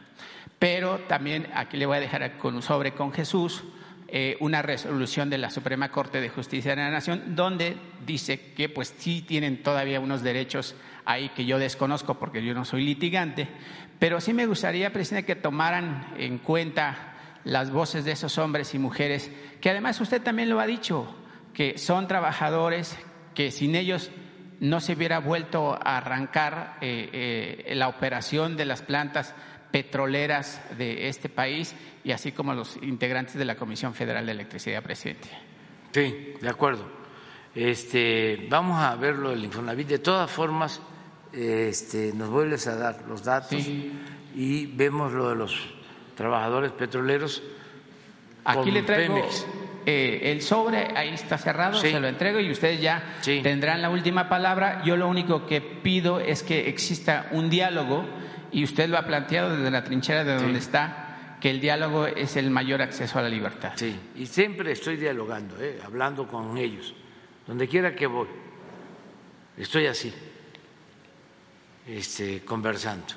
Pero también aquí le voy a dejar con un sobre con Jesús eh, una resolución de la Suprema Corte de Justicia de la Nación donde dice que pues sí tienen todavía unos derechos ahí que yo desconozco porque yo no soy litigante, pero sí me gustaría, presidente, que tomaran en cuenta las voces de esos hombres y mujeres, que además usted también lo ha dicho, que son trabajadores que sin ellos no se hubiera vuelto a arrancar eh, eh, la operación de las plantas petroleras de este país y así como los integrantes de la Comisión Federal de Electricidad, presidente. Sí, de acuerdo. Este, vamos a ver lo del Infonavit. De todas formas, este, nos vuelves a dar los datos y vemos lo de los trabajadores petroleros. Aquí le traigo eh, el sobre, ahí está cerrado, se lo entrego y ustedes ya tendrán la última palabra. Yo lo único que pido es que exista un diálogo y usted lo ha planteado desde la trinchera de donde está, que el diálogo es el mayor acceso a la libertad. Sí, y siempre estoy dialogando, ¿eh? hablando con ellos, donde quiera que voy, estoy así, este, conversando.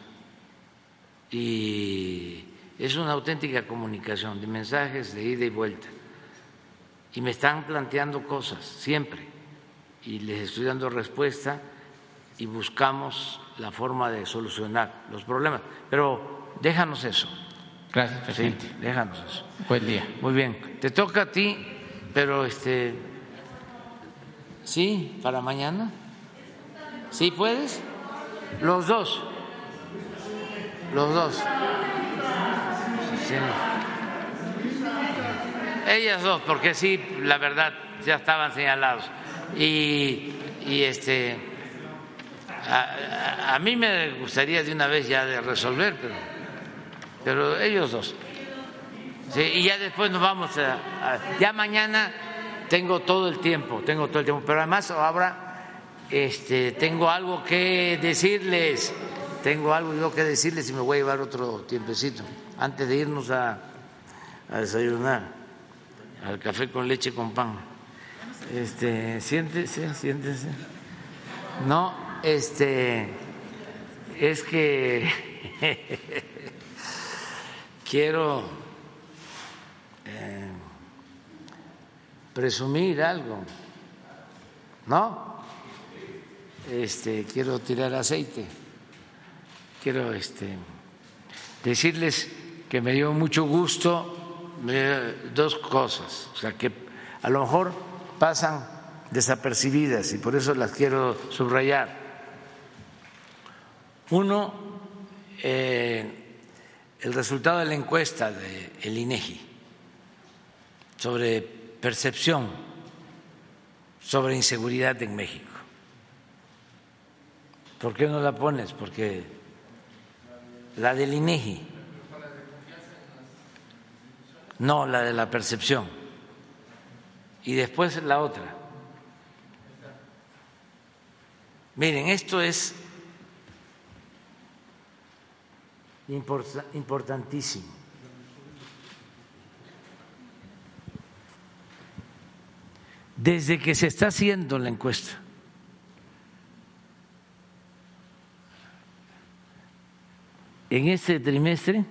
Y es una auténtica comunicación de mensajes de ida y vuelta. Y me están planteando cosas siempre, y les estoy dando respuesta y buscamos la forma de solucionar los problemas. Pero déjanos eso. Gracias, presidente. Sí, déjanos eso. Buen día. Muy bien. Te toca a ti, pero este. ¿Sí? ¿Para mañana? ¿Sí puedes? Los dos. Los dos. Sí. Ellas dos, porque sí, la verdad, ya estaban señalados. Y, y este. A, a, mí me gustaría de una vez ya de resolver, pero, pero ellos dos. Sí, y ya después nos vamos a, ya mañana tengo todo el tiempo, tengo todo el tiempo, pero además ahora este tengo algo que decirles, tengo algo que decirles y me voy a llevar otro tiempecito antes de irnos a, a desayunar al café con leche con pan. Este, siéntese, siéntese. No, este es que quiero eh, presumir algo, ¿no? Este, quiero tirar aceite, quiero este, decirles que me dio mucho gusto dos cosas, o sea, que a lo mejor pasan desapercibidas y por eso las quiero subrayar. Uno, eh, el resultado de la encuesta del de INEGI sobre percepción sobre inseguridad en México. ¿Por qué no la pones? Porque la del INEGI. No, la de la percepción. Y después la otra. Miren, esto es importantísimo. Desde que se está haciendo la encuesta, en este trimestre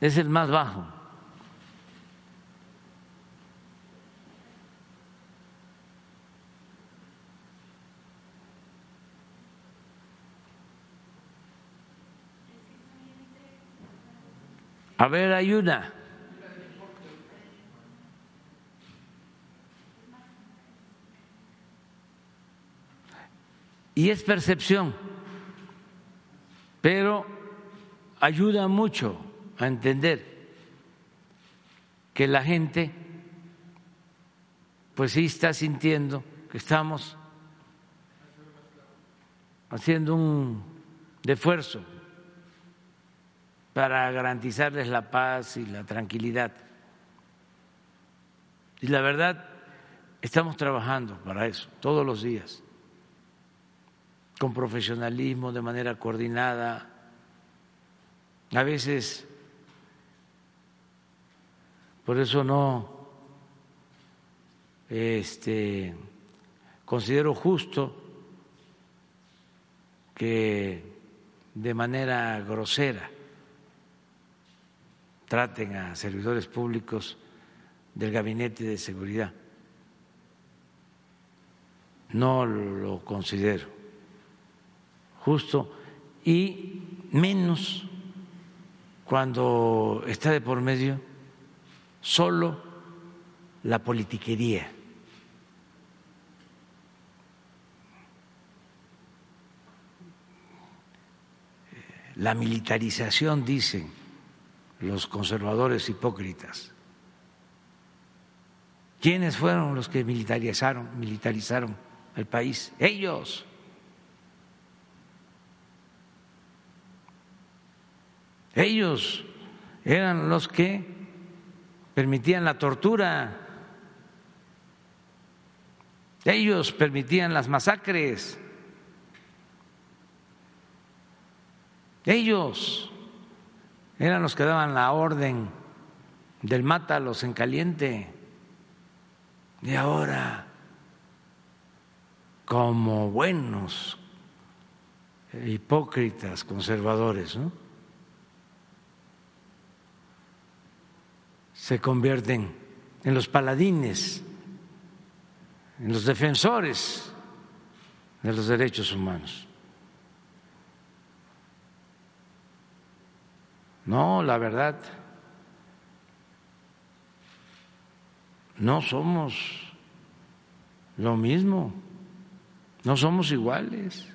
es el más bajo. A ver, hay una. Y es percepción, pero ayuda mucho a entender que la gente pues sí está sintiendo que estamos haciendo un esfuerzo para garantizarles la paz y la tranquilidad. Y la verdad, estamos trabajando para eso todos los días, con profesionalismo, de manera coordinada. A veces, por eso no este, considero justo que de manera grosera traten a servidores públicos del Gabinete de Seguridad. No lo considero justo y menos cuando está de por medio solo la politiquería. La militarización, dicen los conservadores hipócritas. ¿Quiénes fueron los que militarizaron, militarizaron el país? Ellos. Ellos eran los que permitían la tortura. Ellos permitían las masacres. Ellos eran los que daban la orden del mátalos en caliente. Y ahora, como buenos hipócritas conservadores, ¿no? se convierten en los paladines, en los defensores de los derechos humanos. No, la verdad, no somos lo mismo, no somos iguales.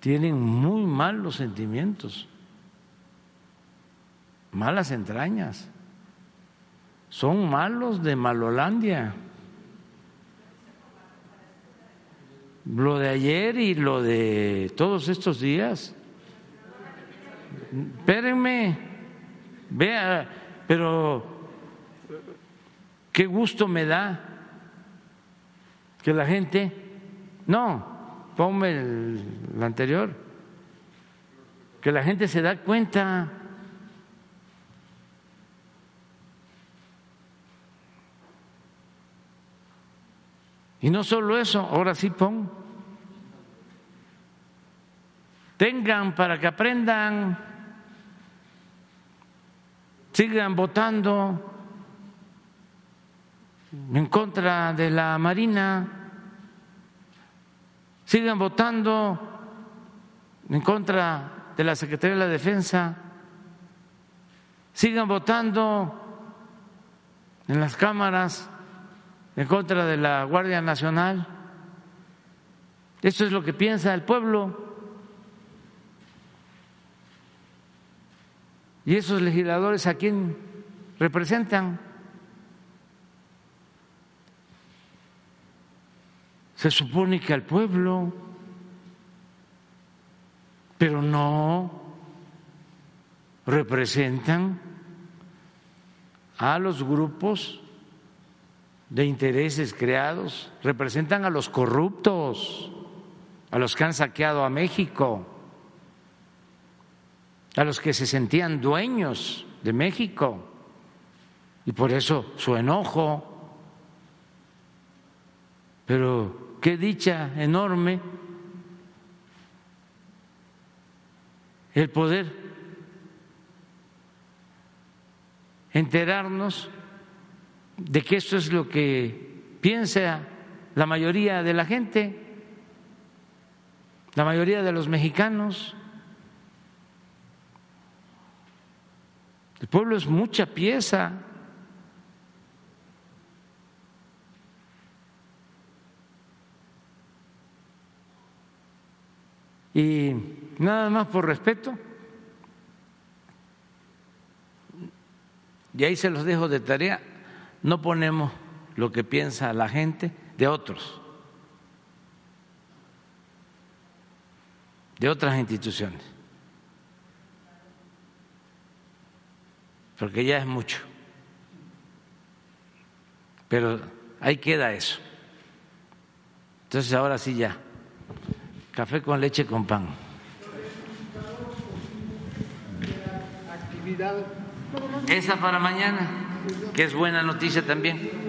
Tienen muy malos sentimientos, malas entrañas, son malos de Malolandia. Lo de ayer y lo de todos estos días espérenme, vea, pero qué gusto me da que la gente, no, ponme el, el anterior, que la gente se da cuenta. Y no solo eso, ahora sí pon. Tengan para que aprendan. Sigan votando en contra de la Marina, sigan votando en contra de la Secretaría de la Defensa, sigan votando en las cámaras en contra de la Guardia Nacional. Eso es lo que piensa el pueblo. ¿Y esos legisladores a quién representan? Se supone que al pueblo, pero no representan a los grupos de intereses creados, representan a los corruptos, a los que han saqueado a México a los que se sentían dueños de México y por eso su enojo. Pero qué dicha enorme el poder enterarnos de que esto es lo que piensa la mayoría de la gente, la mayoría de los mexicanos. El pueblo es mucha pieza. Y nada más por respeto, y ahí se los dejo de tarea, no ponemos lo que piensa la gente de otros, de otras instituciones. porque ya es mucho. Pero ahí queda eso. Entonces ahora sí ya. Café con leche con pan. Esa para mañana, que es buena noticia también.